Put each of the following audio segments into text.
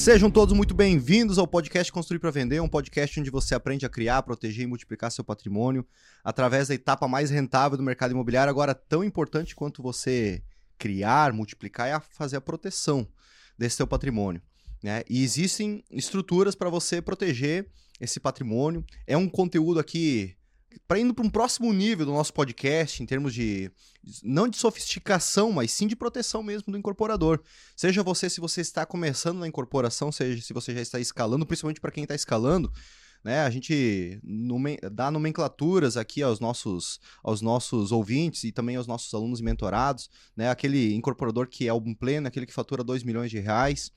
Sejam todos muito bem-vindos ao podcast Construir para Vender, um podcast onde você aprende a criar, proteger e multiplicar seu patrimônio através da etapa mais rentável do mercado imobiliário. Agora, tão importante quanto você criar, multiplicar é fazer a proteção desse seu patrimônio. Né? E existem estruturas para você proteger esse patrimônio. É um conteúdo aqui para indo para um próximo nível do nosso podcast, em termos de não de sofisticação, mas sim de proteção mesmo do incorporador. Seja você se você está começando na incorporação, seja se você já está escalando, principalmente para quem está escalando, né? A gente dá nomenclaturas aqui aos nossos, aos nossos ouvintes e também aos nossos alunos e mentorados, né? Aquele incorporador que é um pleno, aquele que fatura 2 milhões de reais,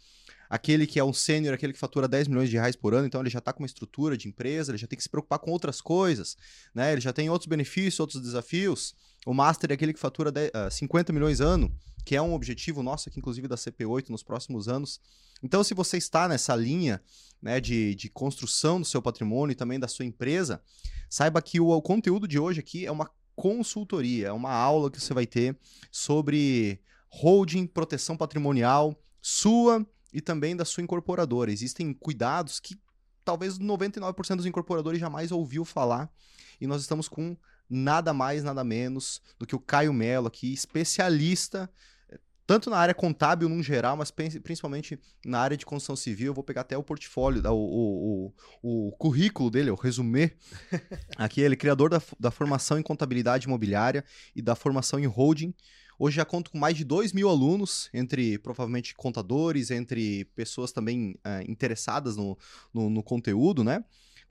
aquele que é um sênior, aquele que fatura 10 milhões de reais por ano, então ele já está com uma estrutura de empresa, ele já tem que se preocupar com outras coisas, né? Ele já tem outros benefícios, outros desafios. O Master é aquele que fatura 10, uh, 50 milhões ano, que é um objetivo nosso aqui, inclusive da CP8 nos próximos anos. Então, se você está nessa linha né, de, de construção do seu patrimônio e também da sua empresa, saiba que o, o conteúdo de hoje aqui é uma consultoria, é uma aula que você vai ter sobre holding, proteção patrimonial sua e também da sua incorporadora. Existem cuidados que talvez 99% dos incorporadores jamais ouviu falar e nós estamos com nada mais, nada menos do que o Caio Melo aqui, especialista eh, tanto na área contábil no geral, mas principalmente na área de construção civil. Eu vou pegar até o portfólio, o, o, o, o currículo dele, o resumê. Aqui ele é criador da, da formação em contabilidade imobiliária e da formação em holding. Hoje já conto com mais de 2 mil alunos, entre provavelmente contadores, entre pessoas também uh, interessadas no, no, no conteúdo, né?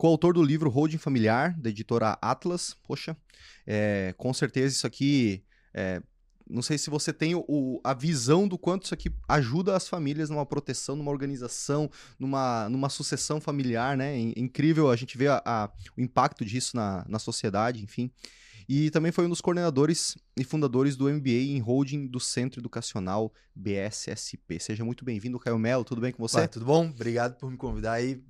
coautor do livro Holding Familiar, da editora Atlas. Poxa, é, com certeza isso aqui. É, não sei se você tem o, a visão do quanto isso aqui ajuda as famílias numa proteção, numa organização, numa, numa sucessão familiar, né? É incrível a gente ver a, a, o impacto disso na, na sociedade, enfim. E também foi um dos coordenadores e fundadores do MBA em Holding do Centro Educacional BSSP. Seja muito bem-vindo, Caio Melo. Tudo bem com você? tudo bom? Obrigado por me convidar aí.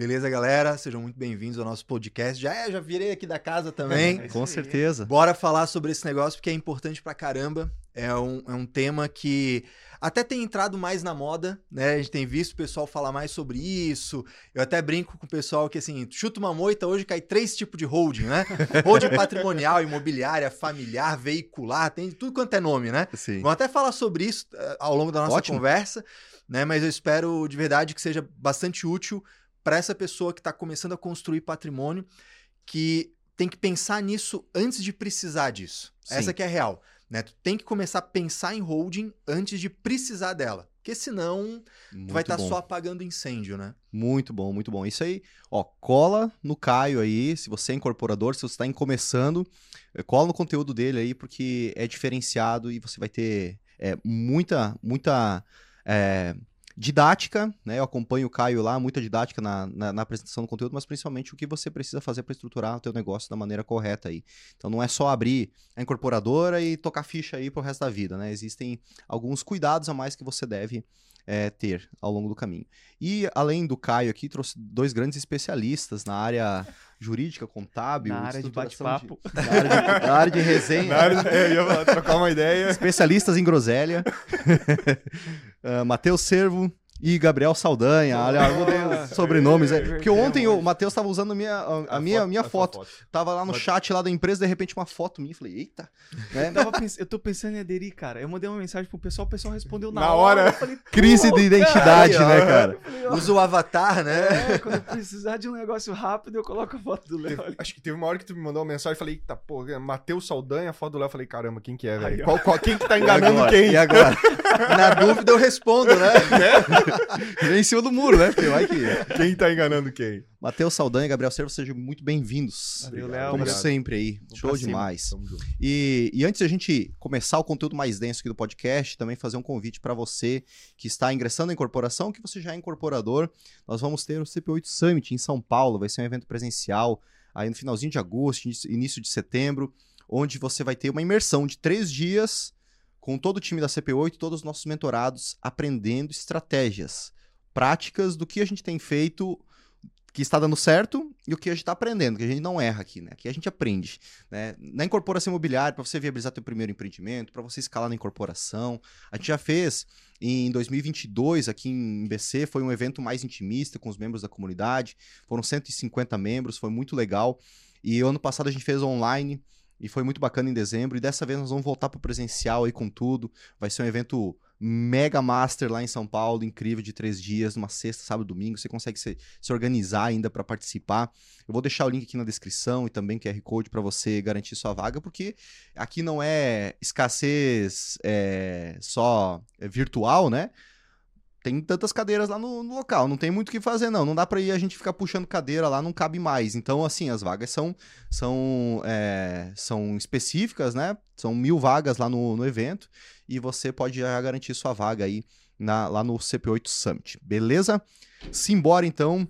Beleza, galera? Sejam muito bem-vindos ao nosso podcast. Já é, já virei aqui da casa também. Com certeza. Bora falar sobre esse negócio porque é importante pra caramba. É um, é um tema que até tem entrado mais na moda, né? A gente tem visto o pessoal falar mais sobre isso. Eu até brinco com o pessoal que, assim, chuta uma moita, hoje cai três tipos de holding, né? holding patrimonial, imobiliária, familiar, veicular, tem tudo quanto é nome, né? Sim. Vamos até falar sobre isso uh, ao longo da nossa Ótimo. conversa, né? Mas eu espero de verdade que seja bastante útil para essa pessoa que está começando a construir patrimônio, que tem que pensar nisso antes de precisar disso. Sim. Essa que é a real. Né? Tu tem que começar a pensar em holding antes de precisar dela. Porque senão muito tu vai estar tá só apagando incêndio, né? Muito bom, muito bom. Isso aí, ó, cola no Caio aí, se você é incorporador, se você está começando, eh, cola no conteúdo dele aí, porque é diferenciado e você vai ter é, muita, muita é, didática, né? Eu acompanho o Caio lá, muita didática na, na, na, apresentação do conteúdo, mas principalmente o que você precisa fazer para estruturar o teu negócio da maneira correta aí. Então não é só abrir a incorporadora e tocar ficha aí pro resto da vida, né? Existem alguns cuidados a mais que você deve é, ter ao longo do caminho. E além do Caio aqui, trouxe dois grandes especialistas na área jurídica, contábil, na área de bate-papo, na, na, área de resenha. Na área de, eu ia trocar uma ideia. Especialistas em groselha. uh, Matheus Servo, e Gabriel Saldanha, oh, olha, oh, sobrenomes. É, porque ontem o Matheus estava usando a minha, a, a minha, foto, minha foto. foto. Tava lá no chat lá da empresa, de repente uma foto minha. Falei, eita. Né? Eu, pens... eu tô pensando em aderir, cara. Eu mandei uma mensagem pro pessoal, o pessoal respondeu na, na hora. hora. Falei, Crise de identidade, cara. né, cara? Falei, Usa o avatar, né? É, quando eu precisar de um negócio rápido, eu coloco a foto do Léo. Acho que teve uma hora que tu me mandou uma mensagem, falei, eita, pô, Matheus Saldanha, a foto do Léo. Falei, caramba, quem que é, velho? Qual, qual, quem que tá enganando e quem? E agora? na dúvida eu respondo, né? É? cima do muro, né? Porque vai que. Quem tá enganando quem? Matheus Saldanha e Gabriel Servo, sejam muito bem-vindos. Valeu, Léo. Como obrigado. sempre aí. Vamos Show demais. E, e, antes de a gente começar o conteúdo mais denso aqui do podcast, também fazer um convite para você que está ingressando na incorporação, que você já é incorporador. Nós vamos ter o CP8 Summit em São Paulo. Vai ser um evento presencial aí no finalzinho de agosto, início de setembro, onde você vai ter uma imersão de três dias com todo o time da CP8, todos os nossos mentorados aprendendo estratégias práticas do que a gente tem feito que está dando certo e o que a gente está aprendendo, que a gente não erra aqui, né? Aqui a gente aprende, né? Na incorporação imobiliária, para você viabilizar seu primeiro empreendimento, para você escalar na incorporação, a gente já fez em 2022 aqui em BC, foi um evento mais intimista com os membros da comunidade, foram 150 membros, foi muito legal. E ano passado a gente fez online e foi muito bacana em dezembro. E dessa vez nós vamos voltar para o presencial aí com tudo. Vai ser um evento mega master lá em São Paulo, incrível, de três dias, numa sexta, sábado, domingo. Você consegue se, se organizar ainda para participar. Eu vou deixar o link aqui na descrição e também QR Code para você garantir sua vaga, porque aqui não é escassez é, só virtual, né? Tem tantas cadeiras lá no, no, local, não tem muito o que fazer, não. Não dá para ir a gente ficar puxando cadeira lá, não cabe mais. Então, assim, as vagas são, são, é, são específicas, né? São mil vagas lá no, no evento e você pode já garantir sua vaga aí na, lá no CP8 Summit, beleza? Simbora então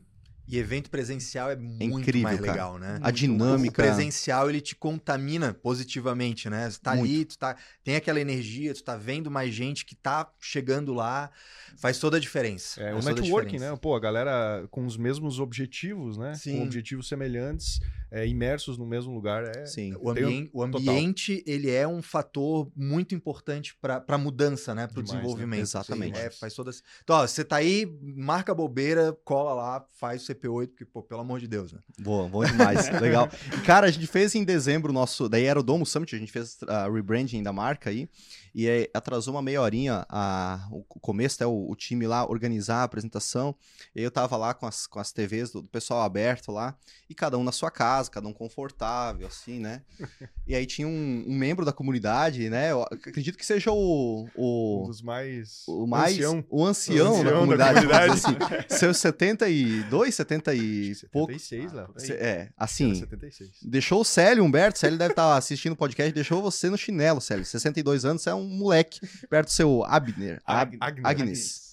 e evento presencial é, é muito incrível, mais cara. legal, né? A dinâmica. O presencial, ele te contamina positivamente, né? Você tá muito. ali, tu tá, tem aquela energia, tu tá vendo mais gente que tá chegando lá, faz toda a diferença. É, o networking, né? Pô, a galera com os mesmos objetivos, né? Sim. Com objetivos semelhantes, é, imersos no mesmo lugar. É, Sim. O, ambien o ambiente, ele é um fator muito importante para a mudança, né? Para o né? desenvolvimento. Né? Exatamente. Sim, é, faz toda... Então, ó, você tá aí, marca bobeira, cola lá, faz o CP8, porque, pô, pelo amor de Deus, né? Boa, bom demais. Legal. Cara, a gente fez em dezembro o nosso. Daí era o Domo Summit, a gente fez a rebranding da marca aí. E aí atrasou uma meia horinha a, o começo, até o, o, time lá organizar a apresentação. E eu tava lá com as, com as TVs do, do, pessoal aberto lá, e cada um na sua casa, cada um confortável, assim, né? e aí tinha um, um, membro da comunidade, né? Eu acredito que seja o. o um dos mais. O mais. Ancião. O ancião, o ancião da comunidade. Da comunidade. assim, seus 72, 70 e 76, pouco. lá. É, assim. 76. Deixou o Célio, Humberto, Célio deve estar tá assistindo o podcast, deixou você no chinelo, Célio. 62 anos, você é um moleque perto do seu Abner. Ag Agnes. Agnes.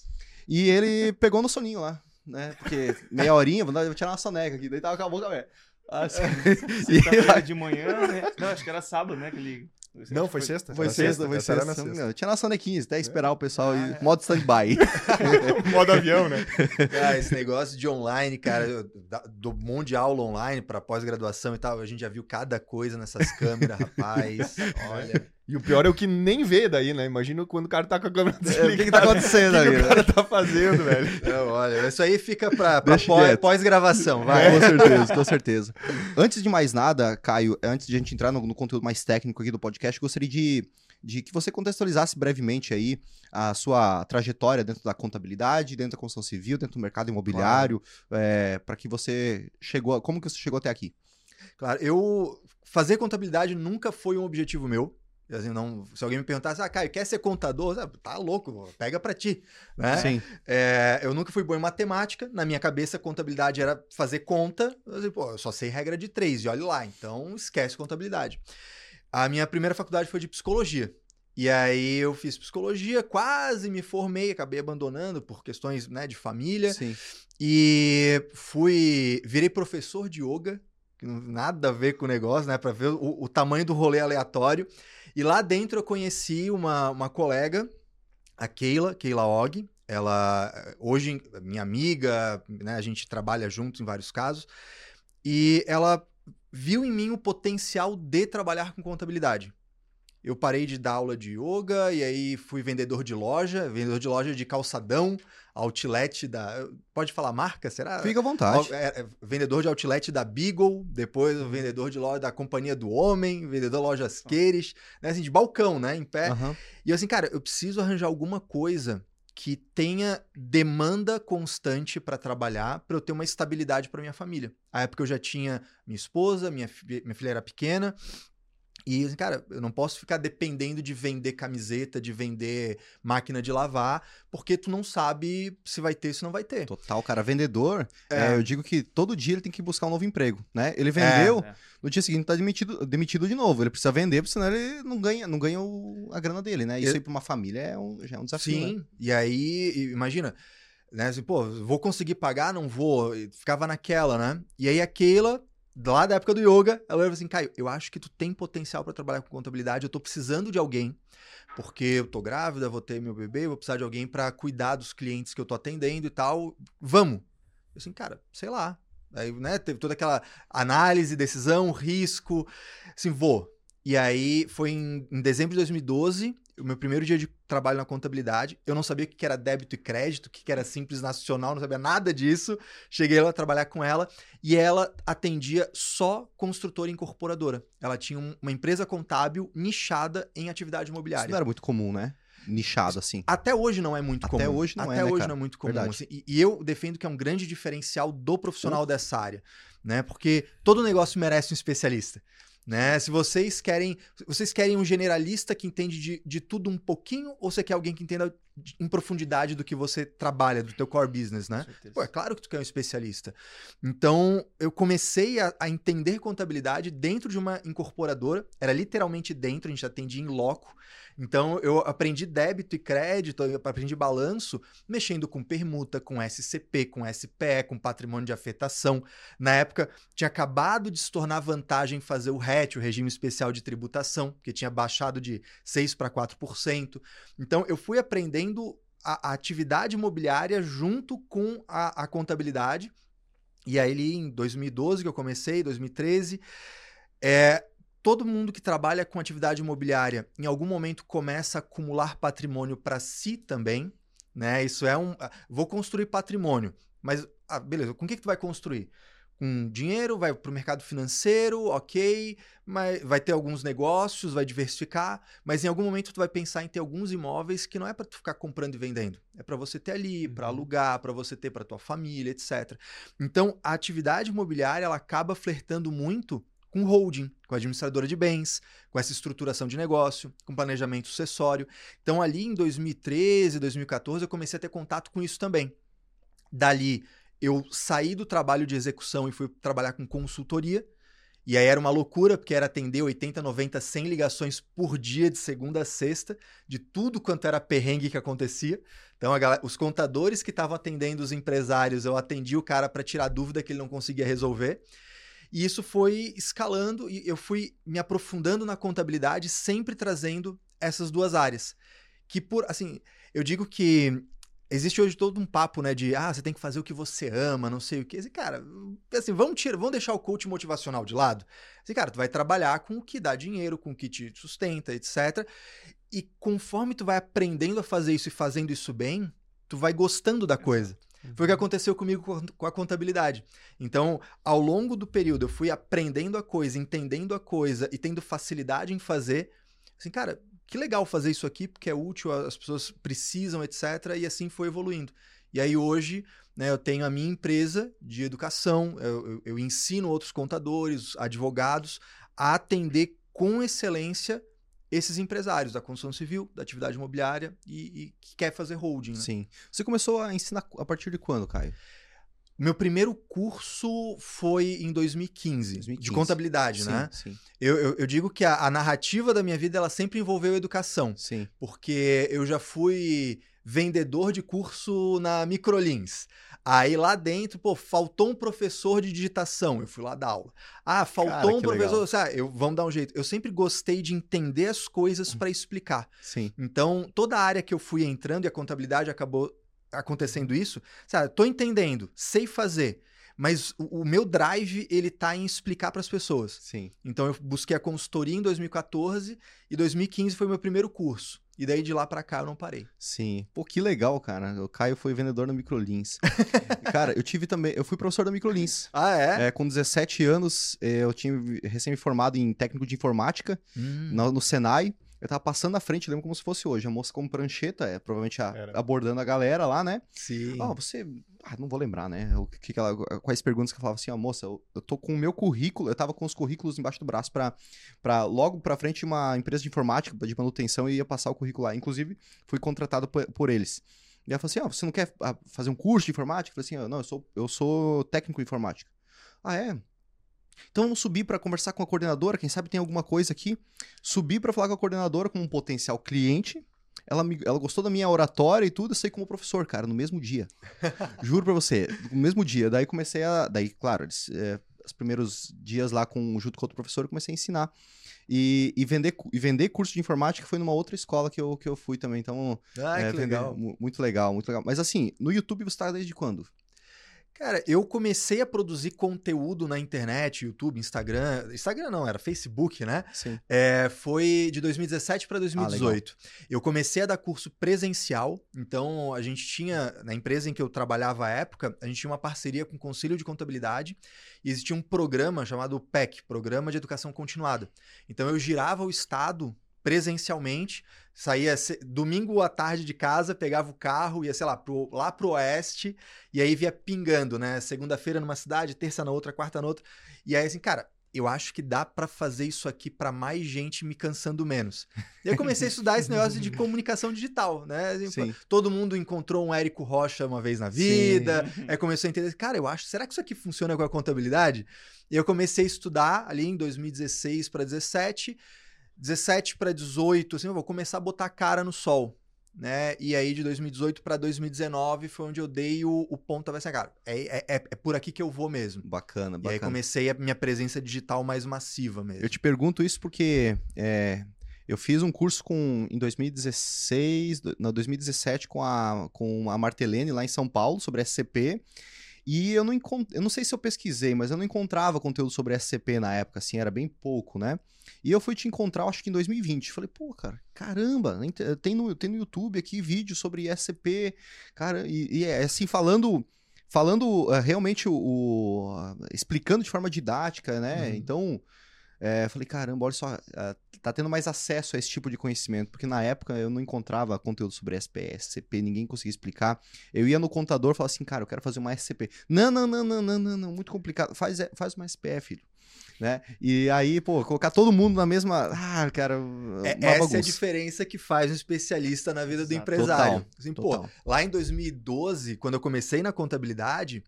E ele pegou no soninho lá, né? Porque meia horinha, vou tirar uma soneca aqui, daí tava com a boca aberta. Assim, e... de manhã, né? Não, acho que era sábado, né? Que ele não, foi sexta? Foi sexta, foi sexta. sexta. Não, tinha na Sonequinhas, até esperar o pessoal ir. Ah, modo stand-by. modo avião, né? Ah, esse negócio de online, cara, do monte de aula online para pós-graduação e tal, a gente já viu cada coisa nessas câmeras, rapaz. Olha. E o pior é o que nem vê daí, né? Imagina quando o cara tá com a câmera desligada. É, o que, que tá acontecendo aí? O que o cara tá fazendo, velho? Não, olha, isso aí fica pra, pra pós-gravação, vai. É. Com certeza, com certeza. Antes de mais nada, Caio, antes de a gente entrar no, no conteúdo mais técnico aqui do podcast, gostaria de, de que você contextualizasse brevemente aí a sua trajetória dentro da contabilidade, dentro da construção civil, dentro do mercado imobiliário, claro. é, para que você chegou, como que você chegou até aqui? Claro, eu fazer contabilidade nunca foi um objetivo meu. Assim, não, se alguém me perguntasse, ah, Caio, quer ser contador? Ah, tá louco, pega para ti. Né? Sim. É, eu nunca fui bom em matemática. Na minha cabeça, contabilidade era fazer conta. Eu, Pô, eu só sei regra de três, e olha lá. Então, esquece contabilidade. A minha primeira faculdade foi de psicologia. E aí eu fiz psicologia, quase me formei, acabei abandonando por questões né, de família. Sim. E fui. Virei professor de yoga, nada a ver com o negócio, né? Para ver o, o tamanho do rolê aleatório. E lá dentro eu conheci uma, uma colega, a Keila, Keila Og. Ela, hoje, minha amiga, né, a gente trabalha juntos em vários casos. E ela viu em mim o potencial de trabalhar com contabilidade. Eu parei de dar aula de yoga e aí fui vendedor de loja, vendedor de loja de calçadão, outlet da. Pode falar marca? Será? Fica à vontade. É, é, vendedor de outlet da Beagle, depois o vendedor de loja da Companhia do Homem, vendedor de lojas Queires, né, assim, de balcão, né? Em pé. Uhum. E eu assim, cara, eu preciso arranjar alguma coisa que tenha demanda constante para trabalhar, para eu ter uma estabilidade para minha família. A época eu já tinha minha esposa, minha, minha filha era pequena, e, assim, cara, eu não posso ficar dependendo de vender camiseta, de vender máquina de lavar, porque tu não sabe se vai ter, se não vai ter. Total, cara. Vendedor, é. É, eu digo que todo dia ele tem que buscar um novo emprego, né? Ele vendeu, é. no dia seguinte tá demitido, demitido de novo. Ele precisa vender, porque senão ele não ganha, não ganha o, a grana dele, né? Isso aí pra uma família é um, já é um desafio, Sim, né? e aí, imagina... Né, assim, pô, vou conseguir pagar? Não vou. Ficava naquela, né? E aí a Keila lá da época do yoga, ela falou assim, Caio, eu acho que tu tem potencial para trabalhar com contabilidade, eu tô precisando de alguém, porque eu tô grávida, vou ter meu bebê, vou precisar de alguém para cuidar dos clientes que eu tô atendendo e tal. Vamos. Eu assim, cara, sei lá. Aí, né, teve toda aquela análise, decisão, risco. Assim, vou. E aí foi em, em dezembro de 2012, o meu primeiro dia de trabalho na contabilidade. Eu não sabia o que era débito e crédito, o que era simples nacional, não sabia nada disso. Cheguei lá a trabalhar com ela e ela atendia só construtora e incorporadora. Ela tinha uma empresa contábil nichada em atividade imobiliária. Isso não era muito comum, né? nichado, assim. Até hoje não é muito Até comum. Até hoje não Até é, Até né, hoje cara? não é muito comum. Assim, e, e, eu defendo que é um grande diferencial do profissional dessa área, né? Porque todo negócio merece um especialista. Né? Se vocês querem, vocês querem um generalista que entende de, de tudo um pouquinho, ou você quer alguém que entenda em profundidade do que você trabalha, do teu core business, né? Pô, é claro que tu quer um especialista. Então, eu comecei a, a, entender contabilidade dentro de uma incorporadora, era literalmente dentro, a gente atendia em loco. Então, eu aprendi débito e crédito, eu aprendi balanço, mexendo com permuta, com SCP, com SPE, com patrimônio de afetação. Na época, tinha acabado de se tornar vantagem fazer o RET, o regime especial de tributação, que tinha baixado de 6% para 4%. Então, eu fui aprendendo a, a atividade imobiliária junto com a, a contabilidade. E aí, em 2012 que eu comecei, 2013, é, todo mundo que trabalha com atividade imobiliária em algum momento começa a acumular patrimônio para si também, né? Isso é um. Vou construir patrimônio, mas ah, beleza, com o que, que tu vai construir? Com dinheiro, vai para o mercado financeiro, ok, mas vai ter alguns negócios, vai diversificar, mas em algum momento tu vai pensar em ter alguns imóveis que não é para tu ficar comprando e vendendo, é para você ter ali, uhum. para alugar, para você ter para tua família, etc. Então, a atividade imobiliária ela acaba flertando muito com holding, com administradora de bens, com essa estruturação de negócio, com planejamento sucessório. Então, ali em 2013, 2014, eu comecei a ter contato com isso também. Dali, eu saí do trabalho de execução e fui trabalhar com consultoria. E aí era uma loucura, porque era atender 80, 90, 100 ligações por dia, de segunda a sexta, de tudo quanto era perrengue que acontecia. Então, galera, os contadores que estavam atendendo os empresários, eu atendi o cara para tirar dúvida que ele não conseguia resolver. E isso foi escalando e eu fui me aprofundando na contabilidade, sempre trazendo essas duas áreas. Que por, assim, eu digo que existe hoje todo um papo, né, de ah, você tem que fazer o que você ama, não sei o que. Assim, cara, assim, vamos tirar, vamos deixar o coach motivacional de lado. Assim, cara, tu vai trabalhar com o que dá dinheiro, com o que te sustenta, etc. E conforme tu vai aprendendo a fazer isso e fazendo isso bem, tu vai gostando da coisa. Foi o que aconteceu comigo com a contabilidade. Então, ao longo do período, eu fui aprendendo a coisa, entendendo a coisa e tendo facilidade em fazer. Assim, cara, que legal fazer isso aqui, porque é útil, as pessoas precisam, etc. E assim foi evoluindo. E aí hoje, né, eu tenho a minha empresa de educação, eu, eu, eu ensino outros contadores, advogados a atender com excelência esses empresários da construção civil, da atividade imobiliária e, e que quer fazer holding. Né? Sim. Você começou a ensinar a partir de quando, Caio? Meu primeiro curso foi em 2015, 2015. de contabilidade, sim, né? Sim. Eu, eu, eu, digo que a, a, narrativa da minha vida ela sempre envolveu educação. Sim. Porque eu já fui vendedor de curso na Microlins. Aí lá dentro, pô, faltou um professor de digitação, eu fui lá dar aula. Ah, faltou Cara, um professor, ah, eu vamos dar um jeito. Eu sempre gostei de entender as coisas para explicar. Sim. Então, toda a área que eu fui entrando e a contabilidade acabou acontecendo isso, sabe, tô entendendo, sei fazer, mas o, o, meu drive ele tá em explicar para as pessoas. Sim. Então eu busquei a consultoria em 2014 e 2015 foi meu primeiro curso. E daí de lá para cá eu não parei. Sim. Pô, que legal, cara. O Caio foi vendedor na Microlins. cara, eu tive também. Eu fui professor da Microlins. Ah, é? é com 17 anos, eh, eu tinha recém me formado em técnico de informática hum. no, no Senai. Eu tava passando na frente, lembro como se fosse hoje. A moça com prancheta, é, provavelmente a, abordando a galera lá, né? Sim. Ó, oh, você. Ah, não vou lembrar, né? O que, que ela, quais perguntas que eu falava assim, ó, oh, moça, eu, eu tô com o meu currículo, eu tava com os currículos embaixo do braço pra, pra logo pra frente uma empresa de informática, de manutenção, e ia passar o currículo lá. Inclusive, fui contratado por, por eles. E ela falou assim: ó, oh, você não quer ah, fazer um curso de informática? Eu falei assim: não, eu sou, eu sou técnico em informática. Ah, é? Então vamos subir para conversar com a coordenadora, quem sabe tem alguma coisa aqui. Subi para falar com a coordenadora como um potencial cliente. Ela, me, ela gostou da minha oratória e tudo, eu saí como professor, cara, no mesmo dia. Juro pra você, no mesmo dia. Daí comecei a. Daí, claro, eles, é, os primeiros dias lá com, junto com outro professor, eu comecei a ensinar. E, e, vender, e vender curso de informática foi numa outra escola que eu, que eu fui também. Então, ah, é, que legal. Muito legal, muito legal. Mas assim, no YouTube você tá desde quando? Cara, eu comecei a produzir conteúdo na internet, YouTube, Instagram. Instagram não, era Facebook, né? Sim. É, foi de 2017 para 2018. Ah, eu comecei a dar curso presencial. Então, a gente tinha, na empresa em que eu trabalhava à época, a gente tinha uma parceria com o Conselho de Contabilidade. E existia um programa chamado PEC Programa de Educação Continuada. Então, eu girava o estado presencialmente, saía domingo à tarde de casa, pegava o carro, ia, sei lá, pro, lá pro oeste, e aí via pingando, né? Segunda-feira numa cidade, terça na outra, quarta na outra. E aí, assim, cara, eu acho que dá para fazer isso aqui para mais gente me cansando menos. E eu comecei a estudar esse negócio de comunicação digital, né? Assim, todo mundo encontrou um Érico Rocha uma vez na vida, Sim. aí começou a entender, cara, eu acho, será que isso aqui funciona com a contabilidade? E eu comecei a estudar ali em 2016 para 2017, 17 para 18, assim, eu vou começar a botar a cara no sol. Né? E aí, de 2018 para 2019 foi onde eu dei o, o ponto vai ser, cara, é, é, é, é, por aqui que eu vou mesmo. Bacana, bacana. E aí comecei a minha presença digital mais massiva mesmo. Eu te pergunto isso porque é, eu fiz um curso com, em 2016, não, 2017 com a, com a Martelene lá em São Paulo sobre SCP. E eu não, eu não sei se eu pesquisei, mas eu não encontrava conteúdo sobre SCP na época, assim, era bem pouco, né? E eu fui te encontrar, acho que em 2020. Falei, pô, cara, caramba, tem no, tem no YouTube aqui vídeo sobre SCP, cara, e, e é assim, falando falando uh, realmente o, o uh, explicando de forma didática, né? Uhum. Então, é, falei, caramba, olha só, tá tendo mais acesso a esse tipo de conhecimento, porque na época eu não encontrava conteúdo sobre SPS, SCP, ninguém conseguia explicar. Eu ia no contador e falava assim, cara, eu quero fazer uma SCP. Não, não, não, não, não, não, não muito complicado. Faz, é, faz uma SPE, filho. Né? E aí, pô, colocar todo mundo na mesma. Ah, cara. É, essa bagunça. é a diferença que faz um especialista na vida Exato. do empresário. Total, assim, total. Pô, lá em 2012, quando eu comecei na contabilidade,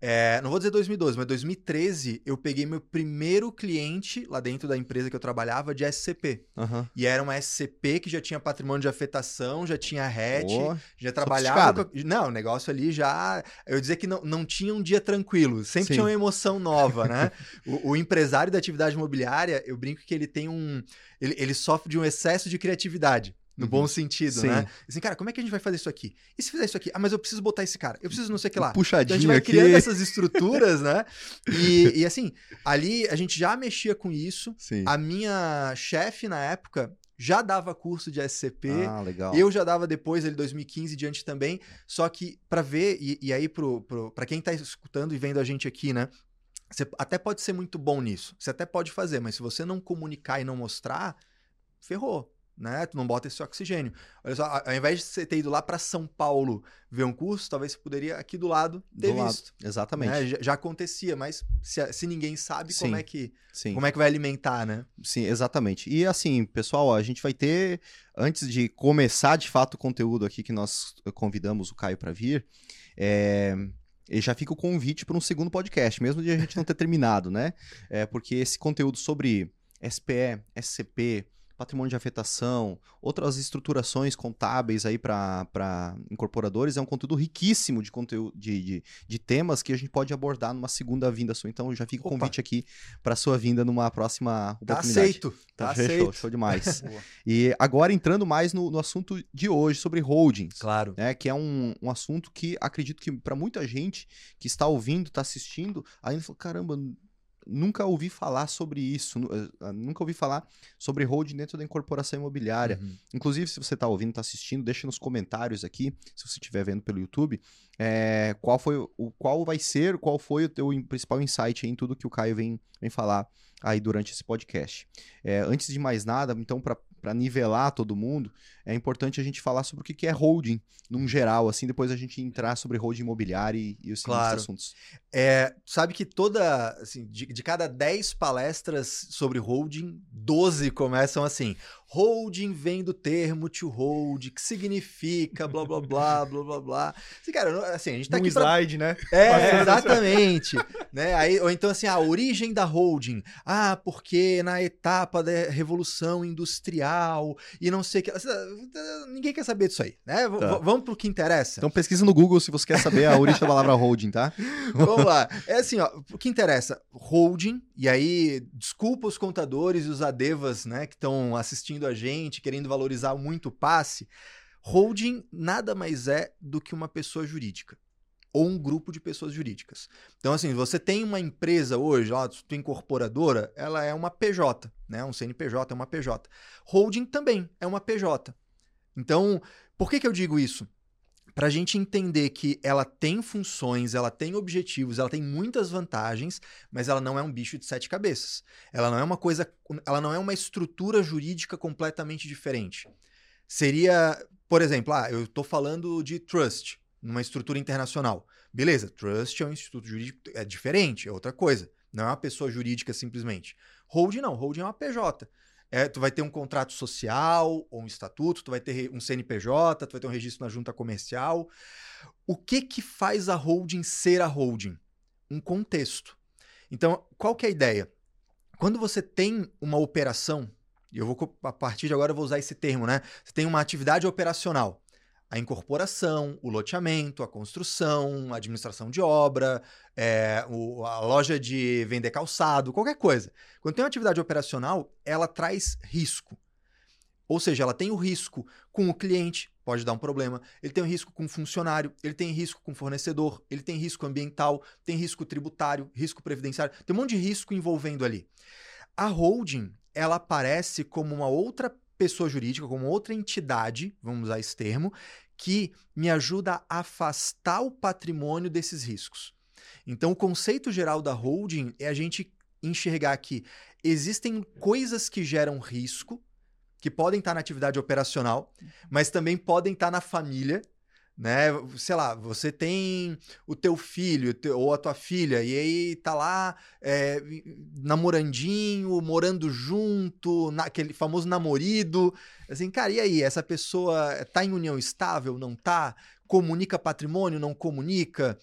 é, não vou dizer 2012, mas 2013 eu peguei meu primeiro cliente lá dentro da empresa que eu trabalhava de SCP. Uhum. E era uma SCP que já tinha patrimônio de afetação, já tinha RET, oh, já trabalhava. Com... Não, o negócio ali já. Eu dizer que não, não tinha um dia tranquilo, sempre Sim. tinha uma emoção nova, né? o, o, empresário da atividade imobiliária, eu brinco que ele tem um. Ele, ele sofre de um excesso de criatividade. No uhum. bom sentido, Sim. né? Assim, cara, como é que a gente vai fazer isso aqui? E se fizer isso aqui? Ah, mas eu preciso botar esse cara. Eu preciso não sei o que lá. Puxadinho então a gente vai aqui. criando essas estruturas, né? E, e, assim, ali a gente já mexia com isso. Sim. A minha chefe na época já dava curso de SCP. Ah, legal. Eu já dava depois, ele 2015 e diante também. Só que para ver, e, e aí pro, pro, pra quem tá escutando e vendo a gente aqui, né? Você até pode ser muito bom nisso. Você até pode fazer, mas se você não comunicar e não mostrar, ferrou né? Tu não bota esse oxigênio. Olha só, ao invés de você ter ido lá para São Paulo ver um curso, talvez você poderia aqui do lado ter do visto. Lado. Exatamente. Né? Já, já, acontecia, mas se, se ninguém sabe, sim, como é que sim. como é que vai alimentar, né? Sim, exatamente. E assim, pessoal, a gente vai ter antes de começar de fato o conteúdo aqui que nós convidamos o Caio para vir, é, e já fica o convite para um segundo podcast, mesmo de a gente não ter terminado, né? É, porque esse conteúdo sobre SPE, SCP, patrimônio de afetação, outras estruturações contábeis aí para incorporadores, é um conteúdo riquíssimo de conteúdo de, de, de, temas que a gente pode abordar numa segunda vinda sua. Então já fica o convite aqui para sua vinda numa próxima tá oportunidade. Tá aceito. Tá, tá aceito. Show, show demais. e agora entrando mais no, no, assunto de hoje sobre holdings. Claro. Né, que é um, um assunto que acredito que para muita gente que está ouvindo, está assistindo, ainda falou, caramba, nunca ouvi falar sobre isso, eh, nunca ouvi falar sobre holding dentro da incorporação imobiliária. Uhum. Inclusive, se você está ouvindo, está assistindo, deixa nos comentários aqui, se você estiver vendo pelo YouTube, é, qual foi o qual vai ser, qual foi o teu principal insight em tudo que o Caio vem, vem falar aí durante esse podcast. É, antes de mais nada, então, para para nivelar todo mundo, é importante a gente falar sobre o que é holding, num geral, assim, depois a gente entrar sobre holding imobiliário e, e os claro. assuntos. É, sabe que toda, assim, de, de cada 10 palestras sobre holding, 12 começam assim, Holding vem do termo to hold, que significa blá blá blá blá blá blá. Assim, cara, assim, a gente tá um aqui. slide, pra... né? É, exatamente. né? Aí, ou então, assim, a origem da holding. Ah, porque na etapa da revolução industrial e não sei o que. Ninguém quer saber disso aí, né? Tá. Vamos pro que interessa. Então pesquisa no Google se você quer saber a origem da palavra holding, tá? Vamos lá. É assim, ó, o que interessa? Holding, e aí, desculpa os contadores e os adevas, né, que estão assistindo a gente, querendo valorizar muito o passe, holding nada mais é do que uma pessoa jurídica. ou um grupo de pessoas jurídicas. Então, assim, você tem uma empresa hoje, ó, sua incorporadora, ela é uma PJ, né? Um CNPJ é uma PJ. Holding também é uma PJ. Então, por que, que eu digo isso? Para a gente entender que ela tem funções, ela tem objetivos, ela tem muitas vantagens, mas ela não é um bicho de sete cabeças. Ela não é uma coisa, ela não é uma estrutura jurídica completamente diferente. Seria, por exemplo, ah, eu estou falando de trust numa estrutura internacional. Beleza, trust é um instituto jurídico, é diferente, é outra coisa. Não é uma pessoa jurídica simplesmente. Holding não, holding é uma PJ. É, tu vai ter um contrato social ou um estatuto, tu vai ter um CNPJ, tu vai ter um registro na junta comercial. O que que faz a holding ser a holding? Um contexto. Então, qual que é a ideia? Quando você tem uma operação, e eu vou a partir de agora eu vou usar esse termo, né? Você tem uma atividade operacional a incorporação, o loteamento, a construção, a administração de obra, é, o, a loja de vender calçado, qualquer coisa. Quando tem uma atividade operacional, ela traz risco. Ou seja, ela tem o risco com o cliente, pode dar um problema. Ele tem o risco com o funcionário, ele tem risco com o fornecedor, ele tem risco ambiental, tem risco tributário, risco previdenciário, tem um monte de risco envolvendo ali. A holding, ela aparece como uma outra pessoa jurídica, como outra entidade, vamos usar esse termo, que me ajuda a afastar o patrimônio desses riscos. Então, o conceito geral da holding é a gente enxergar que existem coisas que geram risco, que podem estar na atividade operacional, mas também podem estar na família né? Sei lá, você tem o teu filho ou a tua filha e aí tá lá é, namorandinho, morando junto, aquele famoso namorido, assim, cara, e aí, essa pessoa tá em união estável, não tá? Comunica patrimônio, não comunica?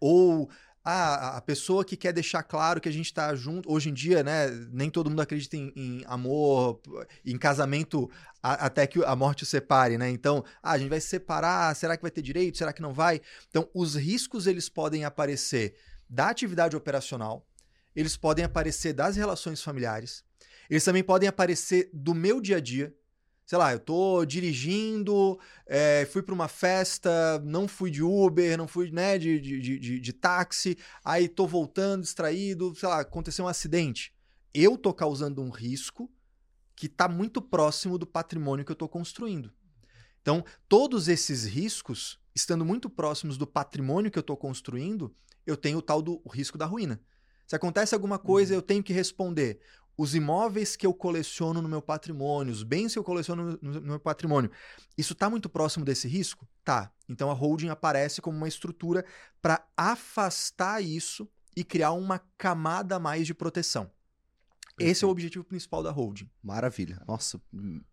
Ou ah, a pessoa que quer deixar claro que a gente está junto. Hoje em dia, né? Nem todo mundo acredita em, em amor, em casamento a, até que a morte o separe, né? Então, ah, a gente vai se separar, será que vai ter direito? Será que não vai? Então, os riscos eles podem aparecer da atividade operacional, eles podem aparecer das relações familiares, eles também podem aparecer do meu dia a dia sei lá, eu tô dirigindo, é, fui para uma festa, não fui de Uber, não fui né, de, de, de, de, táxi, aí tô voltando distraído, sei lá, aconteceu um acidente. Eu tô causando um risco que está muito próximo do patrimônio que eu estou construindo. Então, todos esses riscos, estando muito próximos do patrimônio que eu estou construindo, eu tenho o tal do risco da ruína. Se acontece alguma coisa, uhum. eu tenho que responder os imóveis que eu coleciono no meu patrimônio, os bens que eu coleciono no, no meu patrimônio, isso está muito próximo desse risco? Tá. Então a holding aparece como uma estrutura para afastar isso e criar uma camada a mais de proteção. Esse é o objetivo principal da holding. Maravilha. Nossa,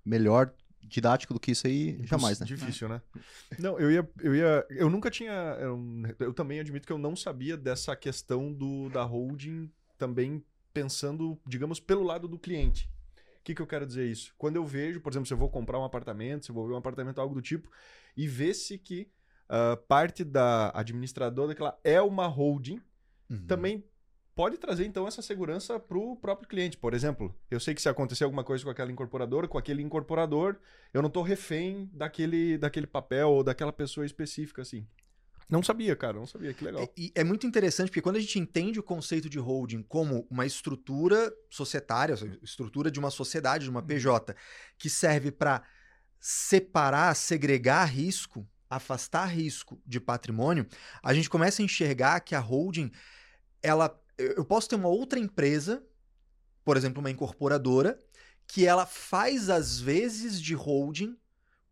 melhor didático do que isso aí, jamais, né? Difícil, né? Não, eu ia, eu ia, eu nunca tinha, eu, eu, também admito que eu não sabia dessa questão do da holding também pensando, digamos, pelo lado do cliente. O que, que eu quero dizer isso? Quando eu vejo, por exemplo, se eu vou comprar um apartamento, se eu vou ver um apartamento, algo do tipo, e vê-se que uh, parte da administradora daquela é uma holding, uhum. também pode trazer então essa segurança para o próprio cliente. Por exemplo, eu sei que se acontecer alguma coisa com aquela incorporadora, com aquele incorporador, eu não estou refém daquele, daquele papel ou daquela pessoa específica assim. Não sabia, cara, não sabia, que legal. É, e é muito interessante porque quando a gente entende o conceito de holding como uma estrutura societária, estrutura de uma sociedade, de uma uhum. PJ, que serve para separar, segregar risco, afastar risco de patrimônio, a gente começa a enxergar que a holding, ela, eu posso ter uma outra empresa, por exemplo, uma incorporadora, que ela faz às vezes de holding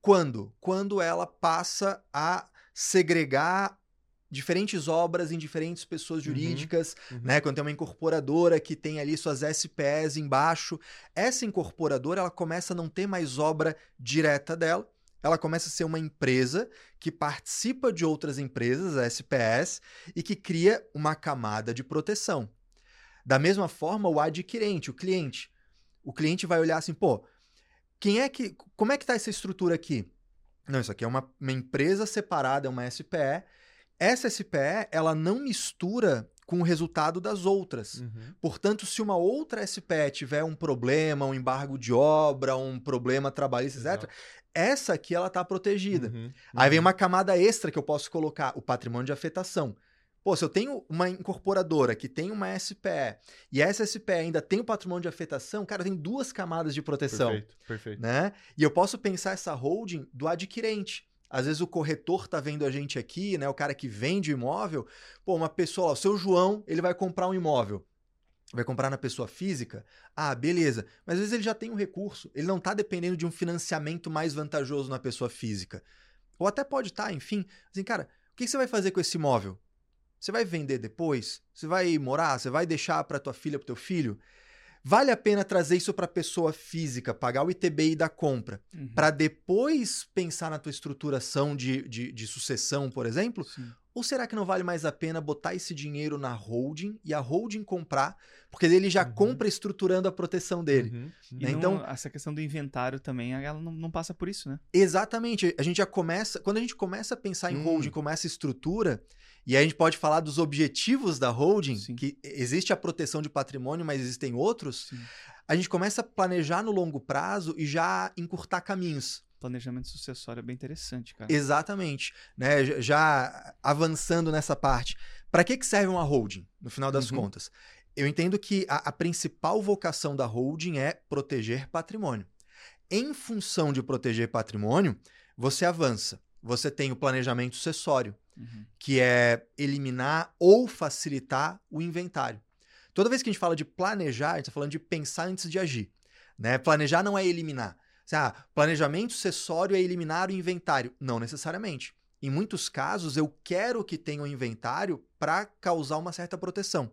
quando? Quando ela passa a segregar diferentes obras em diferentes pessoas uhum, jurídicas, uhum, uhum. né? Quando tem uma incorporadora que tem ali suas SPS embaixo, essa incorporadora ela começa a não ter mais obra direta dela, ela começa a ser uma empresa que participa de outras empresas, a SPS, e que cria uma camada de proteção. Da mesma forma, o adquirente, o cliente. O cliente vai olhar assim, pô, quem é que. Como é que tá essa estrutura aqui? Não, isso aqui é uma, uma empresa separada, é uma SPE. Essa SPE, ela não mistura com o resultado das outras. Uhum. Portanto, se uma outra SPE tiver um problema, um embargo de obra, um problema trabalhista, etc., Exato. essa aqui ela está protegida. Uhum. Aí vem uma camada extra que eu posso colocar, o patrimônio de afetação. Pô, se eu tenho uma incorporadora que tem uma SPE e essa SPE ainda tem o patrimônio de afetação, cara, tem duas camadas de proteção, Perfeito, perfeito. né? E eu posso pensar essa holding do adquirente. Às vezes o corretor tá vendo a gente aqui, né? O cara que vende imóvel. Pô, uma pessoa, ó, o seu João, ele vai comprar um imóvel. Vai comprar na pessoa física? Ah, beleza. Mas às vezes ele já tem um recurso. Ele não tá dependendo de um financiamento mais vantajoso na pessoa física. Ou até pode estar, enfim. Assim, cara, o que você vai fazer com esse imóvel? Você vai vender depois? Você vai morar? Você vai deixar para tua filha, para teu filho? Vale a pena trazer isso para pessoa física, pagar o ITBI da compra, Uhum. para depois pensar na tua estruturação de, de, de sucessão, por exemplo? Sim. Ou será que não vale mais a pena botar esse dinheiro na holding e a holding comprar? Porque ele já Uhum. compra estruturando a proteção dele. Uhum. E né? não- Então- essa questão do inventário também, ela não, não passa por isso, né? Exatamente. A gente já começa. Quando a gente começa a pensar em Hum. holding como essa estrutura, e aí a gente pode falar dos objetivos da holding, Sim. que existe a proteção de patrimônio, mas existem outros, Sim. a gente começa a planejar no longo prazo e já encurtar caminhos. Planejamento sucessório é bem interessante, cara. Exatamente. Né? Já- Já avançando nessa parte. Para que, que serve uma holding, no final das Uhum. contas? Eu entendo que a, a principal vocação da holding é proteger patrimônio. Em função de proteger patrimônio, você avança. Você tem o planejamento sucessório, Uhum. que é eliminar ou facilitar o inventário. Toda vez que a gente fala de planejar, a gente está falando de pensar antes de agir. Né? Planejar não é eliminar. Assim, Ah, planejamento sucessório é eliminar o inventário. Não necessariamente. Em muitos casos, eu quero que tenha um inventário para causar uma certa proteção.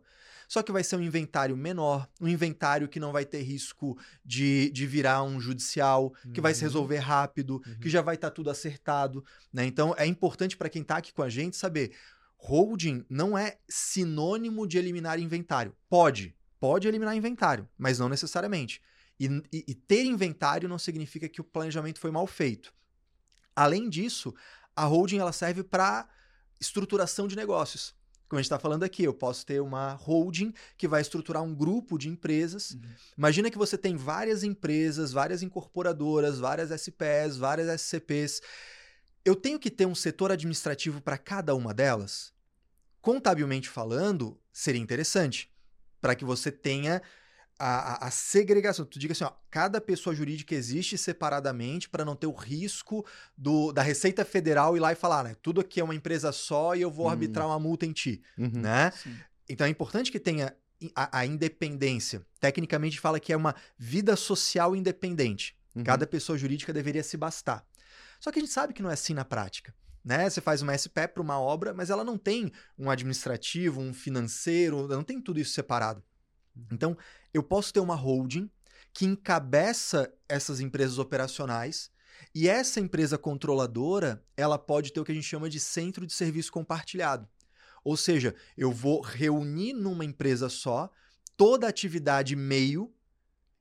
Só que vai ser um inventário menor, um inventário que não vai ter risco de, de virar um judicial, que vai se Uhum. resolver rápido, Uhum. que já vai estar tudo acertado. Né? Então, é importante para quem está aqui com a gente saber: holding não é sinônimo de eliminar inventário. Pode, pode eliminar inventário, mas não necessariamente. E, e- e ter inventário não significa que o planejamento foi mal feito. Além disso, a holding ela serve para estruturação de negócios. Como a gente está falando aqui, eu posso ter uma holding que vai estruturar um grupo de empresas. Uhum. Imagina que você tem várias empresas, várias incorporadoras, várias SPs, várias SCPs. Eu tenho que ter um setor administrativo para cada uma delas? Contabilmente falando, seria interessante. Para que você tenha a, a- a segregação. Tu diga assim, ó, cada pessoa jurídica existe separadamente para não ter o risco do, da Receita Federal ir lá e falar, né? Tudo aqui é uma empresa só e eu vou Hum. arbitrar uma multa em ti, Uhum. né? Sim. Então é importante que tenha a, a independência. Tecnicamente fala que é uma vida social independente. Uhum. Cada pessoa jurídica deveria se bastar. Só que a gente sabe que não é assim na prática. Né? Você faz uma SPE para uma obra, mas ela não tem um administrativo, um financeiro, não tem tudo isso separado. Então, eu posso ter uma holding que encabeça essas empresas operacionais e essa empresa controladora, ela pode ter o que a gente chama de centro de serviço compartilhado. Ou seja, eu vou reunir numa empresa só toda a atividade meio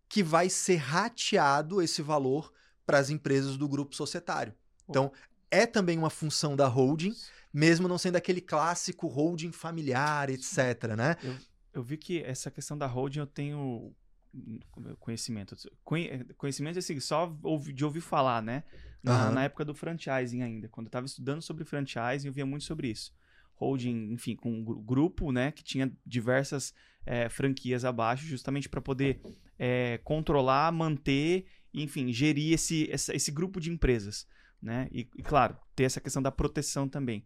que vai ser rateado esse valor para as empresas do grupo societário. Então, é também uma função da holding, mesmo não sendo aquele clássico holding familiar, etc, né? Eu vi que essa questão da holding eu tenho hum, conhecimento. Conhe- Conhecimento assim, só de ouvir falar, né? Na, Aham. na época do franchising ainda. Quando eu estava estudando sobre franchising, eu via muito sobre isso. Holding, enfim, com um gru- grupo, né? Que tinha diversas eh, franquias abaixo, justamente para poder eh, controlar, manter, e, enfim, gerir esse, essa- esse grupo de empresas, né? E, e, claro, ter essa questão da proteção também.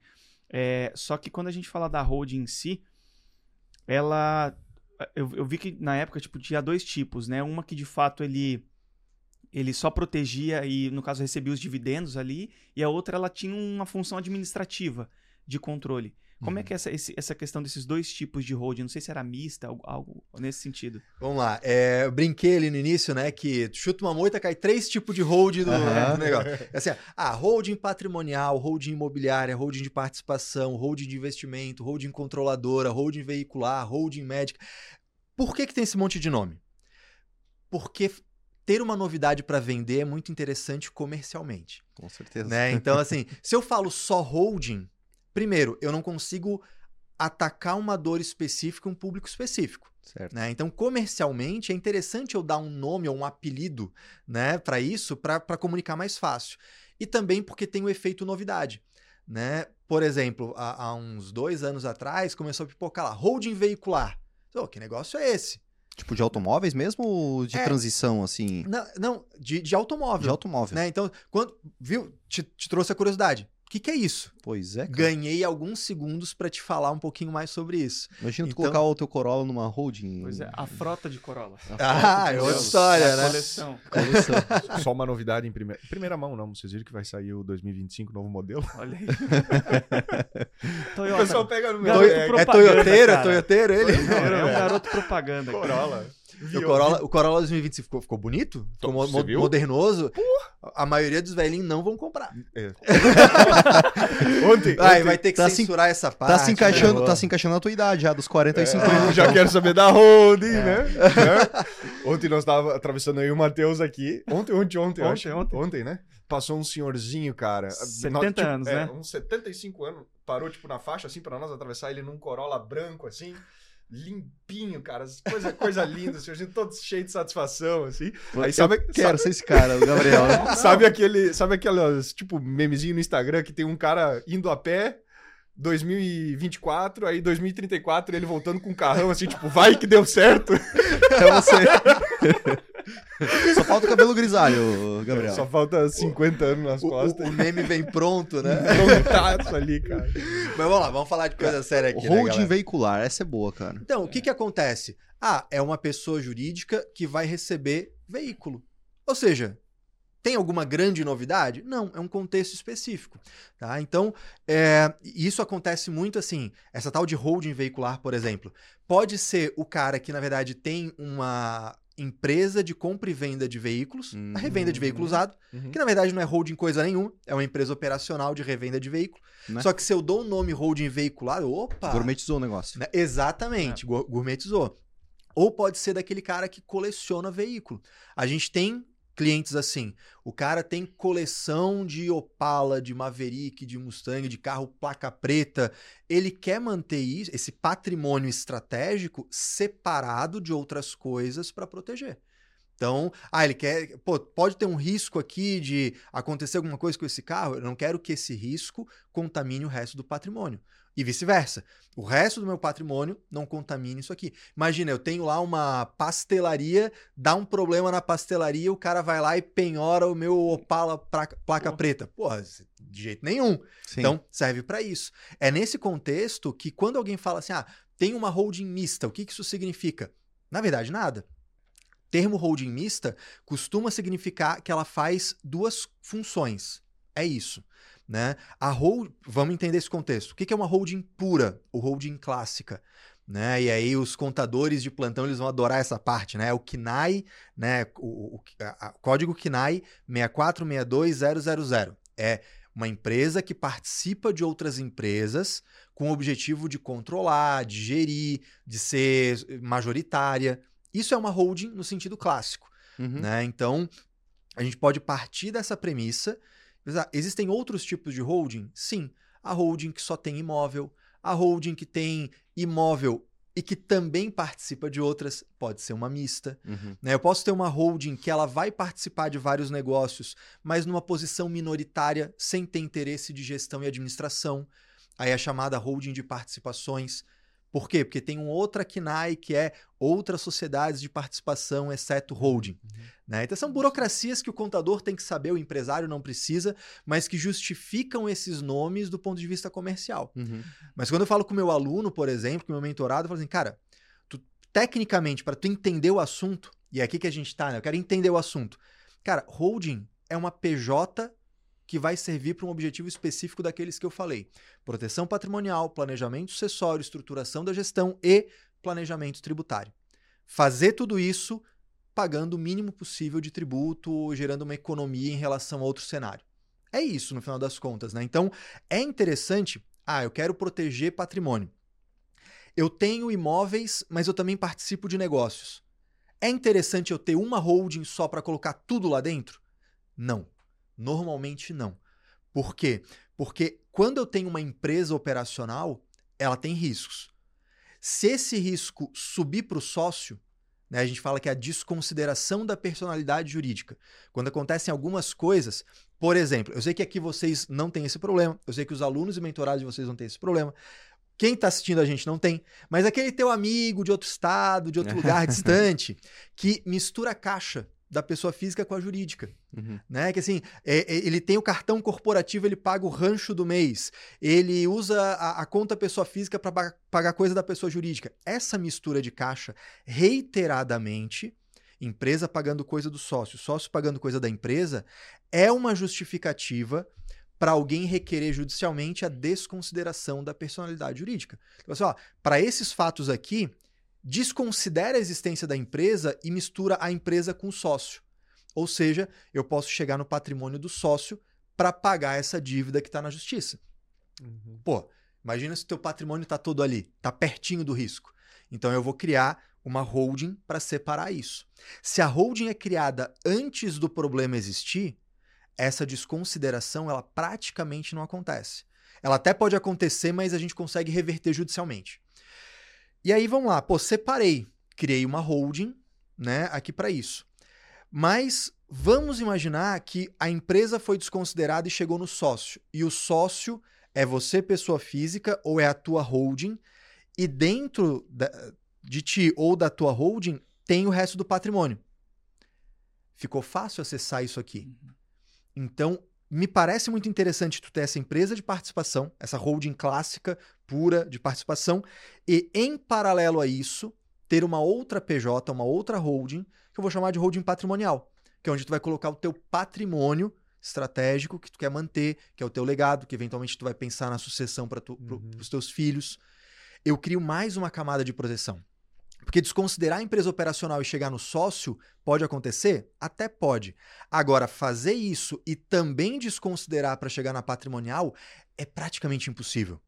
Eh, só que quando a gente fala da holding em si, ela eu, eu vi que na época tipo tinha dois tipos né? Uma que de fato ele ele só protegia e no caso recebia os dividendos ali e a outra ela tinha uma função administrativa de controle como é que é essa, esse- essa questão desses dois tipos de holding não sei se era mista algo, algo nesse sentido Vamos lá. É, eu brinquei ali no início, né? Que chuta uma moita, cai três tipos de holding do, Aham. do negócio. É assim, ah, holding patrimonial, holding imobiliária, holding de participação, holding de investimento, holding controladora, holding veicular, holding médica. Por que, que tem esse monte de nome? Porque ter uma novidade para vender é muito interessante comercialmente. Com certeza. né? Então, assim, se eu falo só holding, primeiro, eu não consigo atacar uma dor específica, um público específico. Né? Então, comercialmente, é interessante eu dar um nome ou um apelido né, para isso, para comunicar mais fácil. E também porque tem o efeito novidade. Né? Por exemplo, há, há uns dois anos atrás, começou a pipocar lá, holding veicular. Oh, que negócio é esse? Tipo de automóveis mesmo ou de é, transição, assim? Não, não de, de automóvel. De automóvel. Né? Então, quando, viu, te, te trouxe a curiosidade. O que, que, é isso? Pois é. Cara. Ganhei alguns segundos para te falar um pouquinho mais sobre isso. Imagina então... tu colocar o teu Corolla numa holding. Pois é, a frota de Corolla. Ah, é outra história, é né? Coleção. coleção. Só uma novidade em primeira, primeira mão, não. Vocês viram que vai sair o 2025 novo modelo? Olha aí. Toyota. O pessoal pega no meu. É Toyoteiro? É Toyoteiro ele? Não, é um garoto propaganda. Corolla. O Corolla, o Corolla 2025 ficou, ficou bonito? Ficou mo modernoso? Porra. A maioria dos velhinhos não vão comprar. É. ontem, Ai, vai ter que tá censurar se, essa parte. Tá se, encaixando, né? tá se encaixando na tua idade já, dos 45 é, anos. Já quero saber da holding, é. né? É. Ontem nós tava atravessando aí o Matheus aqui. Ontem, ontem, ontem, ontem, ontem. ontem, né? Passou um senhorzinho, cara. 70 tipo, anos, é, né? Uns 75 anos. Parou, tipo, na faixa, assim, pra nós atravessar ele num Corolla branco, assim limpinho, cara. Coisa, coisa linda, assim, gente todo cheio de satisfação, assim. Aí sabe, eu quero sabe... ser esse cara, o Gabriel. Né? sabe aquele, sabe aquelas, tipo, memezinho no Instagram que tem um cara indo a pé 2024, aí 2034 ele voltando com um carrão assim, tipo, vai que deu certo. É você. Só falta o cabelo grisalho, Gabriel. Só falta 50 anos nas o, costas. O, o, meme vem pronto, né? Prontaço ali, cara. Mas vamos lá, vamos falar de coisa séria aqui. Holding né, veicular, essa é boa, cara. Então, o que que acontece? Ah, é uma pessoa jurídica que vai receber veículo. Ou seja, tem alguma grande novidade? Não, é um contexto específico. Tá? Então, é, isso acontece muito assim. Essa tal de holding veicular, por exemplo, pode ser o cara que, na verdade, tem uma empresa de compra e venda de veículos, uhum. a revenda de veículo usado, uhum. que na verdade não é holding coisa nenhuma, é uma empresa operacional de revenda de veículo. Né? Só que se eu dou o nome holding veicular, opa! Gourmetizou o negócio. Né? Exatamente, é. gourmetizou. Ou pode ser daquele cara que coleciona veículo. A gente tem clientes assim. O cara tem coleção de Opala, de Maverick, de Mustang, de carro placa preta. Ele quer manter isso, esse patrimônio estratégico separado de outras coisas para proteger. Então, ah, ele quer. Pô, pode ter um risco aqui de acontecer alguma coisa com esse carro. Eu não quero que esse risco contamine o resto do patrimônio. E vice-versa. O resto do meu patrimônio não contamine isso aqui. Imagina, eu tenho lá uma pastelaria, dá um problema na pastelaria, o cara vai lá e penhora o meu Opala placa Pô. preta. Porra, de jeito nenhum. Sim. Então, serve para isso. É nesse contexto que quando alguém fala assim, ah, tem uma holding mista, o que, que isso significa? Na verdade, nada. Termo holding mista costuma significar que ela faz duas funções. É isso. Né? A hold, vamos entender esse contexto. O que é uma holding pura ou holding clássica? Né? E aí os contadores de plantão eles vão adorar essa parte, né? O KNAI, né? O, o, a, o código KNAI 6462000 é uma empresa que participa de outras empresas com o objetivo de controlar, de gerir, de ser majoritária. Isso é uma holding no sentido clássico, uhum. né? Então a gente pode partir dessa premissa Existem outros tipos de holding? Sim. A holding que só tem imóvel, a holding que tem imóvel e que também participa de outras, pode ser uma mista. Uhum. Né? Eu posso ter uma holding que ela vai participar de vários negócios, mas numa posição minoritária, sem ter interesse de gestão e administração. Aí é chamada holding de participações. Por quê? Porque tem um outra KNAI que é outras sociedades de participação, exceto holding. Uhum. Né? Então são burocracias que o contador tem que saber, o empresário não precisa, mas que justificam esses nomes do ponto de vista comercial. Uhum. Mas quando eu falo com o meu aluno, por exemplo, com o meu mentorado, eu falo assim, cara, tu, tecnicamente, para tu entender o assunto, e é aqui que a gente está, né? Eu quero entender o assunto. Cara, holding é uma PJ que vai servir para um objetivo específico daqueles que eu falei: proteção patrimonial, planejamento sucessório, estruturação da gestão e planejamento tributário. Fazer tudo isso pagando o mínimo possível de tributo, gerando uma economia em relação a outro cenário. É isso, no final das contas, né? Então, é interessante. Ah, eu quero proteger patrimônio. Eu tenho imóveis, mas eu também participo de negócios. É interessante eu ter uma holding só para colocar tudo lá dentro? Não. Normalmente não. Por quê? Porque quando eu tenho uma empresa operacional, ela tem riscos. Se esse risco subir para o sócio, né, a gente fala que é a desconsideração da personalidade jurídica. Quando acontecem algumas coisas, por exemplo, eu sei que aqui vocês não têm esse problema, eu sei que os alunos e mentorados de vocês não têm esse problema. Quem está assistindo a gente não tem, mas aquele teu amigo de outro estado, de outro lugar distante, que mistura caixa da pessoa física com a jurídica. Uhum. Né? Que assim, é, é, ele tem o cartão corporativo, ele paga o rancho do mês, ele usa a, a conta pessoa física para pagar coisa da pessoa jurídica. Essa mistura de caixa, reiteradamente, empresa pagando coisa do sócio, sócio pagando coisa da empresa, é uma justificativa para alguém requerer judicialmente a desconsideração da personalidade jurídica. Então, assim, para esses fatos aqui, desconsidera a existência da empresa e mistura a empresa com o sócio. Ou seja, eu posso chegar no patrimônio do sócio para pagar essa dívida que está na justiça. Uhum. Pô, imagina se o teu patrimônio está todo ali, está pertinho do risco. Então eu vou criar uma holding para separar isso. Se a holding é criada antes do problema existir, essa desconsideração ela praticamente não acontece. Ela até pode acontecer, mas a gente consegue reverter judicialmente. E aí vamos lá, pô, separei, criei uma holding, né, aqui para isso. Mas vamos imaginar que a empresa foi desconsiderada e chegou no sócio. E o sócio é você, pessoa física, ou é a tua holding, e dentro da, de ti ou da tua holding tem o resto do patrimônio. Ficou fácil acessar isso aqui. Uhum. Então, me parece muito interessante tu ter essa empresa de participação, essa holding clássica, pura de participação, e em paralelo a isso, ter uma outra PJ, uma outra holding, que eu vou chamar de holding patrimonial, que é onde tu vai colocar o teu patrimônio estratégico que tu quer manter, que é o teu legado, que eventualmente tu vai pensar na sucessão para uhum. os teus filhos. Eu crio mais uma camada de proteção. Porque desconsiderar a empresa operacional e chegar no sócio pode acontecer? Até pode. Agora, fazer isso e também desconsiderar para chegar na patrimonial é praticamente impossível.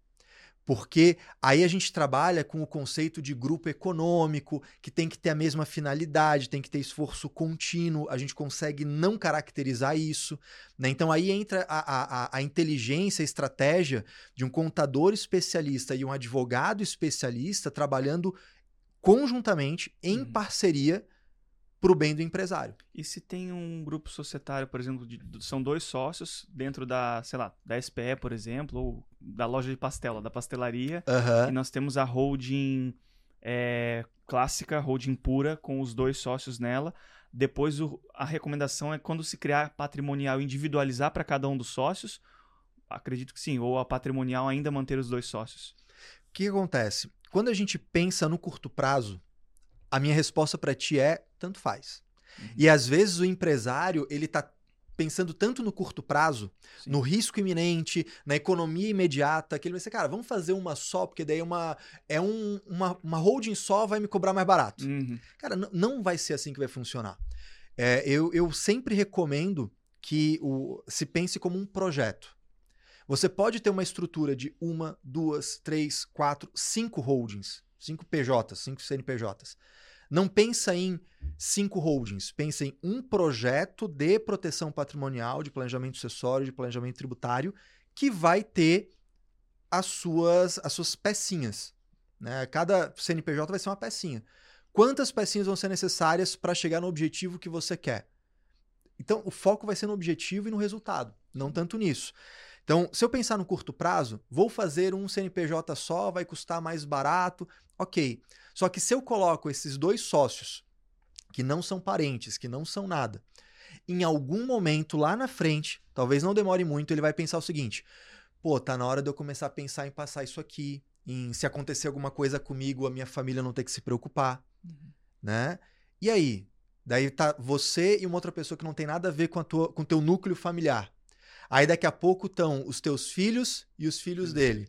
Porque aí a gente trabalha com o conceito de grupo econômico, que tem que ter a mesma finalidade, tem que ter esforço contínuo, a gente consegue não caracterizar isso. Né? Então aí entra a, a, a inteligência, a estratégia de um contador especialista e um advogado especialista trabalhando conjuntamente, em uhum. parceria, para o bem do empresário. E se tem um grupo societário, por exemplo, de, são dois sócios dentro da, sei lá, da SPE, por exemplo, ou da loja de pastel, da pastelaria, uhum. e nós temos a holding é, clássica, holding pura, com os dois sócios nela. Depois o, a recomendação é quando se criar patrimonial individualizar para cada um dos sócios, acredito que sim, ou a patrimonial ainda manter os dois sócios. O que acontece? Quando a gente pensa no curto prazo, a minha resposta para ti é tanto faz. Uhum. E às vezes o empresário, ele tá pensando tanto no curto prazo, Sim. no risco iminente, na economia imediata, que ele vai ser, cara, vamos fazer uma só, porque daí uma, é um, uma, uma holding só vai me cobrar mais barato. Uhum. Cara, não vai ser assim que vai funcionar. É, eu, eu sempre recomendo que o, se pense como um projeto. Você pode ter uma estrutura de uma, duas, três, quatro, cinco holdings, cinco PJs, cinco CNPJs. Não pensa em cinco holdings, pensa em um projeto de proteção patrimonial, de planejamento sucessório, de planejamento tributário, que vai ter as suas, as suas pecinhas. Né? Cada CNPJ vai ser uma pecinha. Quantas pecinhas vão ser necessárias para chegar no objetivo que você quer? Então, o foco vai ser no objetivo e no resultado, não tanto nisso. Então, se eu pensar no curto prazo, vou fazer um CNPJ só, vai custar mais barato, ok. Só que se eu coloco esses dois sócios, que não são parentes, que não são nada, em algum momento lá na frente, talvez não demore muito, ele vai pensar o seguinte: pô, tá na hora de eu começar a pensar em passar isso aqui, em se acontecer alguma coisa comigo, a minha família não ter que se preocupar, uhum. né? E aí? Daí tá você e uma outra pessoa que não tem nada a ver com, a tua, com o teu núcleo familiar. Aí daqui a pouco estão os teus filhos e os filhos dele.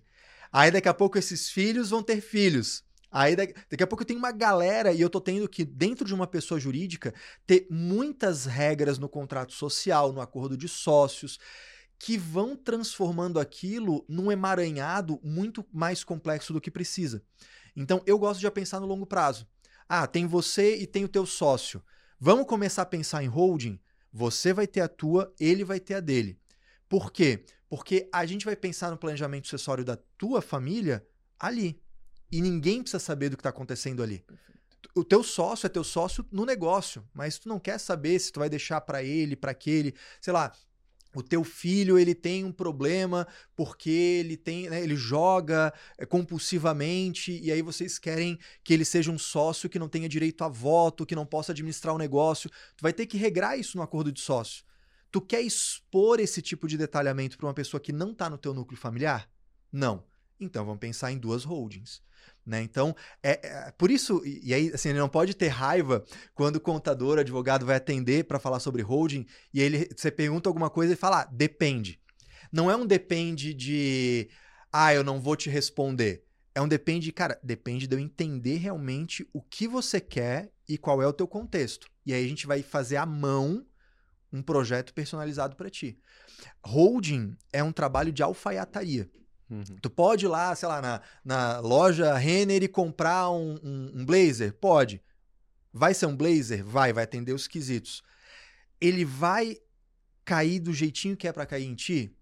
Aí daqui a pouco esses filhos vão ter filhos. Aí daqui, daqui a pouco tem uma galera e eu tô tendo que, dentro de uma pessoa jurídica, ter muitas regras no contrato social, no acordo de sócios, que vão transformando aquilo num emaranhado muito mais complexo do que precisa. Então eu gosto de pensar no longo prazo. Ah, tem você e tem o teu sócio. Vamos começar a pensar em holding? Você vai ter a tua, ele vai ter a dele. Por quê? Porque a gente vai pensar no planejamento sucessório da tua família ali. E ninguém precisa saber do que está acontecendo ali. O teu sócio é teu sócio no negócio, mas tu não quer saber se tu vai deixar para ele, para aquele, sei lá, o teu filho ele tem um problema porque ele tem né, ele joga eh, compulsivamente e aí vocês querem que ele seja um sócio que não tenha direito a voto que não possa administrar o negócio tu vai ter que regrar isso no acordo de sócio tu quer expor esse tipo de detalhamento para uma pessoa que não está no teu núcleo familiar não então vamos pensar em duas holdings né? Então, é, é, por isso, e, e aí, assim, ele não pode ter raiva quando o contador, advogado vai atender para falar sobre holding e ele, você pergunta alguma coisa e fala, ah, depende. Não é um depende de, ah, eu não vou te responder. É um depende, cara, depende de eu entender realmente o que você quer e qual é o teu contexto. E aí a gente vai fazer à mão um projeto personalizado para ti. Holding é um trabalho de alfaiataria. Uhum. Tu pode ir lá, sei lá, na, na loja Renner e comprar um, um, um, blazer? Pode. Vai ser um blazer? Vai, vai atender os quesitos. Ele vai cair do jeitinho que é para cair em ti?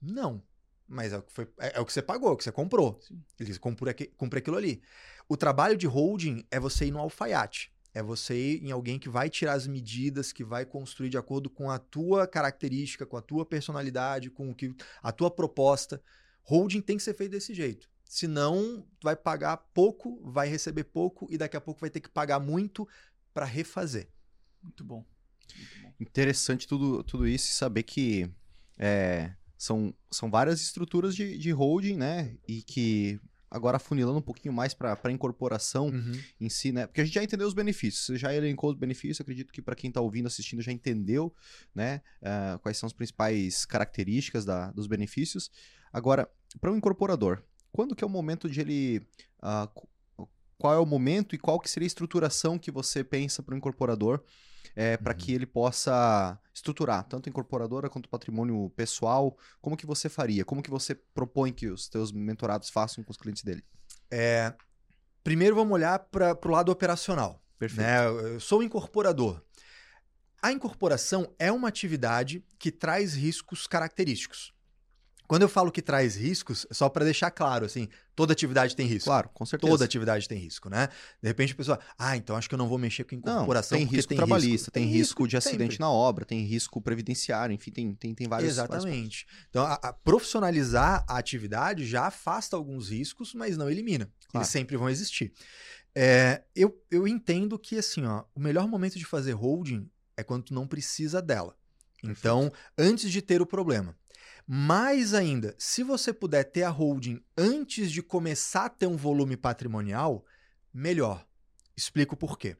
Não. Mas é o que, foi, é, é o que você pagou, é o que você comprou. Sim. Ele cumpre, cumpre aquilo ali. O trabalho de holding é você ir no alfaiate. É você ir em alguém que vai tirar as medidas, que vai construir de acordo com a tua característica, com a tua personalidade, com o que a tua proposta. Holding tem que ser feito desse jeito. Senão, vai pagar pouco, vai receber pouco e daqui a pouco vai ter que pagar muito para refazer. Muito bom. Muito bom. Interessante tudo, tudo isso e saber que é, são, são várias estruturas de, de holding, né? E que agora funilando um pouquinho mais para a incorporação uhum. em si, né? Porque a gente já entendeu os benefícios, você já elencou os benefícios, acredito que para quem está ouvindo, assistindo, já entendeu, né? Uh, quais são as principais características da, dos benefícios. Agora, para um incorporador, quando que é o momento de ele. Uh, qual é o momento e qual que seria a estruturação que você pensa para o incorporador é, para uhum. que ele possa estruturar tanto a incorporadora quanto o patrimônio pessoal? Como que você faria? Como que você propõe que os teus mentorados façam com os clientes dele? É, primeiro vamos olhar para o lado operacional. Perfeito. Né? Eu sou incorporador. A incorporação é uma atividade que traz riscos característicos. Quando eu falo que traz riscos, só para deixar claro, assim, toda atividade tem risco. Claro, com certeza. Toda atividade tem risco, né? De repente a pessoa, ah, então acho que eu não vou mexer com incorporação. Não, tem risco tem trabalhista, risco. tem, risco de acidente sempre. na obra, tem risco previdenciário, enfim, tem, tem, tem vários. Exatamente. Vários então, a, a profissionalizar a atividade já afasta alguns riscos, mas não elimina. Claro. Eles sempre vão existir. É, eu, eu entendo que, assim, ó, o melhor momento de fazer holding é quando tu não precisa dela. Perfeito. Então, antes de ter o problema. Mais ainda, se você puder ter a holding antes de começar a ter um volume patrimonial, melhor. Explico por quê.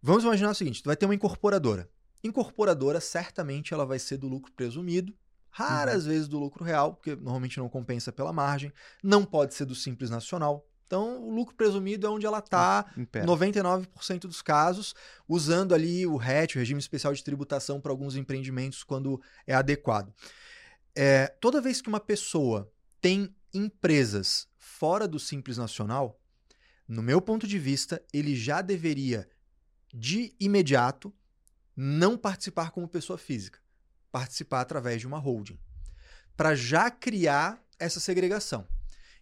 Vamos imaginar o seguinte: tu vai ter uma incorporadora. Incorporadora, certamente, ela vai ser do lucro presumido, raras uhum. vezes do lucro real, porque normalmente não compensa pela margem. Não pode ser do Simples Nacional. Então, o lucro presumido é onde ela está, 99% dos casos, usando ali o RET, o Regime Especial de Tributação, para alguns empreendimentos quando é adequado. É, toda vez que uma pessoa tem empresas fora do Simples Nacional, no meu ponto de vista, ele já deveria, de imediato, não participar como pessoa física, participar através de uma holding, para já criar essa segregação.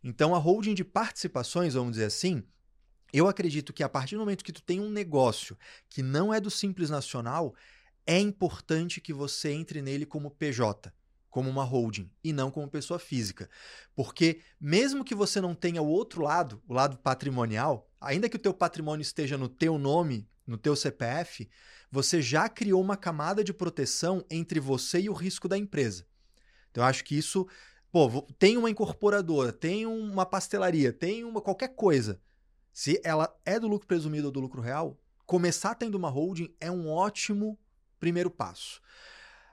Então, a holding de participações, vamos dizer assim, eu acredito que a partir do momento que tu tem um negócio que não é do Simples Nacional, é importante que você entre nele como PJ como uma holding e não como pessoa física. Porque mesmo que você não tenha o outro lado, o lado patrimonial, ainda que o teu patrimônio esteja no teu nome, no teu CPF, você já criou uma camada de proteção entre você e o risco da empresa. Então eu acho que isso, pô, tem uma incorporadora, tem uma pastelaria, tem uma qualquer coisa. Se ela é do lucro presumido ou do lucro real, começar tendo uma holding é um ótimo primeiro passo.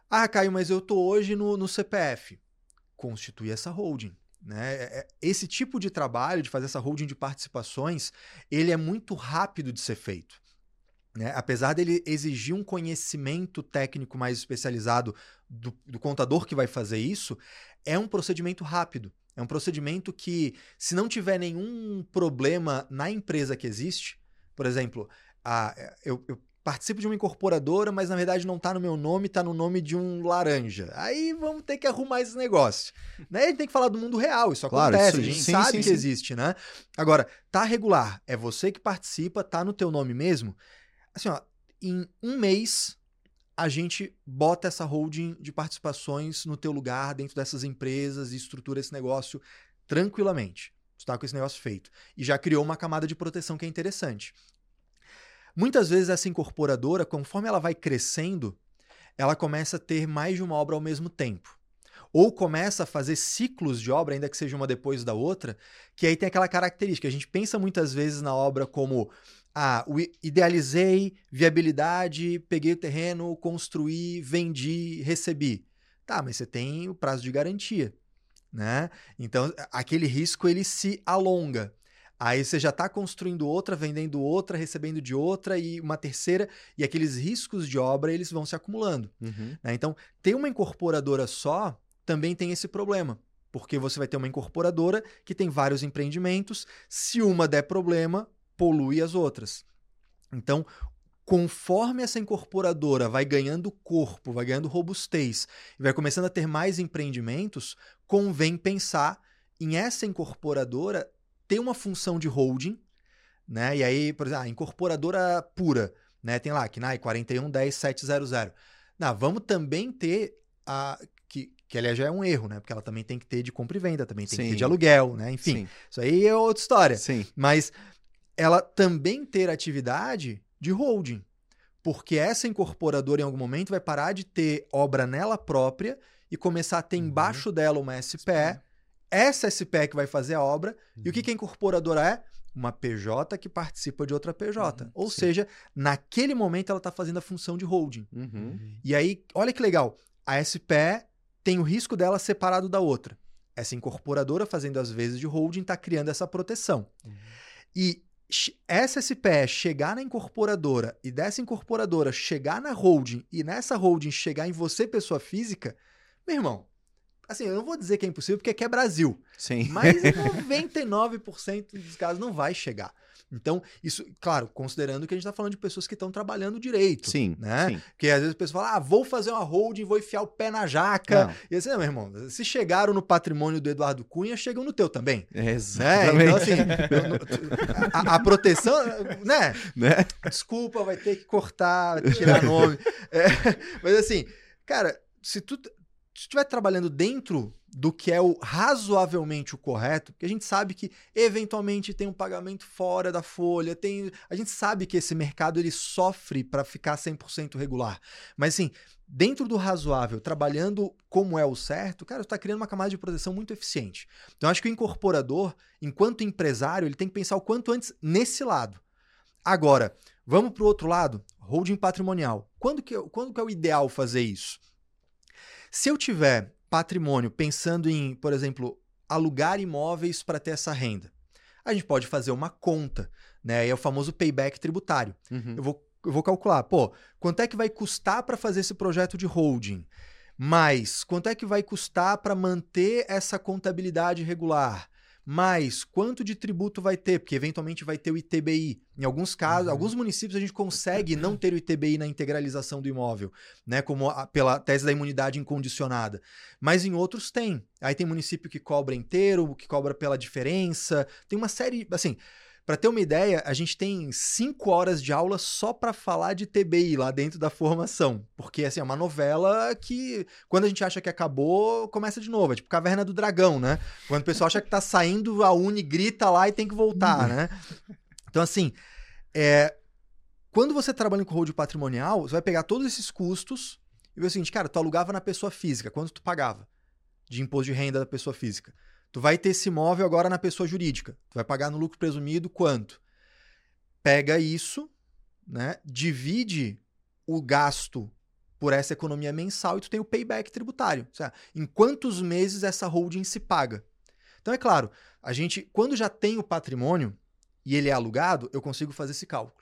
Ah, Caio, mas eu tô hoje no, no CPF. Constitui essa holding. Né? É, é, esse tipo de trabalho, de fazer essa holding de participações, ele é muito rápido de ser feito. Né? Apesar dele exigir um conhecimento técnico mais especializado do, do contador que vai fazer isso, é um procedimento rápido. É um procedimento que, se não tiver nenhum problema na empresa que existe, por exemplo, a, eu, eu participo de uma incorporadora, mas na verdade não está no meu nome, está no nome de um laranja. Aí vamos ter que arrumar esse negócio. né? A gente tem que falar do mundo real, isso claro, acontece, isso, a gente sim, sabe sim, que sim. existe, né? Agora, tá regular, é você que participa, tá no teu nome mesmo. Assim, ó, em um mês a gente bota essa holding de participações no teu lugar, dentro dessas empresas e estrutura esse negócio tranquilamente. Tu tá com esse negócio feito. E já criou uma camada de proteção que é interessante. Muitas vezes essa incorporadora, conforme ela vai crescendo, ela começa a ter mais de uma obra ao mesmo tempo. Ou começa a fazer ciclos de obra, ainda que seja uma depois da outra, que aí tem aquela característica. A gente pensa muitas vezes na obra como ah, idealizei, viabilidade, peguei o terreno, construí, vendi, recebi. Tá, mas você tem o prazo de garantia, né? Então, aquele risco ele se alonga. Aí você já está construindo outra, vendendo outra, recebendo de outra e uma terceira, e aqueles riscos de obra eles vão se acumulando. Uhum. Né? Então, ter uma incorporadora só também tem esse problema, porque você vai ter uma incorporadora que tem vários empreendimentos, se uma der problema, polui as outras. Então, conforme essa incorporadora vai ganhando corpo, vai ganhando robustez e vai começando a ter mais empreendimentos, convém pensar em essa incorporadora ter uma função de holding, né? E aí, por exemplo, a incorporadora pura, né? Tem lá, KNAI 4110700. Não, vamos também ter a que, que aliás já é um erro, né? Porque ela também tem que ter de compra e venda, também tem Sim. que ter de aluguel, né? Enfim, Sim. isso aí é outra história. Sim. Mas ela também ter atividade de holding. Porque essa incorporadora, em algum momento, vai parar de ter obra nela própria e começar a ter uhum. embaixo dela uma SPE, essa SPE que vai fazer a obra. Uhum. E o que, uhum. que a incorporadora é? Uma PJ que participa de outra PJ. Uhum, Ou sim. seja, naquele momento ela está fazendo a função de holding. Uhum. E aí, olha que legal. A SPE tem o risco dela separado da outra. Essa incorporadora fazendo as vezes de holding está criando essa proteção. Uhum. E essa SPE chegar na incorporadora e dessa incorporadora chegar na holding e nessa holding chegar em você, pessoa física, meu irmão, Assim, eu não vou dizer que é impossível porque aqui é Brasil. Sim. Mas em 99% dos casos não vai chegar. Então, isso, claro, considerando que a gente está falando de pessoas que estão trabalhando direito. Sim. Né? Sim. Porque às vezes a pessoa fala, ah, vou fazer uma holding, vou enfiar o pé na jaca. Não. E assim, não, meu irmão, se chegaram no patrimônio do Eduardo Cunha, chegam no teu também. Exatamente. Né? Então, assim, a, a, proteção, né? né? Desculpa, vai ter que cortar, tirar nome. É, mas assim, cara, se tu estiver trabalhando dentro do que é o razoavelmente o correto, porque a gente sabe que eventualmente tem um pagamento fora da folha, tem, a gente sabe que esse mercado ele sofre para ficar 100% regular. Mas assim, dentro do razoável, trabalhando como é o certo, cara, está criando uma camada de proteção muito eficiente. Então acho que o incorporador, enquanto empresário, ele tem que pensar o quanto antes nesse lado. Agora, vamos para o outro lado, holding patrimonial. Quando que, quando que é o ideal fazer isso? Se eu tiver patrimônio pensando em, por exemplo, alugar imóveis para ter essa renda, a gente pode fazer uma conta, né? É o famoso payback tributário. Uhum. Eu, vou, eu vou calcular, pô, quanto é que vai custar para fazer esse projeto de holding? Mais, quanto é que vai custar para manter essa contabilidade regular? Mais quanto de tributo vai ter, porque eventualmente vai ter o ITBI. Em alguns casos, uhum. alguns municípios a gente consegue não ter o ITBI na integralização do imóvel, né, como a, pela tese da imunidade incondicionada. Mas em outros tem. Aí tem município que cobra inteiro, que cobra pela diferença. Tem uma série, assim, para ter uma ideia, a gente tem cinco horas de aula só para falar de TBI lá dentro da formação. Porque, assim, é uma novela que, quando a gente acha que acabou, começa de novo. É tipo Caverna do Dragão, né? Quando o pessoal acha que tá saindo, a Uni grita lá e tem que voltar, né? Então, assim, é... quando você trabalha com hold patrimonial, você vai pegar todos esses custos e ver o seguinte, cara, tu alugava na pessoa física, quanto tu pagava de imposto de renda da pessoa física? Tu vai ter esse imóvel agora na pessoa jurídica. Tu vai pagar no lucro presumido quanto? Pega isso, né? Divide o gasto por essa economia mensal e tu tem o payback tributário. Seja, em quantos meses essa holding se paga? Então é claro, a gente quando já tem o patrimônio e ele é alugado, eu consigo fazer esse cálculo.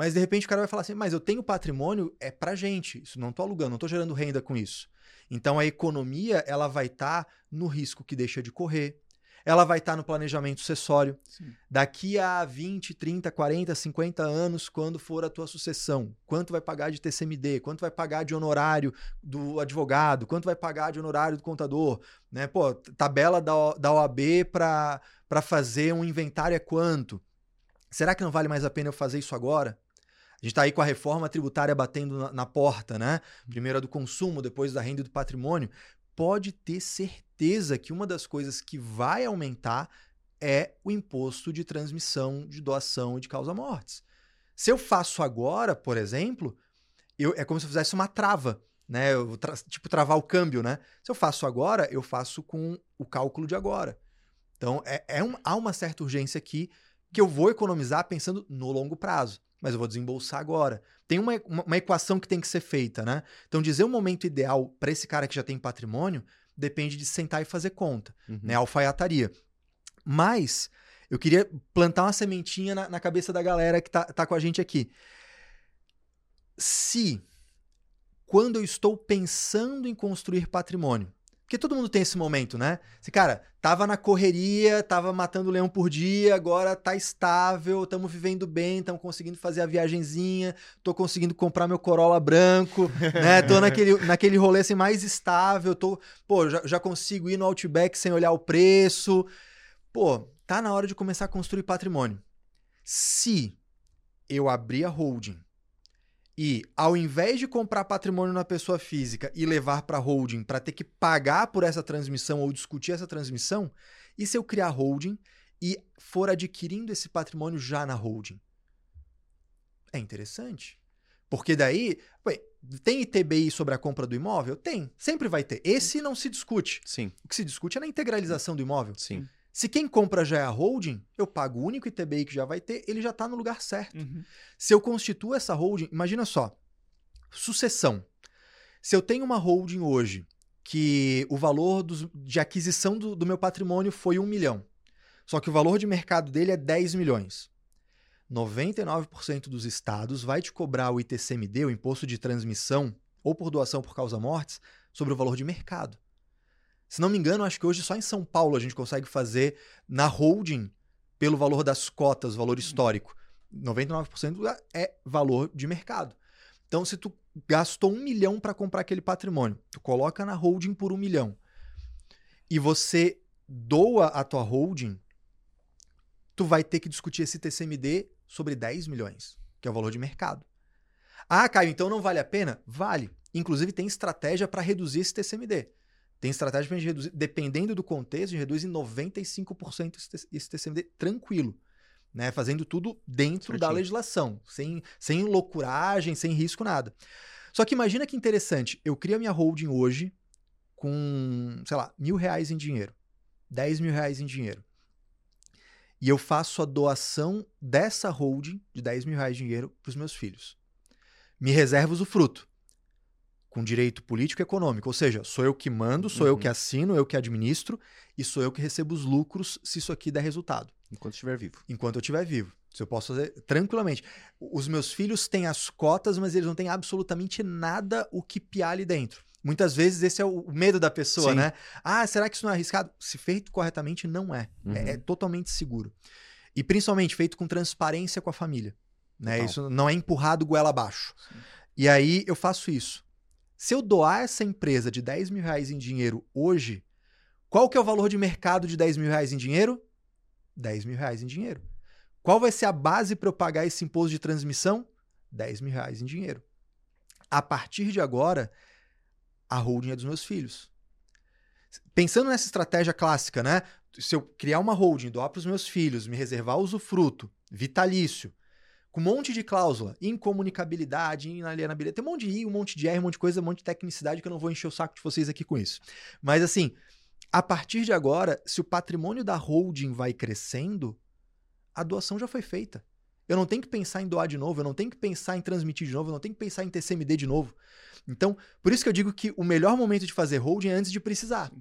Mas de repente o cara vai falar assim: "Mas eu tenho patrimônio é pra gente, isso não tô alugando, não tô gerando renda com isso". Então a economia ela vai estar tá no risco que deixa de correr, ela vai estar tá no planejamento sucessório. Sim. Daqui a 20, 30, 40, 50 anos, quando for a tua sucessão, quanto vai pagar de TCMD, quanto vai pagar de honorário do advogado, quanto vai pagar de honorário do contador, né? Pô, tabela da, da OAB para fazer um inventário é quanto? Será que não vale mais a pena eu fazer isso agora? A gente está aí com a reforma tributária batendo na, na, porta, né? Primeiro a do consumo, depois da renda e do patrimônio. Pode ter certeza que uma das coisas que vai aumentar é o imposto de transmissão, de doação e de causa-mortes. Se eu faço agora, por exemplo, eu, é como se eu fizesse uma trava, né? Tra tipo, travar o câmbio, né? Se eu faço agora, eu faço com o cálculo de agora. Então, é, é um, há uma certa urgência aqui que eu vou economizar pensando no longo prazo, mas eu vou desembolsar agora. Tem uma, uma, equação que tem que ser feita, né? Então, dizer o momento ideal para esse cara que já tem patrimônio depende de sentar e fazer conta, uhum. né? Alfaiataria. Mas eu queria plantar uma sementinha na, na cabeça da galera que tá, tá com a gente aqui. Se, quando eu estou pensando em construir patrimônio, porque todo mundo tem esse momento, né? Cara, tava na correria, tava matando leão por dia, agora tá estável, estamos vivendo bem, estamos conseguindo fazer a viagenzinha, tô conseguindo comprar meu Corolla branco, né? Tô naquele, naquele rolê assim mais estável, tô, pô, já, já consigo ir no Outback sem olhar o preço. Pô, tá na hora de começar a construir patrimônio. Se eu abrir a holding e, ao invés de comprar patrimônio na pessoa física e levar para holding para ter que pagar por essa transmissão ou discutir essa transmissão, e se eu criar holding e for adquirindo esse patrimônio já na holding? É interessante. Porque daí, tem ITBI sobre a compra do imóvel? Tem, sempre vai ter. Esse não se discute. Sim. O que se discute é na integralização do imóvel. Sim. Se quem compra já é a holding, eu pago o único ITBI que já vai ter, ele já está no lugar certo. Uhum. Se eu constituo essa holding, imagina só, sucessão. Se eu tenho uma holding hoje que o valor dos, de aquisição do, do meu patrimônio foi um milhão, só que o valor de mercado dele é 10 milhões. 99% dos estados vai te cobrar o ITCMD, o imposto de transmissão, ou por doação por causa mortes, sobre o valor de mercado. Se não me engano, acho que hoje só em São Paulo a gente consegue fazer na holding pelo valor das cotas, valor uhum. histórico. 99% é valor de mercado. Então, se tu gastou um milhão para comprar aquele patrimônio, tu coloca na holding por um milhão e você doa a tua holding, tu vai ter que discutir esse TCMD sobre 10 milhões, que é o valor de mercado. Ah, Caio, então não vale a pena? Vale. Inclusive, tem estratégia para reduzir esse TCMD. Tem estratégia para a gente reduzir, dependendo do contexto, a gente reduz em 95% esse TCMD tranquilo. Né, fazendo tudo dentro Certinho. da legislação, sem, sem loucuragem, sem risco, nada. Só que imagina que interessante, eu crio a minha holding hoje com, sei lá, mil reais em dinheiro, 10 mil reais em dinheiro. E eu faço a doação dessa holding de 10 mil reais em dinheiro para os meus filhos. Me reservo o fruto com direito político e econômico. Ou seja, sou eu que mando, sou uhum. eu que assino, eu que administro e sou eu que recebo os lucros se isso aqui der resultado. Enquanto estiver vivo. Enquanto eu estiver vivo. Isso eu posso fazer tranquilamente. Os meus filhos têm as cotas, mas eles não têm absolutamente nada o que piar ali dentro. Muitas vezes esse é o medo da pessoa, Sim. né? Ah, será que isso não é arriscado? Se feito corretamente, não é. Uhum. É, é, totalmente seguro. E principalmente feito com transparência com a família. Né? Isso não é empurrado goela abaixo. Sim. E aí eu faço isso. Se eu doar essa empresa de 10 mil reais em dinheiro hoje, qual que é o valor de mercado de 10 mil reais em dinheiro? 10 mil reais em dinheiro. Qual vai ser a base para eu pagar esse imposto de transmissão? 10 mil reais em dinheiro. A partir de agora, a holding é dos meus filhos. Pensando nessa estratégia clássica, né? Se eu criar uma holding, doar para os meus filhos, me reservar usufruto, vitalício, com um monte de cláusula, incomunicabilidade, inalienabilidade, tem um monte de I, um monte de R, um monte de coisa, um monte de tecnicidade que eu não vou encher o saco de vocês aqui com isso. Mas assim, a partir de agora, se o patrimônio da holding vai crescendo, a doação já foi feita. Eu não tenho que pensar em doar de novo, eu não tenho que pensar em transmitir de novo, eu não tenho que pensar em TCMD de novo. Então, por isso que eu digo que o melhor momento de fazer holding é antes de precisar.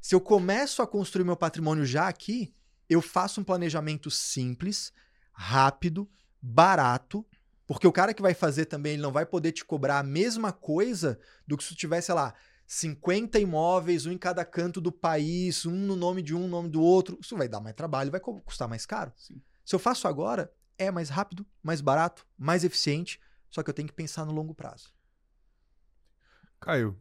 Se eu começo a construir meu patrimônio já aqui, eu faço um planejamento simples, rápido, barato, porque o cara que vai fazer também ele não vai poder te cobrar a mesma coisa do que se tu tivesse, sei lá, 50 imóveis, um em cada canto do país, um no nome de um, no nome do outro. Isso vai dar mais trabalho, vai custar mais caro. Sim. Se eu faço agora, é mais rápido, mais barato, mais eficiente, só que eu tenho que pensar no longo prazo. Caio,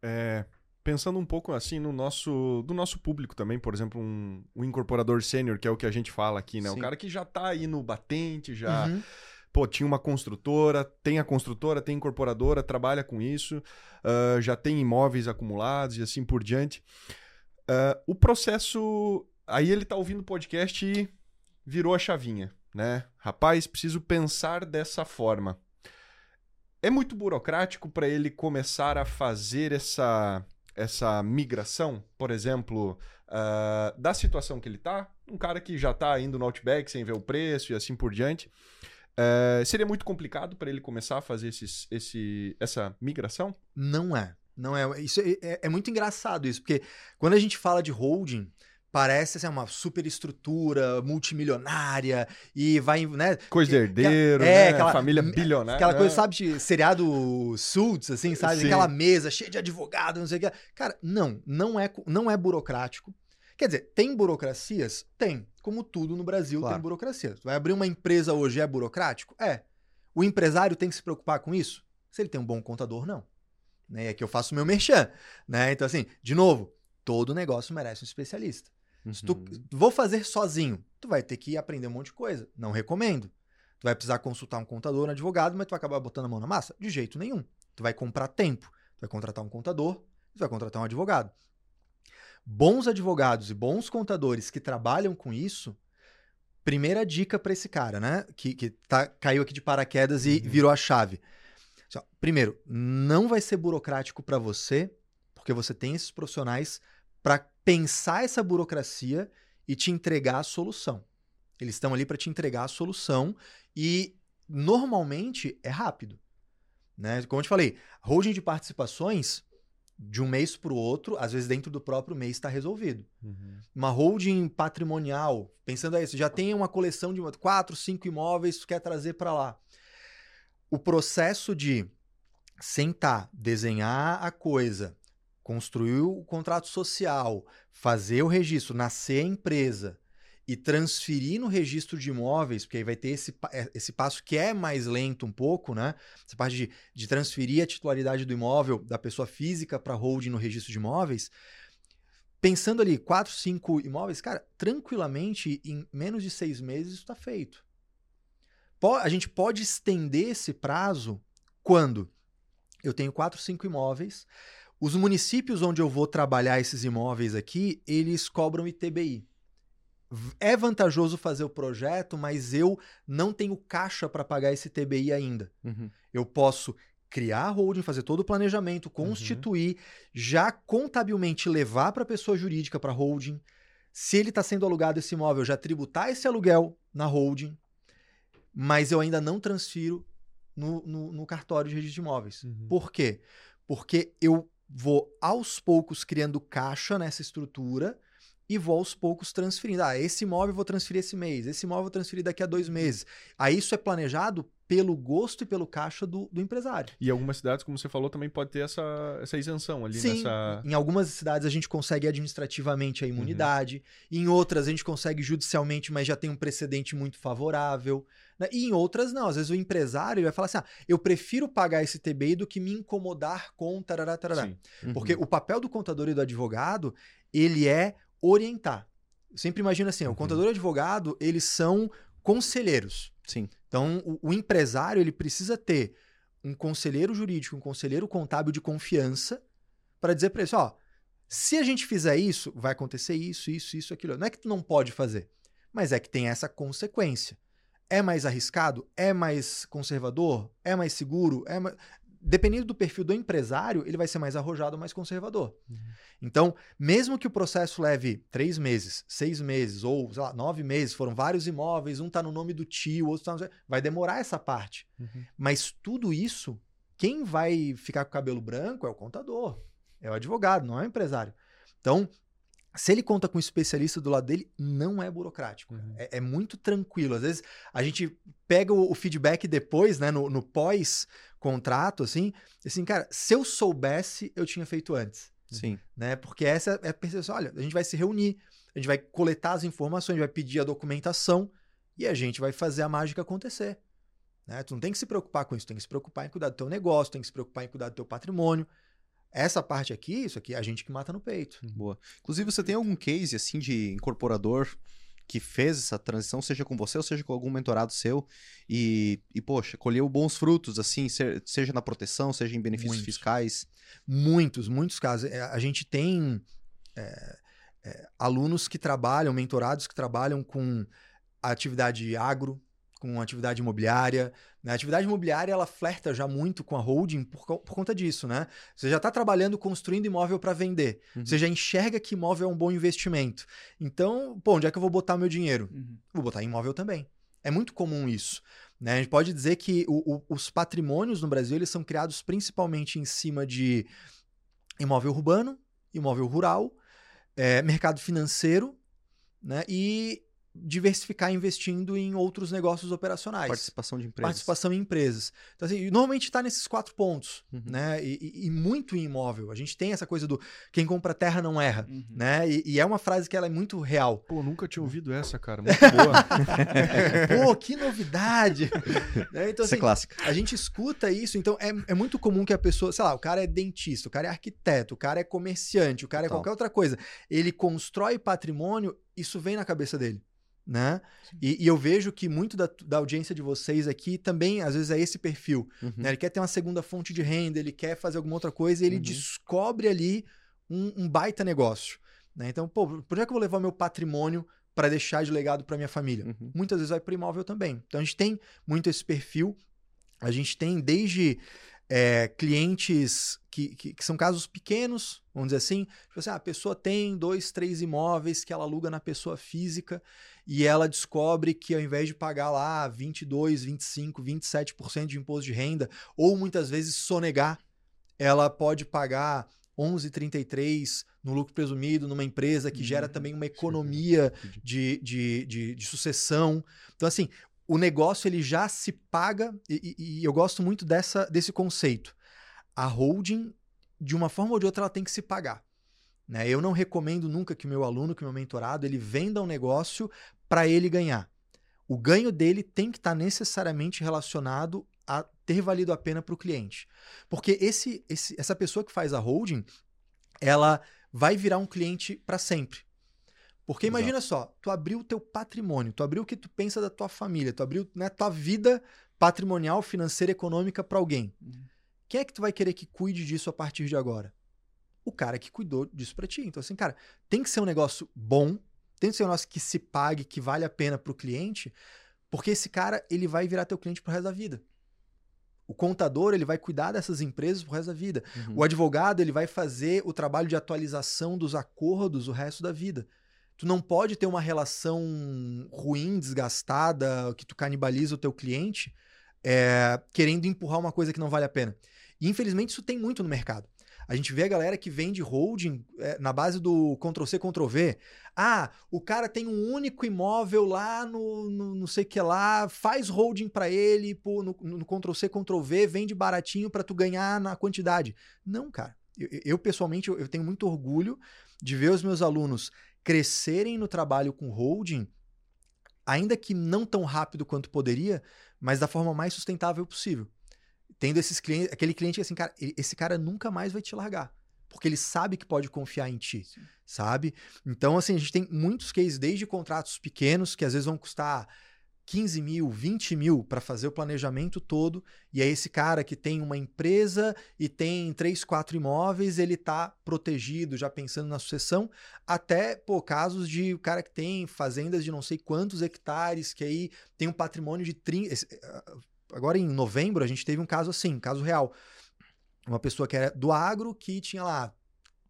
é, pensando um pouco assim no nosso do nosso público também, por exemplo, um, um incorporador sênior, que é o que a gente fala aqui, né? Sim. O cara que já está aí no batente, já uhum. pô, tinha uma construtora, tem a construtora, tem incorporadora, trabalha com isso, uh, já tem imóveis acumulados e assim por diante. Uh, o processo. Aí ele está ouvindo o podcast e virou a chavinha, né? Rapaz, preciso pensar dessa forma. É muito burocrático para ele começar a fazer essa essa migração, por exemplo, uh, da situação que ele está, um cara que já está indo no Outback sem ver o preço e assim por diante, uh, seria muito complicado para ele começar a fazer esses, esse, essa migração? Não é. Não é. Isso é, é, é muito engraçado isso, porque quando a gente fala de holding, parece assim, uma super estrutura multimilionária e vai, né? Coisa de herdeiro, é, né? aquela família bilionária. Aquela coisa, sabe, de seriado Suits, assim, sabe? Sim. Aquela mesa cheia de advogado, não sei o que. Cara, não, não é, não é burocrático. Quer dizer, tem burocracias? Tem. Como tudo no Brasil claro. tem burocracias. Vai abrir uma empresa hoje é burocrático? É. O empresário tem que se preocupar com isso? Se ele tem um bom contador, não. Né? É que eu faço meu merchan. Né? Então, assim, de novo, todo negócio merece um especialista. Uhum. Se tu uhum. vou fazer sozinho, tu vai ter que aprender um monte de coisa. Não recomendo. Tu vai precisar consultar um contador, um advogado, mas tu vai acabar botando a mão na massa? De jeito nenhum. Tu vai comprar tempo. Tu vai contratar um contador, tu vai contratar um advogado. Bons advogados e bons contadores que trabalham com isso, primeira dica para esse cara, né? Que, que tá, caiu aqui de paraquedas e uhum. virou a chave. Primeiro, não vai ser burocrático para você, porque você tem esses profissionais para pensar essa burocracia e te entregar a solução. Eles estão ali para te entregar a solução e normalmente é rápido. Né? Como eu te falei, holding de participações de um mês para o outro, às vezes dentro do próprio mês está resolvido. Uhum. Uma holding patrimonial, pensando aí, você já tem uma coleção de quatro, cinco imóveis, quer trazer para lá. O processo de sentar, desenhar a coisa, construir o contrato social, fazer o registro, nascer a empresa e transferir no registro de imóveis, porque aí vai ter esse, é, esse passo que é mais lento um pouco, né? Essa parte de, de transferir a titularidade do imóvel da pessoa física para holding no registro de imóveis. Pensando ali, quatro, cinco imóveis, cara, tranquilamente, em menos de seis meses, isso está feito. A gente pode estender esse prazo quando eu tenho quatro, cinco imóveis, os municípios onde eu vou trabalhar esses imóveis aqui, eles cobram ITBI. É vantajoso fazer o projeto, mas eu não tenho caixa para pagar esse ITBI ainda. Uhum. Eu posso criar a holding, fazer todo o planejamento, uhum. constituir, uhum. já contabilmente levar para a pessoa jurídica, para a holding. Se ele está sendo alugado esse imóvel, já tributar esse aluguel na holding, mas eu ainda não transfiro no, no, no cartório de registro de imóveis. Uhum. Por quê? Porque eu vou aos poucos criando caixa nessa estrutura e vou aos poucos transferindo. Ah, esse imóvel eu vou transferir esse mês, esse imóvel eu vou transferir daqui a dois meses. Aí isso é planejado pelo gosto e pelo caixa do, do empresário. E algumas cidades, como você falou, também pode ter essa, essa isenção ali Sim, nessa. Em algumas cidades a gente consegue administrativamente a imunidade, uhum. em outras a gente consegue judicialmente, mas já tem um precedente muito favorável. Né? E em outras não. Às vezes o empresário vai falar assim: ah, eu prefiro pagar esse TBI do que me incomodar com tarará, tarará. Uhum. Porque o papel do contador e do advogado, ele é orientar. Eu sempre imagino assim, uhum. o contador e o advogado, eles são conselheiros. Sim. Então, o, o empresário, ele precisa ter um conselheiro jurídico, um conselheiro contábil de confiança para dizer para ele, ó, se a gente fizer isso, vai acontecer isso, isso, isso, aquilo. Não é que tu não pode fazer, mas é que tem essa consequência. É mais arriscado? É mais conservador? É mais seguro? É mais dependendo do perfil do empresário, ele vai ser mais arrojado ou mais conservador. Uhum. Então, mesmo que o processo leve três meses, seis meses ou lá, nove meses, foram vários imóveis, um está no nome do tio, outro está no... vai demorar essa parte. Uhum. Mas tudo isso, quem vai ficar com o cabelo branco é o contador, é o advogado, não é o empresário. Então, se ele conta com um especialista do lado dele, não é burocrático. Uhum. É, é, muito tranquilo. Às vezes a gente pega o, o feedback depois, né, no, no pós-contrato, assim, assim, cara, se eu soubesse, eu tinha feito antes. Sim. Né? Porque essa é a percepção. Olha, a gente vai se reunir, a gente vai coletar as informações, a gente vai pedir a documentação e a gente vai fazer a mágica acontecer. Né? Tu não tem que se preocupar com isso, tem que se preocupar em cuidar do teu negócio, tem que se preocupar em cuidar do teu patrimônio. Essa parte aqui, isso aqui, é a gente que mata no peito. Boa. Inclusive, você tem algum case assim de incorporador que fez essa transição, seja com você ou seja com algum mentorado seu, e, e poxa, colheu bons frutos, assim, seja na proteção, seja em benefícios muitos. fiscais? Muitos, muitos casos. É, a gente tem é, é, alunos que trabalham, mentorados que trabalham com atividade agro, com atividade imobiliária. Né? A atividade imobiliária ela flerta já muito com a holding por, por conta disso, né? Você já está trabalhando construindo imóvel para vender. Uhum. Você já enxerga que imóvel é um bom investimento. Então, pô, onde é que eu vou botar meu dinheiro? Uhum. Vou botar em imóvel também. É muito comum isso. Né? A gente pode dizer que o, o, os patrimônios no Brasil eles são criados principalmente em cima de imóvel urbano, imóvel rural, é, mercado financeiro né? e diversificar investindo em outros negócios operacionais. Participação de empresas. Participação em empresas. Então, assim, normalmente está nesses quatro pontos, uhum. né? E, e, e, muito em imóvel. A gente tem essa coisa do quem compra terra não erra, uhum. né? E, e, é uma frase que ela é muito real. Pô, nunca tinha ouvido essa, cara. Muito boa. Pô, que novidade! né? Então, assim, é clássica. A gente escuta isso, então é, é muito comum que a pessoa, sei lá, o cara é dentista, o cara é arquiteto, o cara é comerciante, o cara é qualquer outra coisa. Ele constrói patrimônio, isso vem na cabeça dele né? E, e, eu vejo que muito da, da, audiência de vocês aqui também, às vezes, é esse perfil. Uhum. Né? Ele quer ter uma segunda fonte de renda, ele quer fazer alguma outra coisa e ele uhum. descobre ali um, um baita negócio. Né? Então, pô, por que eu vou levar meu patrimônio para deixar de legado para minha família? Uhum. Muitas vezes vai para imóvel também. Então, a gente tem muito esse perfil. A gente tem desde é, clientes que, que, que, são casos pequenos, vamos dizer assim. Tipo assim, ah, a pessoa tem dois, três imóveis que ela aluga na pessoa física e ela descobre que ao invés de pagar lá 22, 25, 27% de imposto de renda, ou muitas vezes sonegar, ela pode pagar 11,33 no lucro presumido numa empresa que gera uhum. também uma economia de, de, de, de, sucessão. Então, assim, o negócio ele já se paga, e, e, eu gosto muito dessa, desse conceito. A holding, de uma forma ou de outra, ela tem que se pagar. Né? Eu não recomendo nunca que o meu aluno, que meu mentorado, ele venda um negócio para ele ganhar. O ganho dele tem que estar tá necessariamente relacionado a ter valido a pena para o cliente. Porque esse, esse, essa pessoa que faz a holding, ela vai virar um cliente para sempre. Porque Exato. imagina só, tu abriu o teu patrimônio, tu abriu o que tu pensa da tua família, tu abriu né, tua vida patrimonial, financeira, econômica para alguém. Uhum. Quem é que tu vai querer que cuide disso a partir de agora? o cara que cuidou disso para ti. Então, assim, cara, tem que ser um negócio bom, tem que ser um negócio que se pague, que vale a pena para o cliente, porque esse cara, ele vai virar teu cliente pro resto da vida. O contador, ele vai cuidar dessas empresas pro resto da vida. Uhum. O advogado, ele vai fazer o trabalho de atualização dos acordos o resto da vida. Tu não pode ter uma relação ruim, desgastada, que tu canibaliza o teu cliente, é, querendo empurrar uma coisa que não vale a pena. E infelizmente isso tem muito no mercado. A gente vê a galera que vende holding é, na base do Ctrl-C, Ctrl-V. Ah, o cara tem um único imóvel lá no, no não sei que lá, faz holding para ele pô, no, no Ctrl-C, Ctrl-V, vende baratinho para tu ganhar na quantidade. Não, cara. Eu, eu pessoalmente, eu, eu tenho muito orgulho de ver os meus alunos crescerem no trabalho com holding, ainda que não tão rápido quanto poderia, mas da forma mais sustentável possível tendo esses clientes, aquele cliente que assim, cara, esse cara nunca mais vai te largar. Porque ele sabe que pode confiar em ti, Sim. sabe? Então, assim, a gente tem muitos cases, desde contratos pequenos, que às vezes vão custar 15 mil, 20 mil para fazer o planejamento todo, e aí esse cara que tem uma empresa e tem três, quatro imóveis, ele tá protegido, já pensando na sucessão, até, pô, casos de o cara que tem fazendas de não sei quantos hectares, que aí tem um patrimônio de 30, agora em novembro, a gente teve um caso assim, um caso real. Uma pessoa que era do agro que tinha lá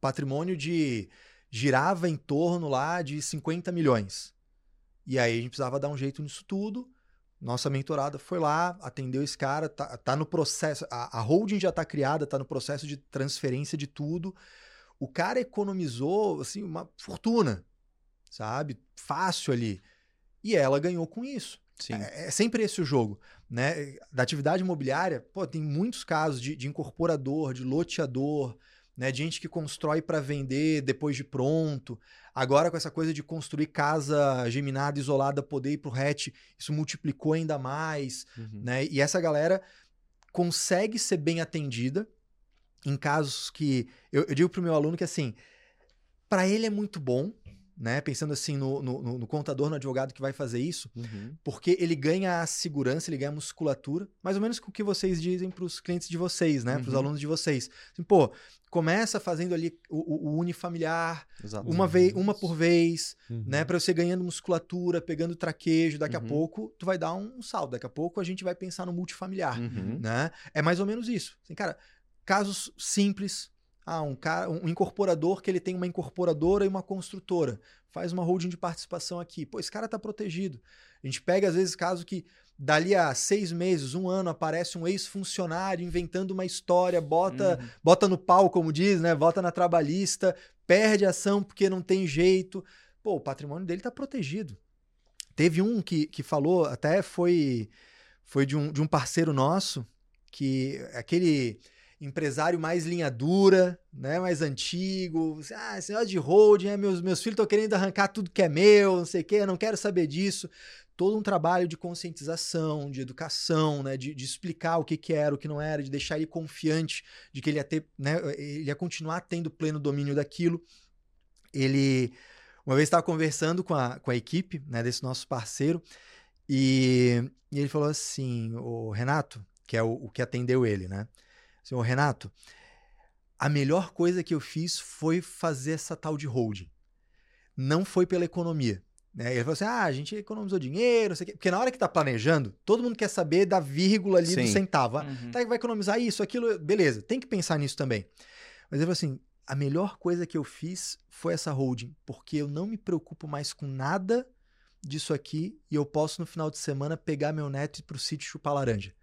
patrimônio de. girava em torno lá de 50 milhões. E aí a gente precisava dar um jeito nisso tudo. Nossa mentorada foi lá, atendeu esse cara, tá, tá no processo. A, a holding já está criada, está no processo de transferência de tudo. o cara economizou assim uma fortuna, sabe? Fácil ali. E ela ganhou com isso. É, é, sempre esse o jogo. Né? Da atividade imobiliária, pô, tem muitos casos de, de incorporador, de loteador, né? De gente que constrói para vender depois de pronto. Agora, com essa coisa de construir casa geminada, isolada, poder ir pro hatch, isso multiplicou ainda mais. Uhum. Né? E essa galera consegue ser bem atendida em casos que. Eu, eu digo pro meu aluno que assim, para ele é muito bom, né? Pensando assim no, no, no, contador, no advogado que vai fazer isso, uhum. porque ele ganha a segurança, ele ganha a musculatura, mais ou menos com o que vocês dizem para os clientes de vocês, né? Uhum. Para os alunos de vocês. Assim, pô, começa fazendo ali o, o unifamiliar, uma vez, uma por vez, uhum. né? Para você ganhando musculatura, pegando traquejo, daqui a uhum. pouco tu vai dar um salto, daqui a pouco a gente vai pensar no multifamiliar, uhum. né? É mais ou menos isso. Assim, cara, casos simples. Ah, um, cara, um incorporador que ele tem uma incorporadora e uma construtora. Faz uma holding de participação aqui. Pô, esse cara tá protegido. A gente pega, às vezes, caso que dali a seis meses, um ano, aparece um ex-funcionário inventando uma história, bota, uhum. bota no pau, como diz, né? Bota na trabalhista, perde ação porque não tem jeito. Pô, o patrimônio dele tá protegido. Teve um que, que falou, até foi, foi de, um, de um parceiro nosso, que aquele empresário mais linha dura, né, mais antigo. Ah, esse de holding, é, meus, meus filhos estão querendo arrancar tudo que é meu, não sei o quê, não quero saber disso. Todo um trabalho de conscientização, de educação, né, de, de explicar o que, que era, o que não era, de deixar ele confiante de que ele ia ter, né, ele ia continuar tendo pleno domínio daquilo. Ele, uma vez estava conversando com a, com a equipe, né, desse nosso parceiro, e, e ele falou assim, o Renato, que é o, o que atendeu ele, né? Senhor Renato, a melhor coisa que eu fiz foi fazer essa tal de holding. Não foi pela economia. Né? Ele falou assim: ah, a gente economizou dinheiro, não sei o quê. Porque na hora que tá planejando, todo mundo quer saber da vírgula ali Sim. do centavo. Ah, uhum. Tá, vai economizar isso, aquilo, beleza, tem que pensar nisso também. Mas ele falou assim: a melhor coisa que eu fiz foi essa holding, porque eu não me preocupo mais com nada disso aqui e eu posso no final de semana pegar meu neto e ir pro sítio chupar laranja.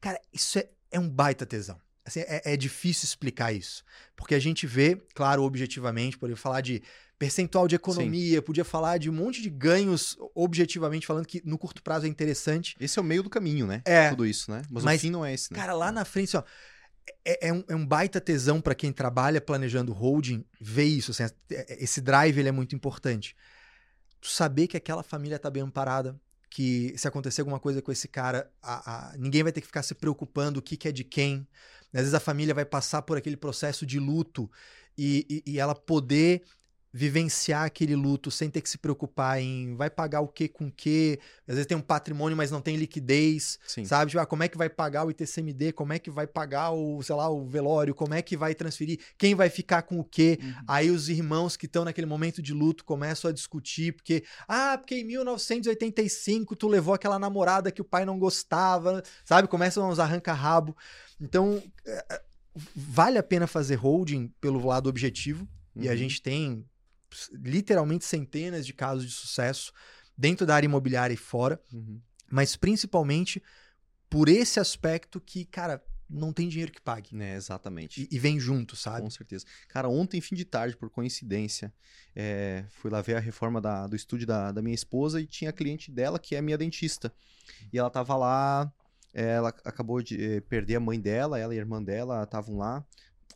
Cara, isso é é um baita tesão. Assim, é, é, difícil explicar isso. Porque a gente vê, claro, objetivamente, poderia falar de percentual de economia, Sim. podia falar de um monte de ganhos, objetivamente falando, que no curto prazo é interessante. Esse é o meio do caminho, né? É. Tudo isso, né? Mas, Mas o fim não é esse, né? Cara, lá na frente, ó, é, é, um, é um baita tesão para quem trabalha planejando holding ver isso. Assim, é, esse drive ele é muito importante. Tu saber que aquela família tá bem amparada, que se acontecer alguma coisa com esse cara, a, a, ninguém vai ter que ficar se preocupando o que, que é de quem. Às vezes a família vai passar por aquele processo de luto e, e, e ela poder vivenciar aquele luto sem ter que se preocupar em vai pagar o que com o que. Às vezes tem um patrimônio, mas não tem liquidez, Sim. sabe? Tipo, ah, como é que vai pagar o ITCMD? Como é que vai pagar o, sei lá, o velório? Como é que vai transferir? Quem vai ficar com o quê? Uhum. Aí os irmãos que estão naquele momento de luto começam a discutir, porque, ah, porque em 1985 tu levou aquela namorada que o pai não gostava, sabe? Começam uns arranca-rabo. Então, é, é, vale a pena fazer holding pelo lado objetivo, uhum. e a uhum. gente tem literalmente centenas de casos de sucesso dentro da área imobiliária e fora, uhum. mas principalmente por esse aspecto que, cara, não tem dinheiro que pague. É, exatamente. E, e, vem junto, sabe? Com certeza. Cara, ontem, fim de tarde, por coincidência, é, fui lá ver a reforma da, do estúdio da, da minha esposa e tinha cliente dela que é minha dentista. E ela tava lá, é, ela acabou de é, perder a mãe dela, ela e a irmã dela estavam lá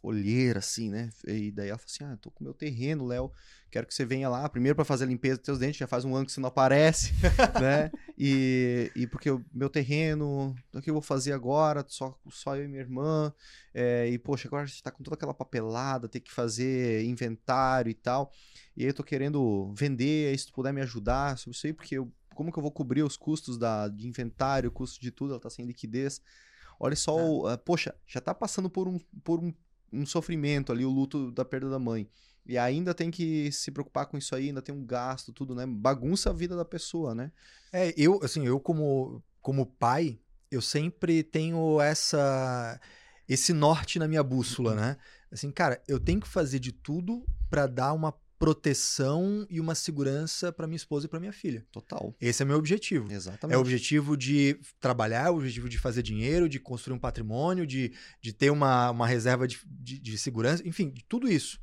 olheira, assim, né? E daí ela falou assim: Ah, tô com meu terreno, Léo. Quero que você venha lá. Primeiro para fazer a limpeza dos teus dentes, já faz um ano que você não aparece, né? E, e porque o meu terreno, o que eu vou fazer agora? Só, só eu e minha irmã. É, e, poxa, agora a gente tá com toda aquela papelada, ter que fazer inventário e tal. E aí eu tô querendo vender, aí se tu puder me ajudar sobre isso aí, porque eu, como que eu vou cobrir os custos da, de inventário, custo de tudo, ela tá sem liquidez. Olha só, é. uh, poxa, já tá passando por um, por um um sofrimento ali, o luto da perda da mãe. E ainda tem que se preocupar com isso aí, ainda tem um gasto, tudo, né? Bagunça a vida da pessoa, né? É, eu, assim, eu como, como pai, eu sempre tenho essa esse norte na minha bússola, né? Assim, cara, eu tenho que fazer de tudo para dar uma proteção e uma segurança para minha esposa e para minha filha. Total. Esse é meu objetivo. Exatamente. É o objetivo de trabalhar, é o objetivo de fazer dinheiro, de construir um patrimônio, de, de ter uma, uma reserva de, de, de segurança, enfim, de tudo isso.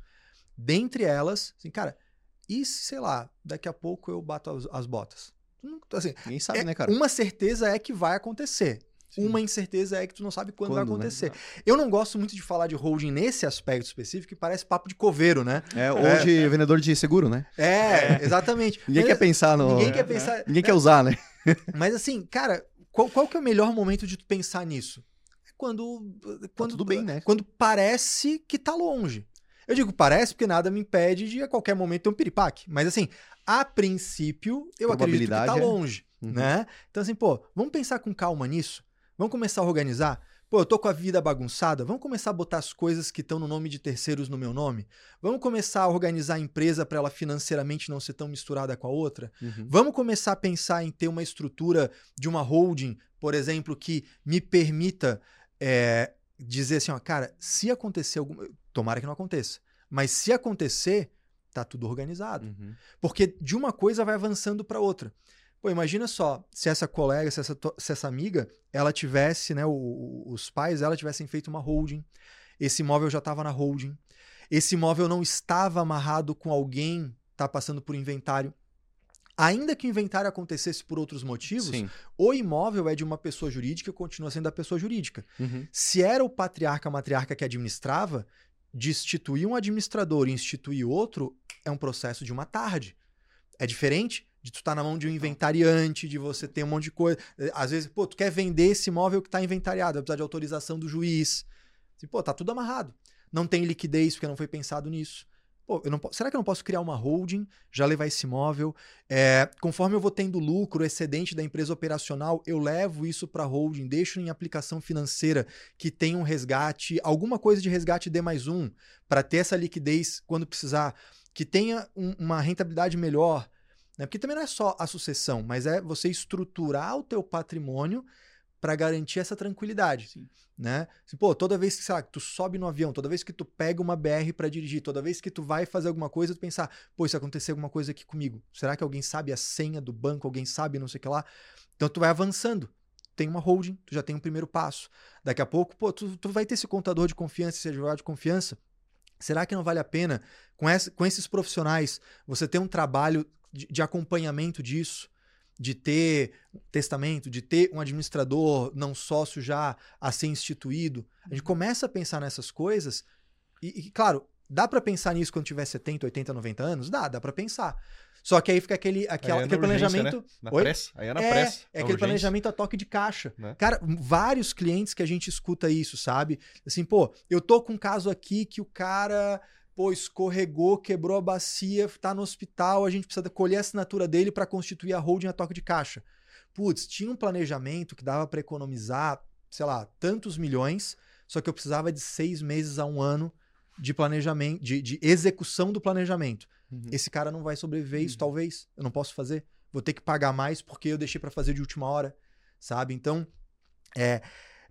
Dentre elas, assim, cara, e se, sei lá, daqui a pouco eu bato as, as botas? Assim, Ninguém sabe, é, né, cara? Uma certeza é que vai acontecer. Sim. Uma incerteza é que tu não sabe quando, quando vai né? acontecer. Né? Eu não gosto muito de falar de holding nesse aspecto específico, que parece papo de coveiro, né? É, ou é. de vendedor de seguro, né? É, é. exatamente. ninguém Mas, quer pensar no. Ninguém quer pensar. Ninguém quer usar, né? Mas assim, cara, qual, qual que é o melhor momento de tu pensar nisso? É quando. Quando tá tudo bem, né? Quando parece que tá longe. Eu digo parece porque nada me impede de a qualquer momento ter um piripaque. Mas assim, a princípio, eu acredito que tá longe. É. Né? Então, assim, pô, vamos pensar com calma nisso. Vamos começar a organizar? Pô, eu tô com a vida bagunçada, vamos começar a botar as coisas que estão no nome de terceiros no meu nome? Vamos começar a organizar a empresa para ela financeiramente não ser tão misturada com a outra? Uhum. Vamos começar a pensar em ter uma estrutura de uma holding, por exemplo, que me permita é, dizer assim, ó, cara, se acontecer algum. Tomara que não aconteça. Mas se acontecer, tá tudo organizado. Uhum. Porque de uma coisa vai avançando para outra. Pô, imagina só, se essa colega, se essa, se essa amiga, ela tivesse, né, o, os pais ela tivessem feito uma holding, esse imóvel já estava na holding, esse imóvel não estava amarrado com alguém, tá passando por inventário. Ainda que o inventário acontecesse por outros motivos, Sim. o imóvel é de uma pessoa jurídica e continua sendo da pessoa jurídica. Uhum. Se era o patriarca, a matriarca que administrava, destituir um administrador e instituir outro é um processo de uma tarde. É diferente de tu estar tá na mão de um inventariante, de você ter um monte de coisa. Eh, às vezes, pô, tu quer vender esse imóvel que está inventariado, vai precisar de autorização do juiz. Assim, pô, tá tudo amarrado. Não tem liquidez porque não foi pensado nisso. Pô, eu não, será que eu não posso criar uma holding, já levar esse imóvel? É, conforme eu vou tendo lucro, excedente da empresa operacional, eu levo isso para holding, deixo em aplicação financeira que tenha um resgate, alguma coisa de resgate D mais um, para ter essa liquidez quando precisar, que tenha um, uma rentabilidade melhor. Né? Porque também não é só a sucessão, mas é você estruturar o teu patrimônio para garantir essa tranquilidade, Sim. né? Assim, pô, toda vez que, sei lá, que tu sobe no avião, toda vez que tu pega uma BR para dirigir, toda vez que tu vai fazer alguma coisa, tu pensar, pô, se acontecer alguma coisa aqui comigo, será que alguém sabe a senha do banco, alguém sabe não sei o que lá? Então tu vai avançando. Tem uma holding, tu já tem um primeiro passo. Daqui a pouco, pô, tu, tu vai ter esse contador de confiança, esse advogado de confiança. Será que não vale a pena, com, essa, com esses profissionais, você ter um trabalho de, de acompanhamento disso? de ter testamento, de ter um administrador não sócio já a ser instituído. A gente uhum. começa a pensar nessas coisas e, e claro, dá para pensar nisso quando tiver 70, 80, 90 anos? Dá, dá para pensar. Só que aí fica aquele, aquele, é aquele planejamento. Né? Na Oi? pressa. Aí é na é, pressa. É aquele urgência. planejamento a toque de caixa. Né? Cara, vários clientes que a gente escuta isso, sabe? Assim, pô, eu tô com um caso aqui que o cara pô, escorregou, quebrou a bacia, tá no hospital, a gente precisa colher a assinatura dele para constituir a holding a toque de caixa. Putz, tinha um planejamento que dava para economizar, sei lá, tantos milhões, só que eu precisava de seis meses a um ano de planejamento, de, de execução do planejamento. Uhum. Esse cara não vai sobreviver isso, uhum. talvez. Eu não posso fazer. Vou ter que pagar mais porque eu deixei para fazer de última hora, sabe? Então, é,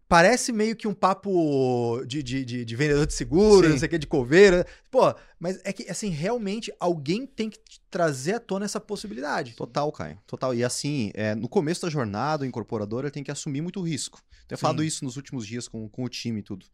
Parece meio que um papo de, de, de, de vendedor de seguro, Sim. não sei o que, de coveira. Pô, mas é que, assim, realmente alguém tem que trazer à tona essa possibilidade. Total, Caio. Total. E assim, é, no começo da jornada, o incorporador tem que assumir muito risco. Tenho falado isso nos últimos dias com, com o time e tudo.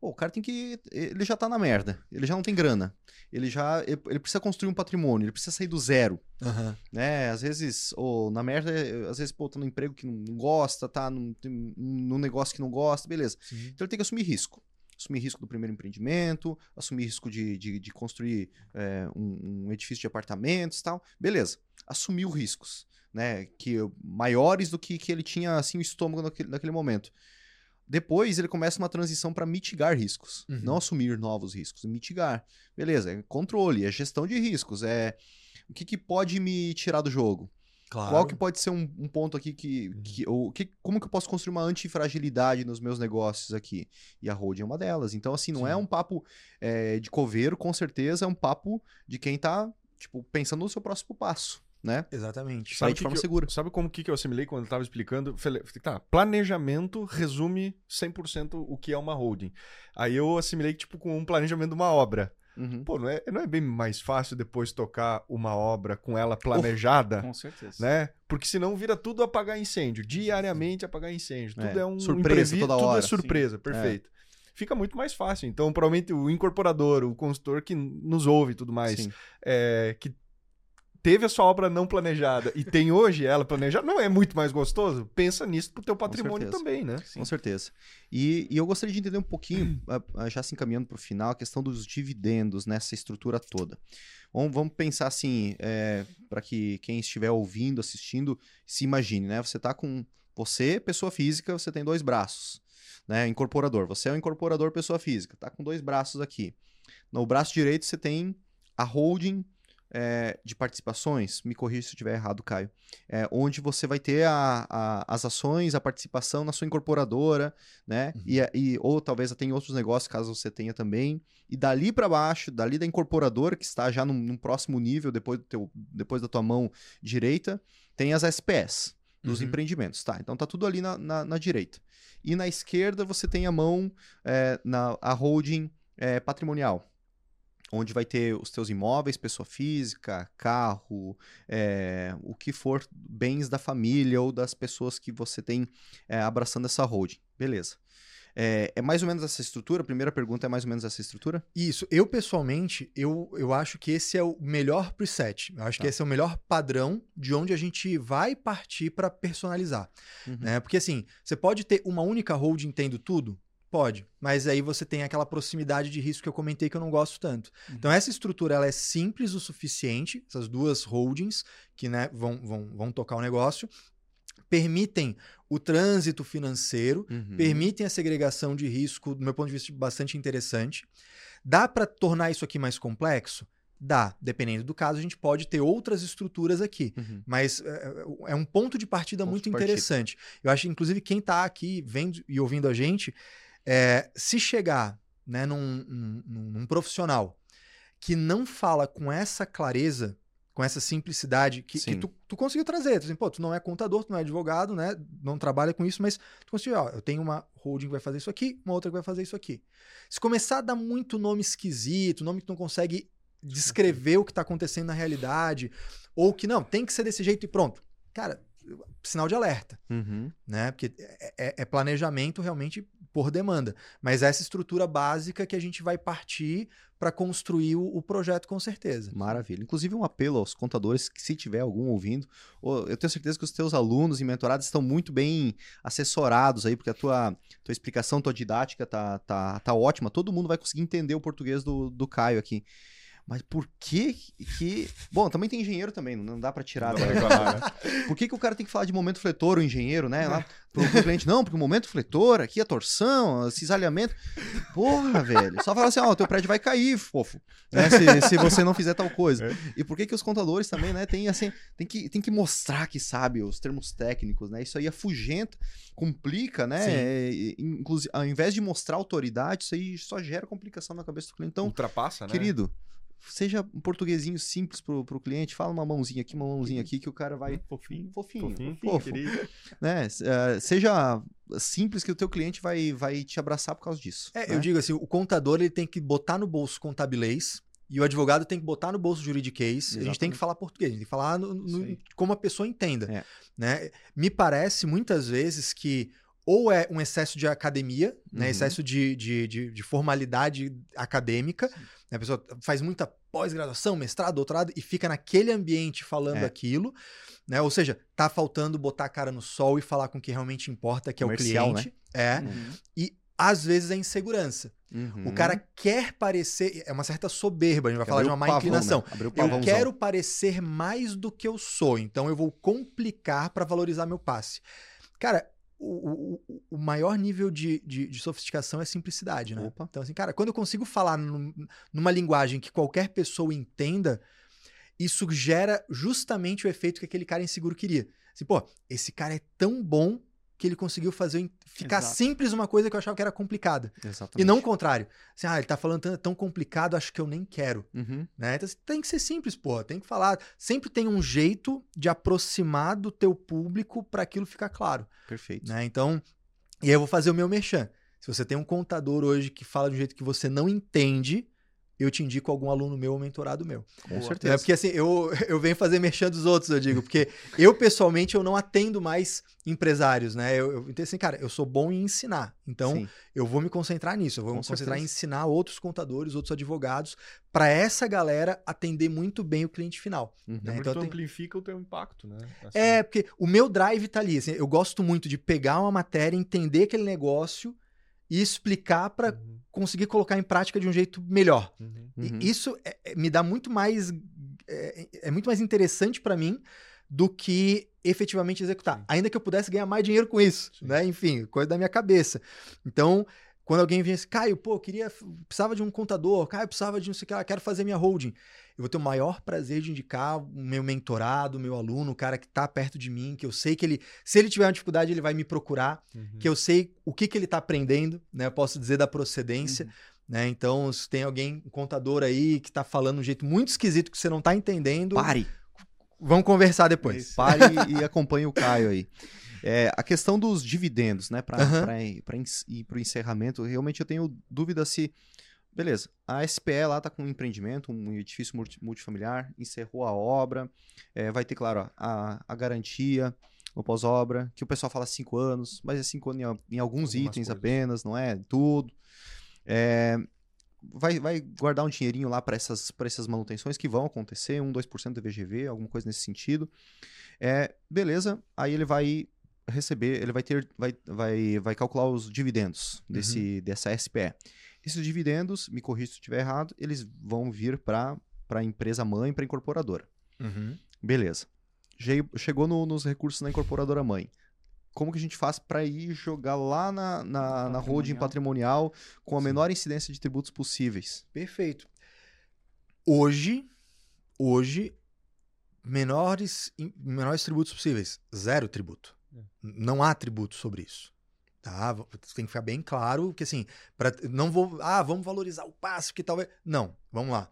Pô, o cara tem que. Ele já tá na merda. Ele já não tem grana. Ele já. Ele precisa construir um patrimônio. Ele precisa sair do zero. Uhum. Né? Às vezes, ou na merda, às vezes, pô, tá num emprego que não gosta, tá num, num negócio que não gosta, beleza. Sim. Então ele tem que assumir risco. Assumir risco do primeiro empreendimento, assumir risco de, de, de construir é, um, um edifício de apartamentos e tal. Beleza. Assumiu riscos. Né, que maiores do que, que ele tinha assim o estômago naquele, naquele momento. Depois ele começa uma transição para mitigar riscos, uhum. não assumir novos riscos, mitigar. Beleza, é controle, é gestão de riscos, é o que, que pode me tirar do jogo. Claro. Qual que pode ser um, um ponto aqui que, uhum. que, ou, que, como que eu posso construir uma antifragilidade nos meus negócios aqui? E a holding é uma delas. Então, assim, não é Sim. é um papo é, de coveiro, com certeza, é um papo de quem está tipo, pensando no seu próximo passo né? Exatamente. Sabe de forma eu, segura. Sabe como que, que eu assimilei quando eu estava explicando? Falei, tá, planejamento resume 100% o que é uma holding. Aí eu assimilei tipo com um planejamento de uma obra. Uhum. Pô, não é, não é bem mais fácil depois tocar uma obra com ela planejada? com certeza. Né? Porque senão vira tudo apagar incêndio. Diariamente apagar incêndio. Tudo é, é um surpresa toda hora. Tudo é surpresa, Sim. perfeito. É. fica muito mais fácil. Então, provavelmente o incorporador, o consultor que nos ouve e tudo mais, é, que teve a sua obra não planejada e tem hoje ela planejada, não é muito mais gostoso? Pensa nisso pro teu patrimônio também, né? Sim. Com certeza. E, e, eu gostaria de entender um pouquinho, já se encaminhando para o final, a questão dos dividendos nessa estrutura toda. Vamos, vamos pensar assim, é, para que quem estiver ouvindo, assistindo, se imagine, né? Você está com você, pessoa física, você tem dois braços, né? Incorporador. Você é um incorporador, pessoa física, tá com dois braços aqui. No braço direito você tem a holding é, de participações, me corrija se eu estiver errado, Caio, é, onde você vai ter a, a, as ações, a participação na sua incorporadora, né? Uhum. E, e, ou talvez até em outros negócios, caso você tenha também. E dali para baixo, dali da incorporadora, que está já num, num, próximo nível, depois, teu, depois da tua mão direita, tem as SPS dos uhum. empreendimentos. Tá, então tá tudo ali na, na, na, direita. E na esquerda você tem a mão, é, na, a holding é, patrimonial onde vai ter os teus imóveis, pessoa física, carro, é, o que for bens da família ou das pessoas que você tem é, abraçando essa holding. Beleza. É, é, mais ou menos essa estrutura? A primeira pergunta é mais ou menos essa estrutura? Isso. Eu, pessoalmente, eu, eu acho que esse é o melhor preset. Eu acho tá. que esse é o melhor padrão de onde a gente vai partir para personalizar. Uhum. Né? Porque, assim, você pode ter uma única holding tendo tudo? Pode, mas aí você tem aquela proximidade de risco que eu comentei que eu não gosto tanto. Uhum. Então essa estrutura ela é simples o suficiente, essas duas holdings que né, vão, vão, vão tocar o negócio, permitem o trânsito financeiro, uhum. permitem a segregação de risco, do meu ponto de vista, bastante interessante. Dá para tornar isso aqui mais complexo? Dá. Dependendo do caso, a gente pode ter outras estruturas aqui. Uhum. Mas é, é, um ponto de partida ponto muito de interessante. Partida. Eu acho, inclusive, quem está aqui vendo e ouvindo a gente é, se chegar né, num, num, num, profissional que não fala com essa clareza, com essa simplicidade que, que tu, tu, conseguiu trazer. Tu, assim, Pô, tu não é contador, tu não é advogado, né? Não trabalha com isso, mas tu conseguiu, ó, eu tenho uma holding que vai fazer isso aqui, uma outra que vai fazer isso aqui. Se começar a dar muito nome esquisito, nome que tu não consegue descrever o que está acontecendo na realidade, ou que não, tem que ser desse jeito e pronto. Cara, sinal de alerta, uhum. né? Porque é, é, é planejamento realmente por demanda. Mas essa estrutura básica que a gente vai partir para construir o, o, projeto com certeza. Maravilha. Inclusive um apelo aos contadores que se tiver algum ouvindo, eu tenho certeza que os teus alunos e mentorados estão muito bem assessorados aí, porque a tua, tua explicação, tua didática tá, tá, tá ótima. Todo mundo vai conseguir entender o português do, do Caio aqui. Mas por que que... Bom, também tem engenheiro também, não dá para tirar. Né? por que que o cara tem que falar de momento fletor, o engenheiro, né? Lá pro, pro cliente, não, porque o momento fletor, aqui a torção, esse cisalhamento... Porra, velho. Só fala assim, ó, oh, o teu prédio vai cair, fofo, né? Se, se você não fizer tal coisa. É. E por que que os contadores também, né, tem assim, tem que, tem que mostrar que sabe os termos técnicos, né? Isso aí afugenta, complica, né? É, inclusive, ao invés de mostrar autoridade, isso aí só gera complicação na cabeça do cliente. Então, Ultrapassa, né? Querido, seja um portuguesinho simples pro, pro cliente, fala uma mãozinha aqui, uma mãozinha aqui, que o cara vai. Fofinho. Fofinho. Fofinho, fofo. Né? Uh, seja simples que o teu cliente vai, vai te abraçar por causa disso. É, né? eu digo assim, o contador ele tem que botar no bolso contabilês e o advogado tem que botar no bolso juridiquês. Exatamente. A gente tem que falar português, a gente tem que falar no, no, como a pessoa entenda. É. Né? Me parece muitas vezes que ou é um excesso de academia, né? Uhum. excesso de, de, de, de, formalidade acadêmica. Né? A pessoa faz muita pós-graduação, mestrado, doutorado e fica naquele ambiente falando é. aquilo. Né? Ou seja, tá faltando botar a cara no sol e falar com o que realmente importa, que Comercial, é o cliente. Né? É. Uhum. E às vezes é insegurança. Uhum. O cara quer parecer. É uma certa soberba, a gente vai falar de uma má pavão, inclinação. Né? Eu quero parecer mais do que eu sou, então eu vou complicar para valorizar meu passe. Cara, o, o, o, maior nível de, de, de, sofisticação é simplicidade, né? Opa. Então, assim, cara, quando eu consigo falar num, numa linguagem que qualquer pessoa entenda, isso gera justamente o efeito que aquele cara inseguro queria. Assim, pô, esse cara é tão bom que ele conseguiu fazer ficar Exato. simples uma coisa que eu achava que era complicada. Exatamente. E não o contrário. Assim, ah, ele tá falando tão, tão complicado, acho que eu nem quero. Uhum. Né? Então assim, tem que ser simples, pô. Tem que falar. Sempre tem um jeito de aproximar do teu público para aquilo ficar claro. Perfeito. Né? Então, e aí eu vou fazer o meu merchan. Se você tem um contador hoje que fala de um jeito que você não entende, eu te indico algum aluno meu ou mentorado meu. Com É certeza. porque assim, eu, eu venho fazer merchan dos outros, eu digo, porque eu pessoalmente eu não atendo mais empresários, né? Eu, eu então assim, cara, eu sou bom em ensinar. Então, Sim. eu vou me concentrar nisso, eu vou Com me concentrar em certeza. ensinar outros contadores, outros advogados, para essa galera atender muito bem o cliente final. Uhum. né? Porque Então tu tem- amplifica o teu impacto, né? Assim, É, porque o meu drive tá ali. assim, eu gosto muito de pegar uma matéria, entender aquele negócio e explicar para Uhum, conseguir colocar em prática de um jeito melhor. uhum. E Uhum. isso é- é- me dá muito mais. É, é muito mais interessante para mim do que efetivamente executar. Sim. Ainda que eu pudesse ganhar mais dinheiro com isso, Sim. né? Enfim, coisa da minha cabeça. Então, quando alguém vem assim, Caio, pô, eu queria, precisava de um contador, Caio, precisava de não sei o que lá, quero fazer minha holding. Eu vou ter o maior prazer de indicar o meu mentorado, o meu aluno, o cara que tá perto de mim, que eu sei que ele, se ele tiver uma dificuldade, ele vai me procurar, Uhum. que eu sei o que, que ele tá aprendendo, né? Eu posso dizer da procedência. Uhum. Né? Então, se tem alguém, um contador aí, que tá falando de um jeito muito esquisito que você não tá entendendo, Pare. vamos conversar depois. Isso. Pare e acompanhe o Caio aí. É, a questão dos dividendos, né? Para Aham. ir para o encerramento, realmente eu tenho dúvida se. Beleza, a SPE lá tá com um empreendimento, um edifício multi- multifamiliar, encerrou a obra, é, vai ter, claro, a, a garantia no pós-obra, que o pessoal fala cinco anos, mas é cinco anos em, em alguns Algumas itens coisas. apenas, não é tudo. É, vai, vai guardar um dinheirinho lá para essas, pra essas manutenções que vão acontecer, 1, 2% do VGV, alguma coisa nesse sentido. É, beleza, aí ele vai receber, ele vai ter, vai, vai, vai calcular os dividendos desse, dessa SPE. Esses dividendos, me corrija se eu estiver errado, eles vão vir para a empresa mãe, para a incorporadora. Uhum. Beleza. Chegou no- nos recursos na incorporadora mãe. Como que a gente faz para ir jogar lá na, na, na holding patrimonial com a menor incidência de tributos possíveis? Perfeito. Hoje, hoje, menores, menores tributos possíveis. Zero tributo. É. Não há tributo sobre isso. Tá? Tem que ficar bem claro que assim, pra, não vou. Ah, vamos valorizar o passe, que talvez. Não, vamos lá.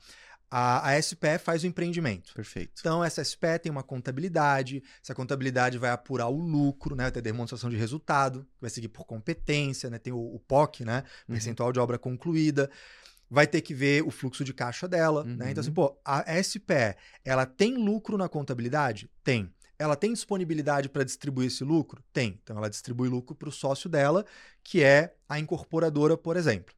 A, a SPE faz o empreendimento. Perfeito. Então, essa SPE tem uma contabilidade, essa contabilidade vai apurar o lucro, né? Vai ter demonstração de resultado, vai seguir por competência, né? Tem o, o POC, né? Uhum. Percentual de obra concluída. Vai ter que ver o fluxo de caixa dela, Uhum. né? Então, assim, pô, a SPE, ela tem lucro na contabilidade? Tem. Ela tem disponibilidade para distribuir esse lucro? Tem. Então, ela distribui lucro para o sócio dela, que é a incorporadora, por exemplo.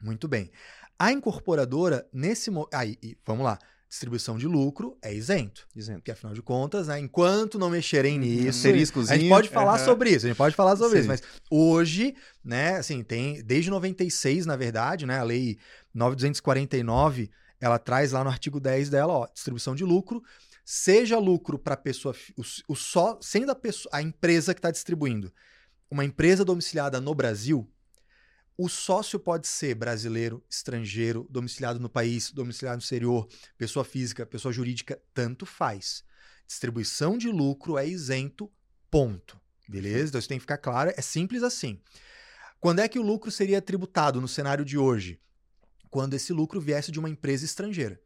Muito bem. A incorporadora, nesse momento. Aí, vamos lá. Distribuição de lucro é isento. Isento. Porque, afinal de contas, né, enquanto não mexerem nisso. Asteriscozinho. A gente pode falar Aham. sobre isso, a gente pode falar sobre isso, Sim. mas hoje, né, assim, tem desde 96, na verdade, né, a lei 9249, ela traz lá no artigo 10 dela, ó, distribuição de lucro, seja lucro para pessoa, fi- o, o só, sendo a pessoa, a empresa que está distribuindo, uma empresa domiciliada no Brasil, o sócio pode ser brasileiro, estrangeiro, domiciliado no país, domiciliado no exterior, pessoa física, pessoa jurídica, tanto faz. Distribuição de lucro é isento, ponto. Beleza? Então isso tem que ficar claro, é simples assim. Quando é que o lucro seria tributado no cenário de hoje? Quando esse lucro viesse de uma empresa estrangeira.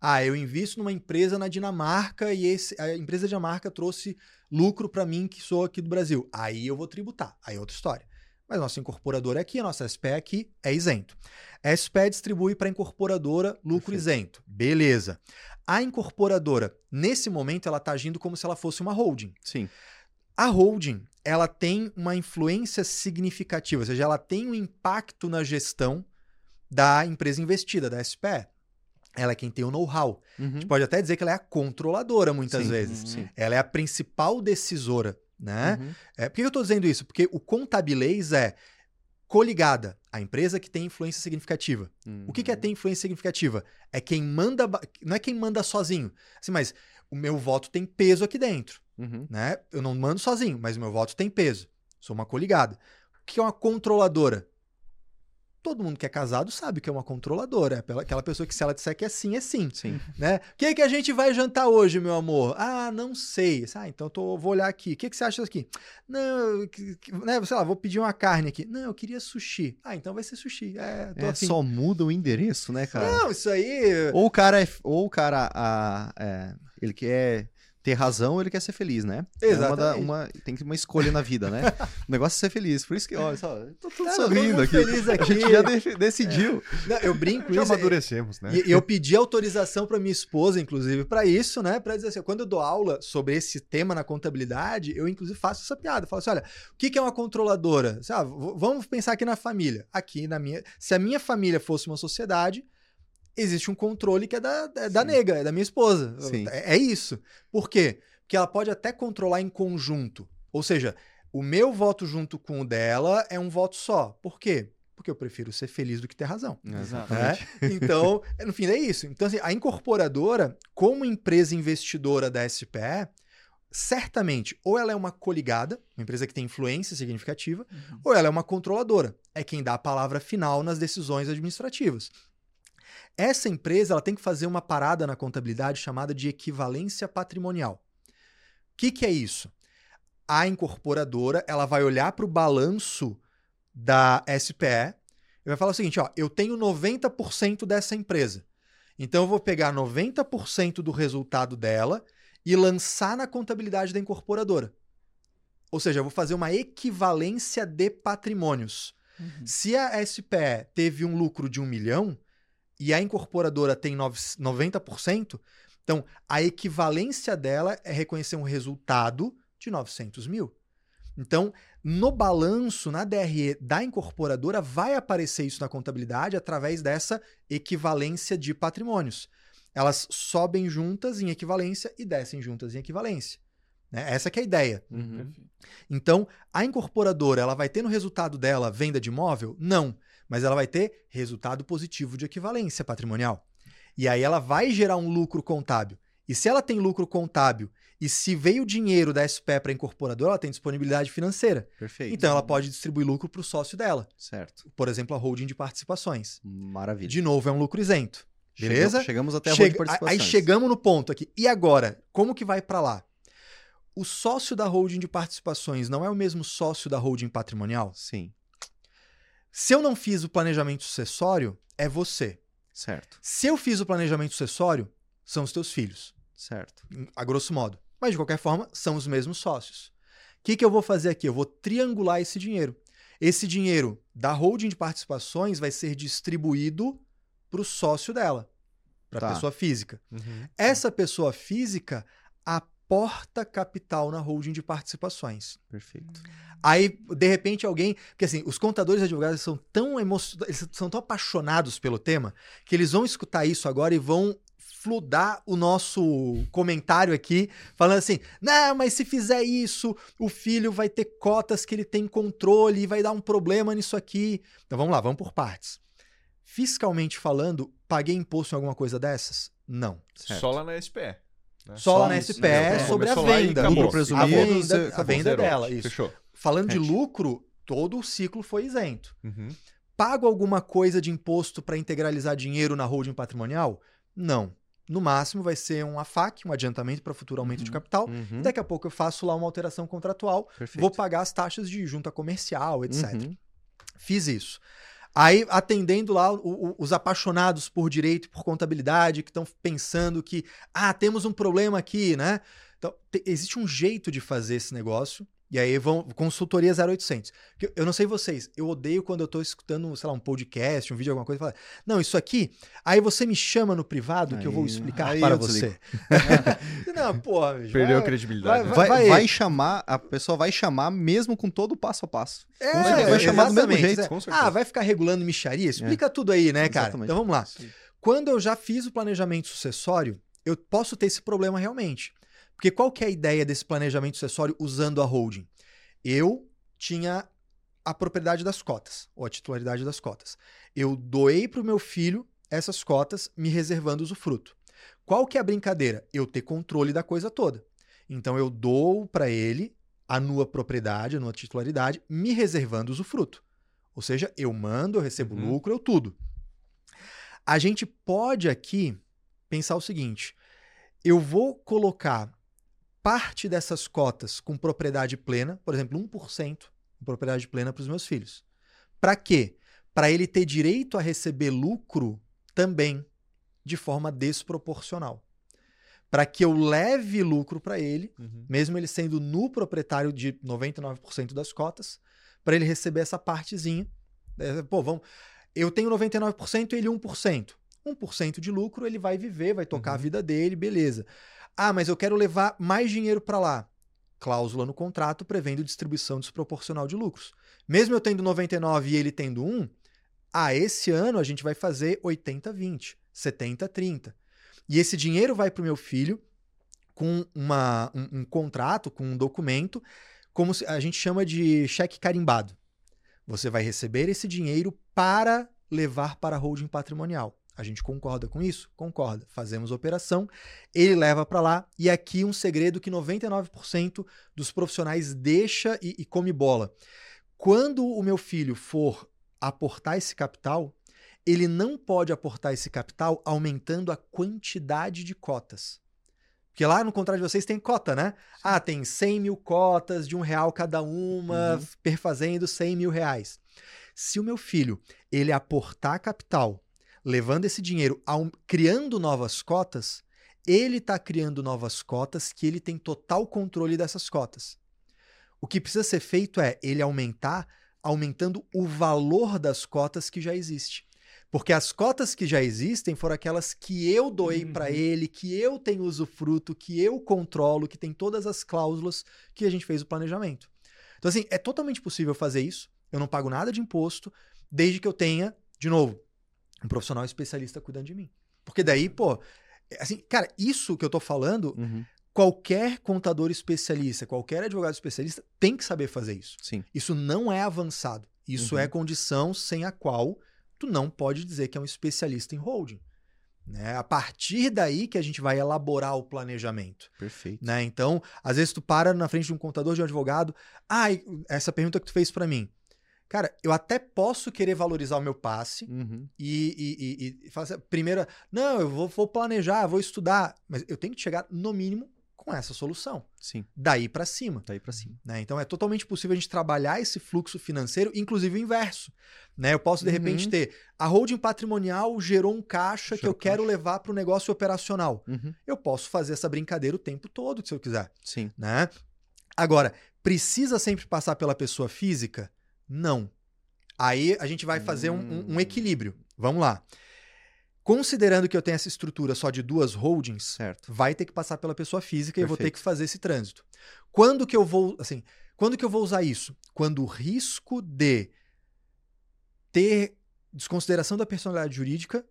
Ah, eu invisto numa empresa na Dinamarca e esse- a empresa da Dinamarca trouxe lucro para mim que sou aqui do Brasil. Aí eu vou tributar. Aí é outra história. Mas nossa incorporadora é aqui, a nossa SPE aqui é isento. A SPE distribui para a incorporadora lucro Perfeito. isento. Beleza. A incorporadora, nesse momento, ela está agindo como se ela fosse uma holding. Sim. A holding, ela tem uma influência significativa, ou seja, ela tem um impacto na gestão da empresa investida, da SPE. Ela é quem tem o know-how. A Uhum. gente pode até dizer que ela é a controladora muitas Sim, vezes. Sim. Ela é a principal decisora, né? Uhum. É, por que eu estou dizendo isso? Porque o contabilês é coligada, a empresa que tem influência significativa. O que, que é Uhum. ter influência significativa? É quem manda, não é quem manda sozinho. Assim, mas o meu voto tem peso aqui dentro, Uhum. né? Eu não mando sozinho, mas o meu voto tem peso. Sou uma coligada. O que é uma controladora? Todo mundo que é casado sabe que é uma controladora. É aquela pessoa que se ela disser que é sim, é sim. Sim. Né? O que, que a gente vai jantar hoje, meu amor? Ah, não sei. Ah, então tô, vou olhar aqui. O que, que você acha disso aqui? Não, eu- que- que- né, sei lá, vou pedir uma carne aqui. Não, eu queria sushi. Ah, então vai ser sushi. É, É, só muda o endereço, né, cara? Não, isso aí. Ou o cara é. Ou o cara. A, é, ele quer ter razão ele quer ser feliz, né? Exatamente. É uma, uma tem que uma escolha na vida, né? o negócio é ser feliz. Por isso que, olha só, tô tudo Cara, sorrindo aqui. feliz aqui. A gente já de- decidiu. Não, eu brinco Já isso. amadurecemos, né? E eu pedi autorização para minha esposa, inclusive, para isso, né? Para dizer assim, quando eu dou aula sobre esse tema na contabilidade, eu inclusive faço essa piada. Eu falo assim, olha, o que que é uma controladora? Ah, vamos pensar aqui na família. Aqui na minha, se a minha família fosse uma sociedade, existe um controle que é da, da, da nega, é da minha esposa. É, é isso. Por quê? Porque ela pode até controlar em conjunto. Ou seja, o meu voto junto com o dela é um voto só. Por quê? Porque eu prefiro ser feliz do que ter razão. Exato. né? Então, no fim, é isso. Então, assim, a incorporadora, como empresa investidora da SPE, certamente, ou ela é uma coligada, uma empresa que tem influência significativa, Uhum. ou ela é uma controladora. É quem dá a palavra final nas decisões administrativas. Essa empresa ela tem que fazer uma parada na contabilidade chamada de equivalência patrimonial. O que, que é isso? A incorporadora ela vai olhar para o balanço da SPE e vai falar o seguinte: ó, eu tenho 90% dessa empresa. Então eu vou pegar 90% do resultado dela e lançar na contabilidade da incorporadora. Ou seja, eu vou fazer uma equivalência de patrimônios. Uhum. Se a SPE teve um lucro de um milhão e a incorporadora tem nove- 90%, então a equivalência dela é reconhecer um resultado de 900 mil. Então, no balanço, na DRE da incorporadora, vai aparecer isso na contabilidade através dessa equivalência de patrimônios. Elas sobem juntas em equivalência e descem juntas em equivalência. né? Essa que é a ideia. Uhum. Então, a incorporadora, ela vai ter no resultado dela venda de imóvel? Não. Mas ela vai ter resultado positivo de equivalência patrimonial. E aí ela vai gerar um lucro contábil. E se ela tem lucro contábil e se veio dinheiro da SPE para a incorporadora, ela tem disponibilidade financeira. Perfeito. Então ela pode distribuir lucro para o sócio dela. Certo. Por exemplo, a holding de participações. Maravilha. De novo, é um lucro isento. Beleza? Chegamos, chegamos até a Chega- rua de aí participações. chegamos no ponto aqui. E agora? Como que vai para lá? O sócio da holding de participações não é o mesmo sócio da holding patrimonial? Sim, Se eu não fiz o planejamento sucessório, é você. certo, Se eu fiz o planejamento sucessório, são os teus filhos, certo. a grosso modo. Mas, de qualquer forma, são os mesmos sócios. O que, que eu vou fazer aqui? Eu vou triangular esse dinheiro. Esse dinheiro da holding de participações vai ser distribuído para o sócio dela, para a Tá. pessoa física. Uhum. Essa pessoa física aporta capital na holding de participações. Perfeito. Aí, de repente, alguém. Porque assim, os contadores e advogados são tão emocio... eles são tão apaixonados pelo tema que eles vão escutar isso agora e vão fludar o nosso comentário aqui, falando assim: não, mas se fizer isso, o filho vai ter cotas que ele tem controle e vai dar um problema nisso aqui. Então vamos lá, vamos por partes. Fiscalmente falando, paguei imposto em alguma coisa dessas? Não. Certo. Só lá na SPE. Né? Só, lá na SPE né? sobre a lá venda. Lucro presumido, a venda, você a venda dela, isso. Fechou. Falando de Hatch. lucro, todo o ciclo foi isento. Uhum. Pago alguma coisa de imposto para integralizar dinheiro na holding patrimonial? Não. No máximo vai ser um AFAC, um adiantamento para futuro aumento de Uhum. capital. Uhum. Daqui a pouco eu faço lá uma alteração contratual, Perfeito. vou pagar as taxas de junta comercial, etc. Uhum. Fiz isso. Aí, atendendo lá o- o- os apaixonados por direito e por contabilidade, que estão pensando que, ah, temos um problema aqui, né? Então, te- existe um jeito de fazer esse negócio. E aí vão consultoria 0800. Porque Eu não sei vocês, eu odeio quando eu tô escutando, sei lá, um podcast, um vídeo, alguma coisa, e não, isso aqui, aí você me chama no privado que eu vou Aí- explicar aí para eu você. não, porra, bicho, Perdeu a vai- credibilidade. vai- né? Vai, vai- vai chamar, a pessoa vai chamar mesmo com todo o passo a passo. É, Com certeza, vai chamar do mesmo jeito. com certeza. Ah, vai ficar regulando micharia? Explica tudo aí, né, cara? Exatamente. Então vamos lá. Quando eu já fiz o planejamento sucessório, eu posso ter esse problema realmente. Porque qual que é a ideia desse planejamento sucessório usando a holding? Eu tinha a propriedade das cotas, ou a titularidade das cotas. Eu doei para o meu filho essas cotas, me reservando usufruto. Qual que é a brincadeira? Eu ter controle da coisa toda. Então eu dou para ele a nua propriedade, a nua titularidade, me reservando usufruto. Ou seja, eu mando, eu recebo Uhum. lucro, eu tudo. A gente pode aqui pensar o seguinte: eu vou colocar parte dessas cotas com propriedade plena, por exemplo, 1% de propriedade plena para os meus filhos. Para quê? Para ele ter direito a receber lucro também de forma desproporcional. para que eu leve lucro para ele, Uhum. mesmo ele sendo no proprietário de 99% das cotas, para ele receber essa partezinha. É, pô, vamos. Eu tenho 99% e ele 1%. 1% de lucro, ele vai viver, vai tocar a Uhum. vida dele, beleza. Ah, mas eu quero levar mais dinheiro para lá. Cláusula no contrato prevendo distribuição desproporcional de lucros. Mesmo eu tendo 99 e ele tendo 1, ah, esse ano a gente vai fazer 80-20, 70-30. E esse dinheiro vai para o meu filho com uma, um, um contrato, com um documento, como a gente chama de cheque carimbado. Você vai receber esse dinheiro para levar para holding patrimonial. A gente concorda com isso? Concorda. Fazemos operação, ele leva para lá, e aqui um segredo que 99% dos profissionais deixa e, e come bola. Quando o meu filho for aportar esse capital, ele não pode aportar esse capital aumentando a quantidade de cotas. Porque lá no contrato de vocês tem cota, né? Ah, tem 100 mil cotas de um real cada uma, Uhum. perfazendo 100 mil reais. Se o meu filho ele aportar capital, levando esse dinheiro, criando novas cotas, ele está criando novas cotas que ele tem total controle dessas cotas. O que precisa ser feito é ele aumentar, aumentando o valor das cotas que já existe. Porque as cotas que já existem foram aquelas que eu doei Uhum. para ele, que eu tenho usufruto, que eu controlo, que tem todas as cláusulas que a gente fez o planejamento. Então, assim, é totalmente possível fazer isso. Eu não pago nada de imposto, desde que eu tenha, de novo, um profissional especialista cuidando de mim. Porque daí, pô, é assim, cara, isso que eu tô falando, Uhum. qualquer contador especialista, qualquer advogado especialista tem que saber fazer isso. Sim. Isso não é avançado. Isso Uhum. é condição sem a qual tu não pode dizer que é um especialista em holding. Né? A partir daí que a gente vai elaborar o planejamento. Perfeito. Né? Então, às vezes tu para na frente de um contador, de um advogado, ah, essa pergunta que tu fez para mim. Cara, eu até posso querer valorizar o meu passe Uhum. e, e, e, e falar assim, primeiro, não, eu vou, vou planejar, vou estudar, mas eu tenho que chegar no mínimo com essa solução. Sim, Daí para cima. daí pra cima. Né? Então é totalmente possível a gente trabalhar esse fluxo financeiro, inclusive o inverso. Né? Eu posso, de Uhum. repente, ter a holding patrimonial gerou um caixa que eu quero caixa. levar para o negócio operacional. Uhum. Eu posso fazer essa brincadeira o tempo todo, se eu quiser. Sim. Né? Agora, precisa sempre passar pela pessoa física? Não. Aí a gente vai fazer um, um- um Hum. equilíbrio. Vamos lá. Considerando que eu tenho essa estrutura só de duas holdings, Certo. vai ter que passar pela pessoa física e eu vou ter Perfeito. que fazer esse trânsito. Quando que eu vou, assim, quando que eu vou usar isso? Quando o risco de ter desconsideração da personalidade jurídica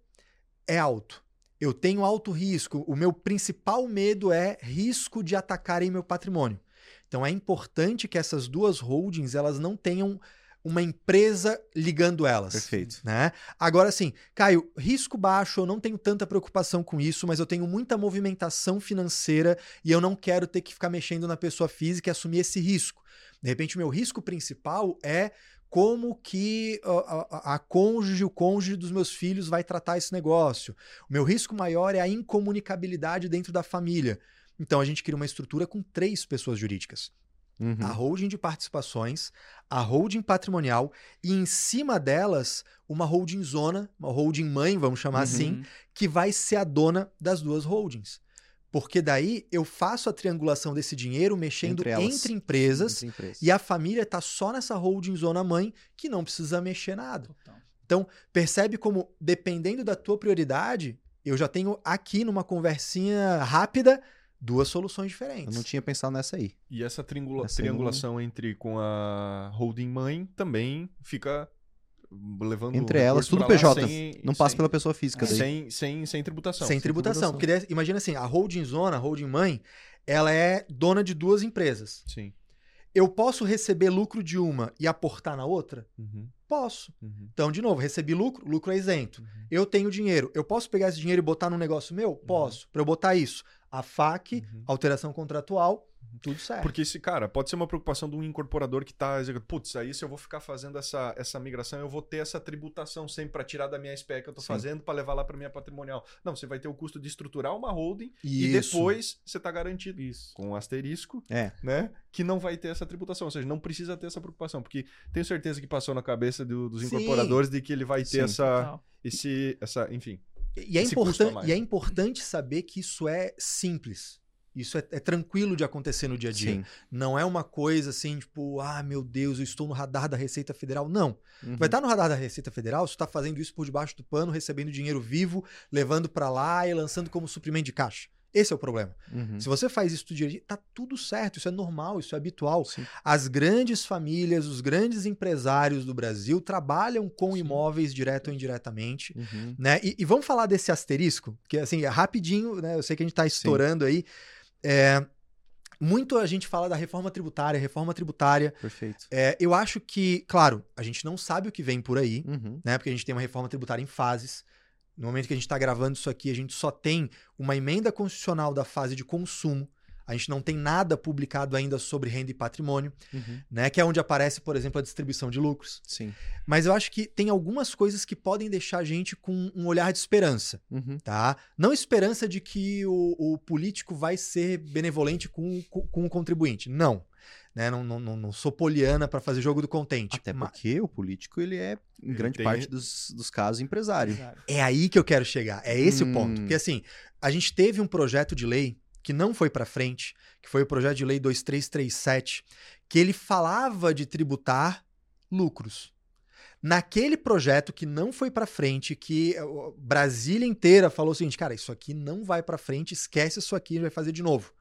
é alto. Eu tenho alto risco. O meu principal medo é risco de atacarem meu patrimônio. Então é importante que essas duas holdings elas não tenham uma empresa ligando elas. Perfeito. Né? Agora sim, Caio, risco baixo, eu não tenho tanta preocupação com isso, mas eu tenho muita movimentação financeira e eu não quero ter que ficar mexendo na pessoa física e assumir esse risco. De repente, o meu risco principal é como que a, a, a cônjuge, o cônjuge dos meus filhos vai tratar esse negócio. O meu risco maior é a incomunicabilidade dentro da família. Então a gente cria uma estrutura com três pessoas jurídicas Uhum. a holding de participações, a holding patrimonial e em cima delas uma holding zona, uma holding mãe, vamos chamar Uhum. assim, que vai ser a dona das duas holdings. Porque daí eu faço a triangulação desse dinheiro mexendo Entre entre, elas. empresas Entre empresas. e a família tá só nessa holding zona mãe que não precisa mexer nada. Total. Percebe como, dependendo da tua prioridade, eu já tenho aqui numa conversinha rápida duas soluções Eu diferentes. não tinha pensado nessa aí. E essa triangula- Essa não- triangulação entre com a holding mãe também fica levando Entre elas, tudo PJ. sem- não passa sem- pela pessoa física daí. sem, sem, sem tributação. Sem tributação. tributação. Porque daí, imagina assim, a holding zona, a holding mãe, ela é dona de duas empresas. Sim. Eu posso receber lucro de uma e aportar na outra? Uhum, Posso. uhum, Então, de novo, recebi lucro, lucro é isento. uhum. Eu tenho dinheiro. Eu posso pegar esse dinheiro e botar num negócio meu? Posso. Para eu botar isso, a FAQ, Uhum. alteração contratual, tudo certo. Porque esse, cara, pode ser uma preocupação de um incorporador que tá executando. Putz, aí se eu vou ficar fazendo essa, essa migração, eu vou ter essa tributação sempre para tirar da minha SPE que eu tô Sim. fazendo para levar lá para minha patrimonial. Não, você vai ter o custo de estruturar uma holding e Isso. depois você tá garantido Isso. com um asterisco, É. né? Que não vai ter essa tributação. Ou seja, não precisa ter essa preocupação. Porque tenho certeza que passou na cabeça do- dos Sim. incorporadores de que ele vai ter Sim. essa, Total. esse, essa, enfim, E é, e é importante saber que isso é simples. Isso é, é, tranquilo de acontecer no dia a dia. Sim. Não é uma coisa assim, tipo, ah, meu Deus, eu estou no radar da Receita Federal. Não. Uhum. Vai estar no radar da Receita Federal se está fazendo isso por debaixo do pano, recebendo dinheiro vivo, levando para lá e lançando como suprimento de caixa. Esse é o problema. Uhum. Se você faz isso do dia a dia, tá tudo certo, isso é normal, isso é habitual. Sim. As grandes famílias, os grandes empresários do Brasil trabalham com Sim. imóveis direto ou indiretamente, uhum. né? E, e, vamos falar desse asterisco, que assim, é rapidinho, né? Eu sei que a gente está estourando Sim. aí. É, muito a gente fala da reforma tributária, reforma tributária. Perfeito. É, eu acho que, claro, a gente não sabe o que vem por aí, uhum. né? Porque a gente tem uma reforma tributária em fases. No momento que a gente está gravando isso aqui, a gente só tem uma emenda constitucional da fase de consumo. A gente não tem nada publicado ainda sobre renda e patrimônio, uhum. né? Que é onde aparece, por exemplo, a distribuição de lucros. Sim. Mas eu acho que tem algumas coisas que podem deixar a gente com um olhar de esperança, uhum. tá? Não esperança de que o, o político vai ser benevolente com, com, com o contribuinte. Não. Né? Não, não, não, sou poliana para fazer jogo do contente. Até porque o político, ele é, em ele grande tem... parte dos, dos casos, empresário. É aí que eu quero chegar. É esse hum. o ponto. Porque, assim, a gente teve um projeto de lei que não foi para frente, que foi o projeto de lei 2337, que ele falava de tributar lucros. Naquele projeto que não foi para frente, que Brasília inteira falou o seguinte, cara, isso aqui não vai para frente, esquece isso aqui, a gente vai fazer de novo,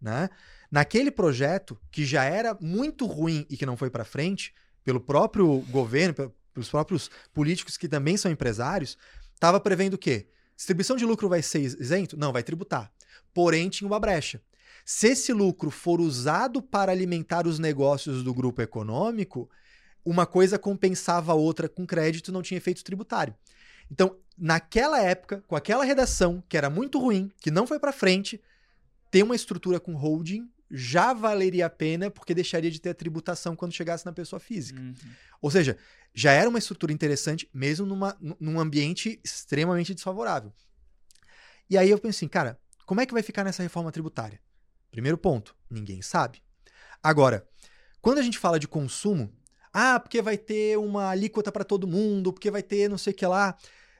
né? Naquele projeto que já era muito ruim e que não foi para frente, pelo próprio governo, pelos próprios políticos que também são empresários, estava prevendo o quê? Distribuição de lucro vai ser isento? Não, vai tributar porém tinha uma brecha. Se esse lucro for usado para alimentar os negócios do grupo econômico, uma coisa compensava a outra com crédito não tinha efeito tributário. Então, naquela época, com aquela redação que era muito ruim, que não foi para frente, ter uma estrutura com holding já valeria a pena porque deixaria de ter a tributação quando chegasse na pessoa física. Uhum. Ou seja, já era uma estrutura interessante, mesmo numa, num ambiente extremamente desfavorável. E aí eu pensei, cara, como é que vai ficar nessa reforma tributária? Primeiro ponto, ninguém sabe. Agora, quando a gente fala de consumo, ah, porque vai ter uma alíquota para todo mundo, porque vai ter não sei o que lá.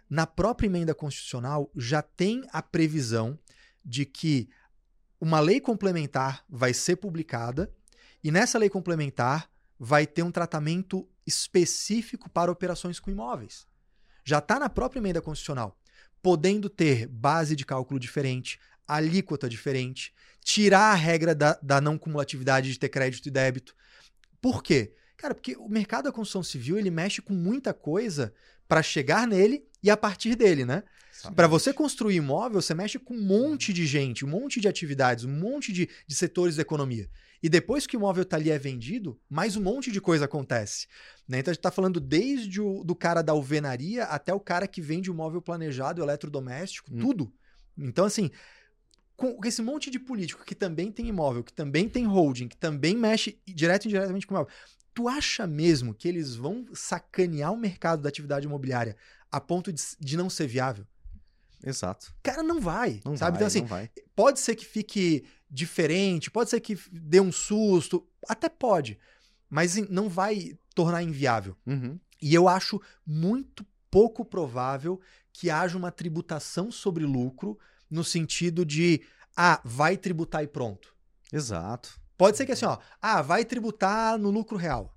Na própria emenda constitucional já tem a previsão de que uma lei complementar vai ser publicada e nessa lei complementar vai ter um tratamento específico para operações com imóveis. Já está na própria emenda constitucional, podendo ter base de cálculo diferente, alíquota diferente, tirar a regra da, da não cumulatividade de ter crédito e débito. Por quê? Cara, porque o mercado da construção civil ele mexe com muita coisa para chegar nele e a partir dele, né? Para você construir imóvel, você mexe com um monte de gente, um monte de atividades, um monte de, de setores da economia. E depois que o imóvel está ali é vendido, mais um monte de coisa acontece. Né? Então a gente está falando desde o do cara da alvenaria até o cara que vende o móvel planejado, eletrodoméstico, hum. tudo. Então, assim, com esse monte de político que também tem imóvel, que também tem holding, que também mexe direto e indiretamente com imóvel, tu acha mesmo que eles vão sacanear o mercado da atividade imobiliária a ponto de, de não ser viável? Exato. Cara, não vai, não sabe? Vai, então, assim, pode ser que fique diferente, pode ser que dê um susto, até pode, mas não vai tornar inviável. Uhum. E eu acho muito pouco provável que haja uma tributação sobre lucro no sentido de, ah, vai tributar e pronto. Exato. Pode ser que assim, ó, ah, vai tributar no lucro real.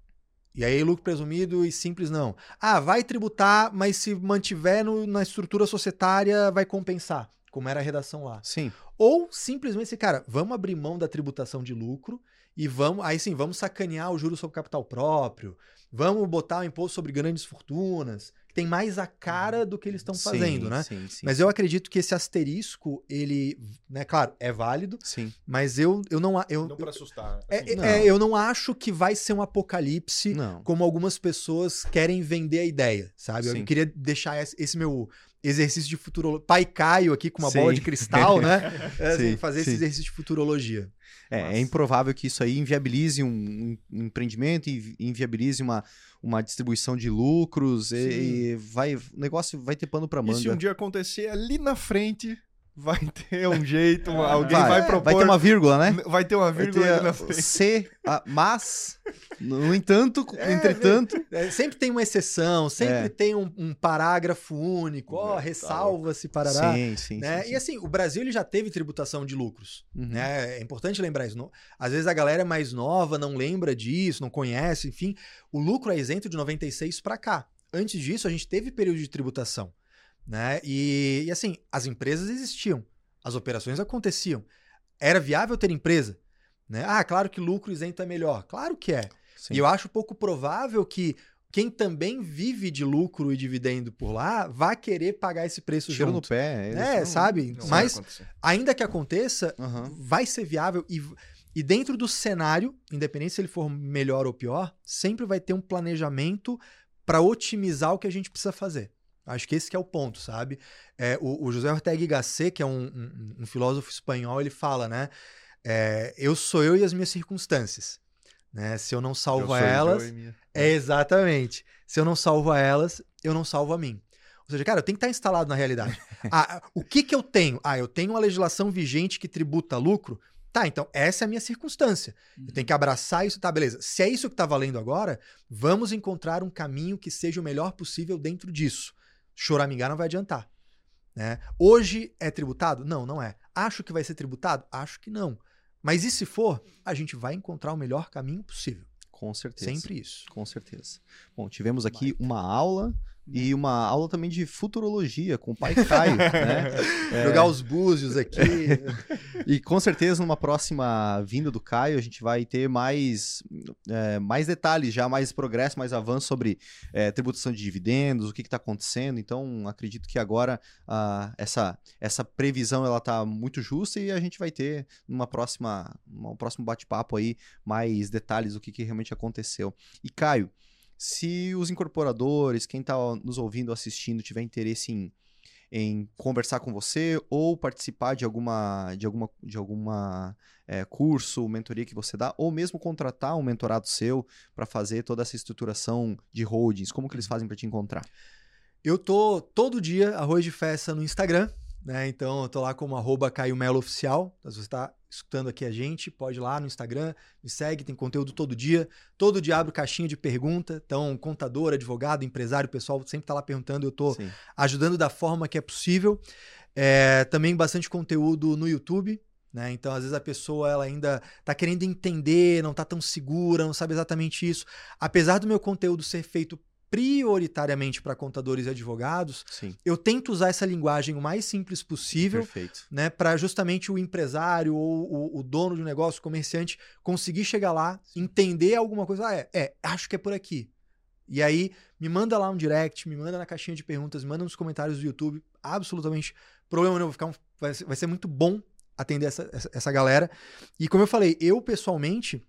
E aí, lucro presumido e simples não. Ah, vai tributar, mas se mantiver no, na estrutura societária, vai compensar, como era a redação lá. Sim. Ou simplesmente, cara, vamos abrir mão da tributação de lucro e vamos, aí sim, vamos sacanear o juros sobre capital próprio, vamos botar o imposto sobre grandes fortunas, que tem mais a cara uhum. do que eles estão fazendo, né? Sim, sim, mas eu acredito que esse asterisco, ele, né, claro, é válido, sim. mas eu, eu não eu não para assustar. É, assim. É, não. é, eu não acho que vai ser um apocalipse não. como algumas pessoas querem vender a ideia, sabe? Sim. Eu queria deixar esse, esse meu exercício de futurologia. Pai Caio aqui com uma sim. bola de cristal, né? É, assim, fazer esse exercício de futurologia. É, é improvável que isso aí inviabilize um, um empreendimento e inviabilize uma, uma distribuição de lucros e, e, vai, o negócio vai ter pano para manga. E se um dia acontecer ali na frente, vai ter um jeito, alguém vai, vai propor. Vai ter uma vírgula, né? Vai ter uma vírgula ter na frente. C, a, mas, no entanto, é, entretanto. É, sempre tem uma exceção, sempre é. tem um, um, parágrafo único, ó, oh, ressalva-se, parará. Sim, sim, né? sim, sim, E assim, o Brasil ele já teve tributação de lucros. Uhum. Né? É importante lembrar isso. Às vezes a galera é mais nova, não lembra disso, não conhece, enfim. O lucro é isento de 96 para cá. Antes disso, a gente teve período de tributação. Né? E, e assim, as empresas existiam, as operações aconteciam. Era viável ter empresa? Né? Ah, claro que lucro isento é melhor. Claro que é. Sim. E eu acho pouco provável que quem também vive de lucro e dividendo por lá vá querer pagar esse preço Cheiro junto. no pé. É, não, sabe? Não Mas ainda que aconteça, uhum. vai ser viável e, e dentro do cenário, independente se ele for melhor ou pior, sempre vai ter um planejamento para otimizar o que a gente precisa fazer. Acho que esse que é o ponto, sabe? É, o, o, José Ortega y Gasset, que é um, um, um, filósofo espanhol, ele fala, né? É, eu sou eu e as minhas circunstâncias. Né? Se eu não salvo eu elas. É exatamente. Se eu não salvo a elas, eu não salvo a mim. Ou seja, cara, eu tenho que estar instalado na realidade. ah, o que, que eu tenho? Ah, eu tenho uma legislação vigente que tributa lucro. Tá, então essa é a minha circunstância. Eu tenho uhum. que abraçar isso, tá, beleza. Se é isso que tá valendo agora, vamos encontrar um caminho que seja o melhor possível dentro disso choramingar não vai adiantar. Né? Hoje é tributado? Não, não é. Acho que vai ser tributado? Acho que não. Mas e se for, a gente vai encontrar o melhor caminho possível. Com certeza. Sempre isso. Com certeza. Bom, tivemos aqui uma aula e uma aula também de futurologia com o pai Caio, né? É... Jogar os búzios aqui. e com certeza numa próxima vinda do Caio a gente vai ter mais, é, mais detalhes, já mais progresso, mais avanço sobre é, tributação de dividendos, o que está acontecendo. Então acredito que agora uh, essa, essa previsão ela está muito justa e a gente vai ter numa próxima, um próximo bate-papo aí mais detalhes do que, que realmente aconteceu. E Caio, se os incorporadores, quem está nos ouvindo, assistindo, tiver interesse em, em conversar com você ou participar de alguma de alguma de alguma é, curso, mentoria que você dá, ou mesmo contratar um mentorado seu para fazer toda essa estruturação de holdings, como que eles fazem para te encontrar? Eu tô todo dia arroz de festa no Instagram, né? Então eu tô lá como arroba Caio Melo Oficial. Se você está escutando aqui a gente, pode ir lá no Instagram, me segue, tem conteúdo todo dia. Todo dia abro caixinha de pergunta. Então, contador, advogado, empresário, pessoal sempre está lá perguntando, eu estou ajudando da forma que é possível. É, também bastante conteúdo no YouTube. Né? Então, às vezes a pessoa ela ainda está querendo entender, não está tão segura, não sabe exatamente isso. Apesar do meu conteúdo ser feito prioritariamente para contadores e advogados, Sim. eu tento usar essa linguagem o mais simples possível, né, para justamente o empresário ou o, o, dono de um negócio, o comerciante, conseguir chegar lá, entender alguma coisa. Ah, é, é, acho que é por aqui. E aí, me manda lá um direct, me manda na caixinha de perguntas, me manda nos comentários do YouTube. Absolutamente problema não, vou ficar um, vai, ser, vai ser muito bom atender essa, essa, essa galera. E como eu falei, eu pessoalmente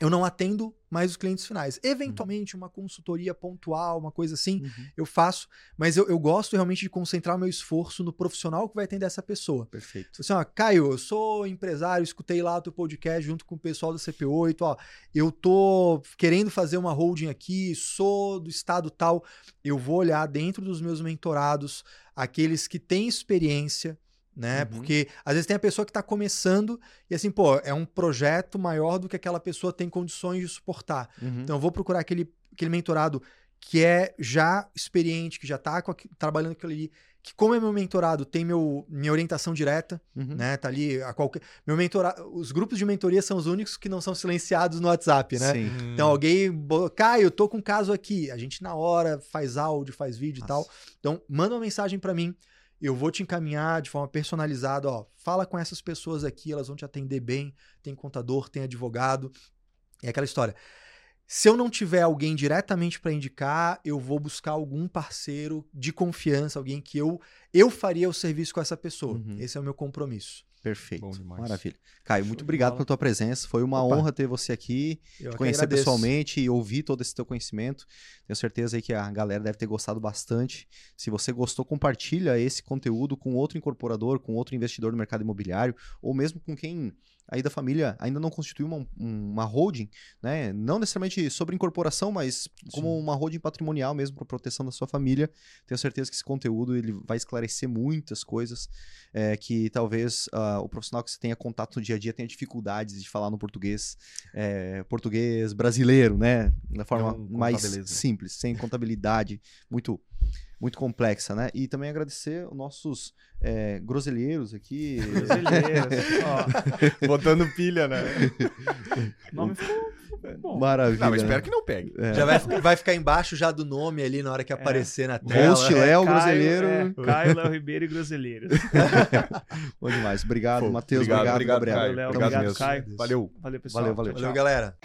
eu não atendo mais os clientes finais. Eventualmente, uhum. uma consultoria pontual, uma coisa assim, uhum. eu faço, mas eu, eu, gosto realmente de concentrar meu esforço no profissional que vai atender essa pessoa. Perfeito. Assim, ó, Caio, eu sou empresário, escutei lá o teu podcast junto com o pessoal da CP8, ó, eu tô querendo fazer uma holding aqui, sou do estado tal, eu vou olhar dentro dos meus mentorados, aqueles que têm experiência, né? Uhum. Porque às vezes tem a pessoa que está começando e assim, pô, é um projeto maior do que aquela pessoa tem condições de suportar. Uhum. Então eu vou procurar aquele, aquele mentorado que é já experiente, que já está trabalhando com aquilo ali, que como é meu mentorado, tem meu, minha orientação direta, uhum. né? Tá ali a qualquer meu mentorado, os grupos de mentoria são os únicos que não são silenciados no WhatsApp, né? Sim. Então alguém, Caio, eu tô com um caso aqui, a gente na hora faz áudio, faz vídeo Nossa. e tal. Então manda uma mensagem para mim eu vou te encaminhar de forma personalizada, ó, fala com essas pessoas aqui, elas vão te atender bem, tem contador, tem advogado, é aquela história. Se eu não tiver alguém diretamente para indicar, eu vou buscar algum parceiro de confiança, alguém que eu eu faria o serviço com essa pessoa. Uhum. Esse é o meu compromisso. Perfeito. Maravilha. Caio, muito obrigado pela tua presença. Foi uma Opa. honra ter você aqui, Eu te conhecer pessoalmente e ouvir todo esse teu conhecimento. Tenho certeza aí que a galera deve ter gostado bastante. Se você gostou, compartilha esse conteúdo com outro incorporador, com outro investidor do mercado imobiliário, ou mesmo com quem aí da família ainda não constituiu uma, uma holding, né? Não necessariamente sobre incorporação, mas como Sim. uma holding patrimonial mesmo para proteção da sua família. Tenho certeza que esse conteúdo ele vai esclarecer muitas coisas é, que talvez uh, o profissional que você tenha contato no dia a dia tenha dificuldades de falar no português, é, português brasileiro, né? Da forma mais simples, sem contabilidade, muito muito complexa, né? E também agradecer os nossos é, groselheiros aqui. Groselheiros, ó. Botando pilha, né? O nome ficou bom. Maravilha. Não, espero que não pegue. É. Já vai, vai ficar embaixo já do nome ali na hora que é. aparecer na tela. Host Léo, é, Groselheiro. É, Caio, Léo Ribeiro e Groselheiros. bom demais. Obrigado, Matheus. Obrigado, obrigado, obrigado, Gabriel. Caio. Obrigado, obrigado Caio. Valeu. Valeu, pessoal. Valeu, valeu. Valeu, galera.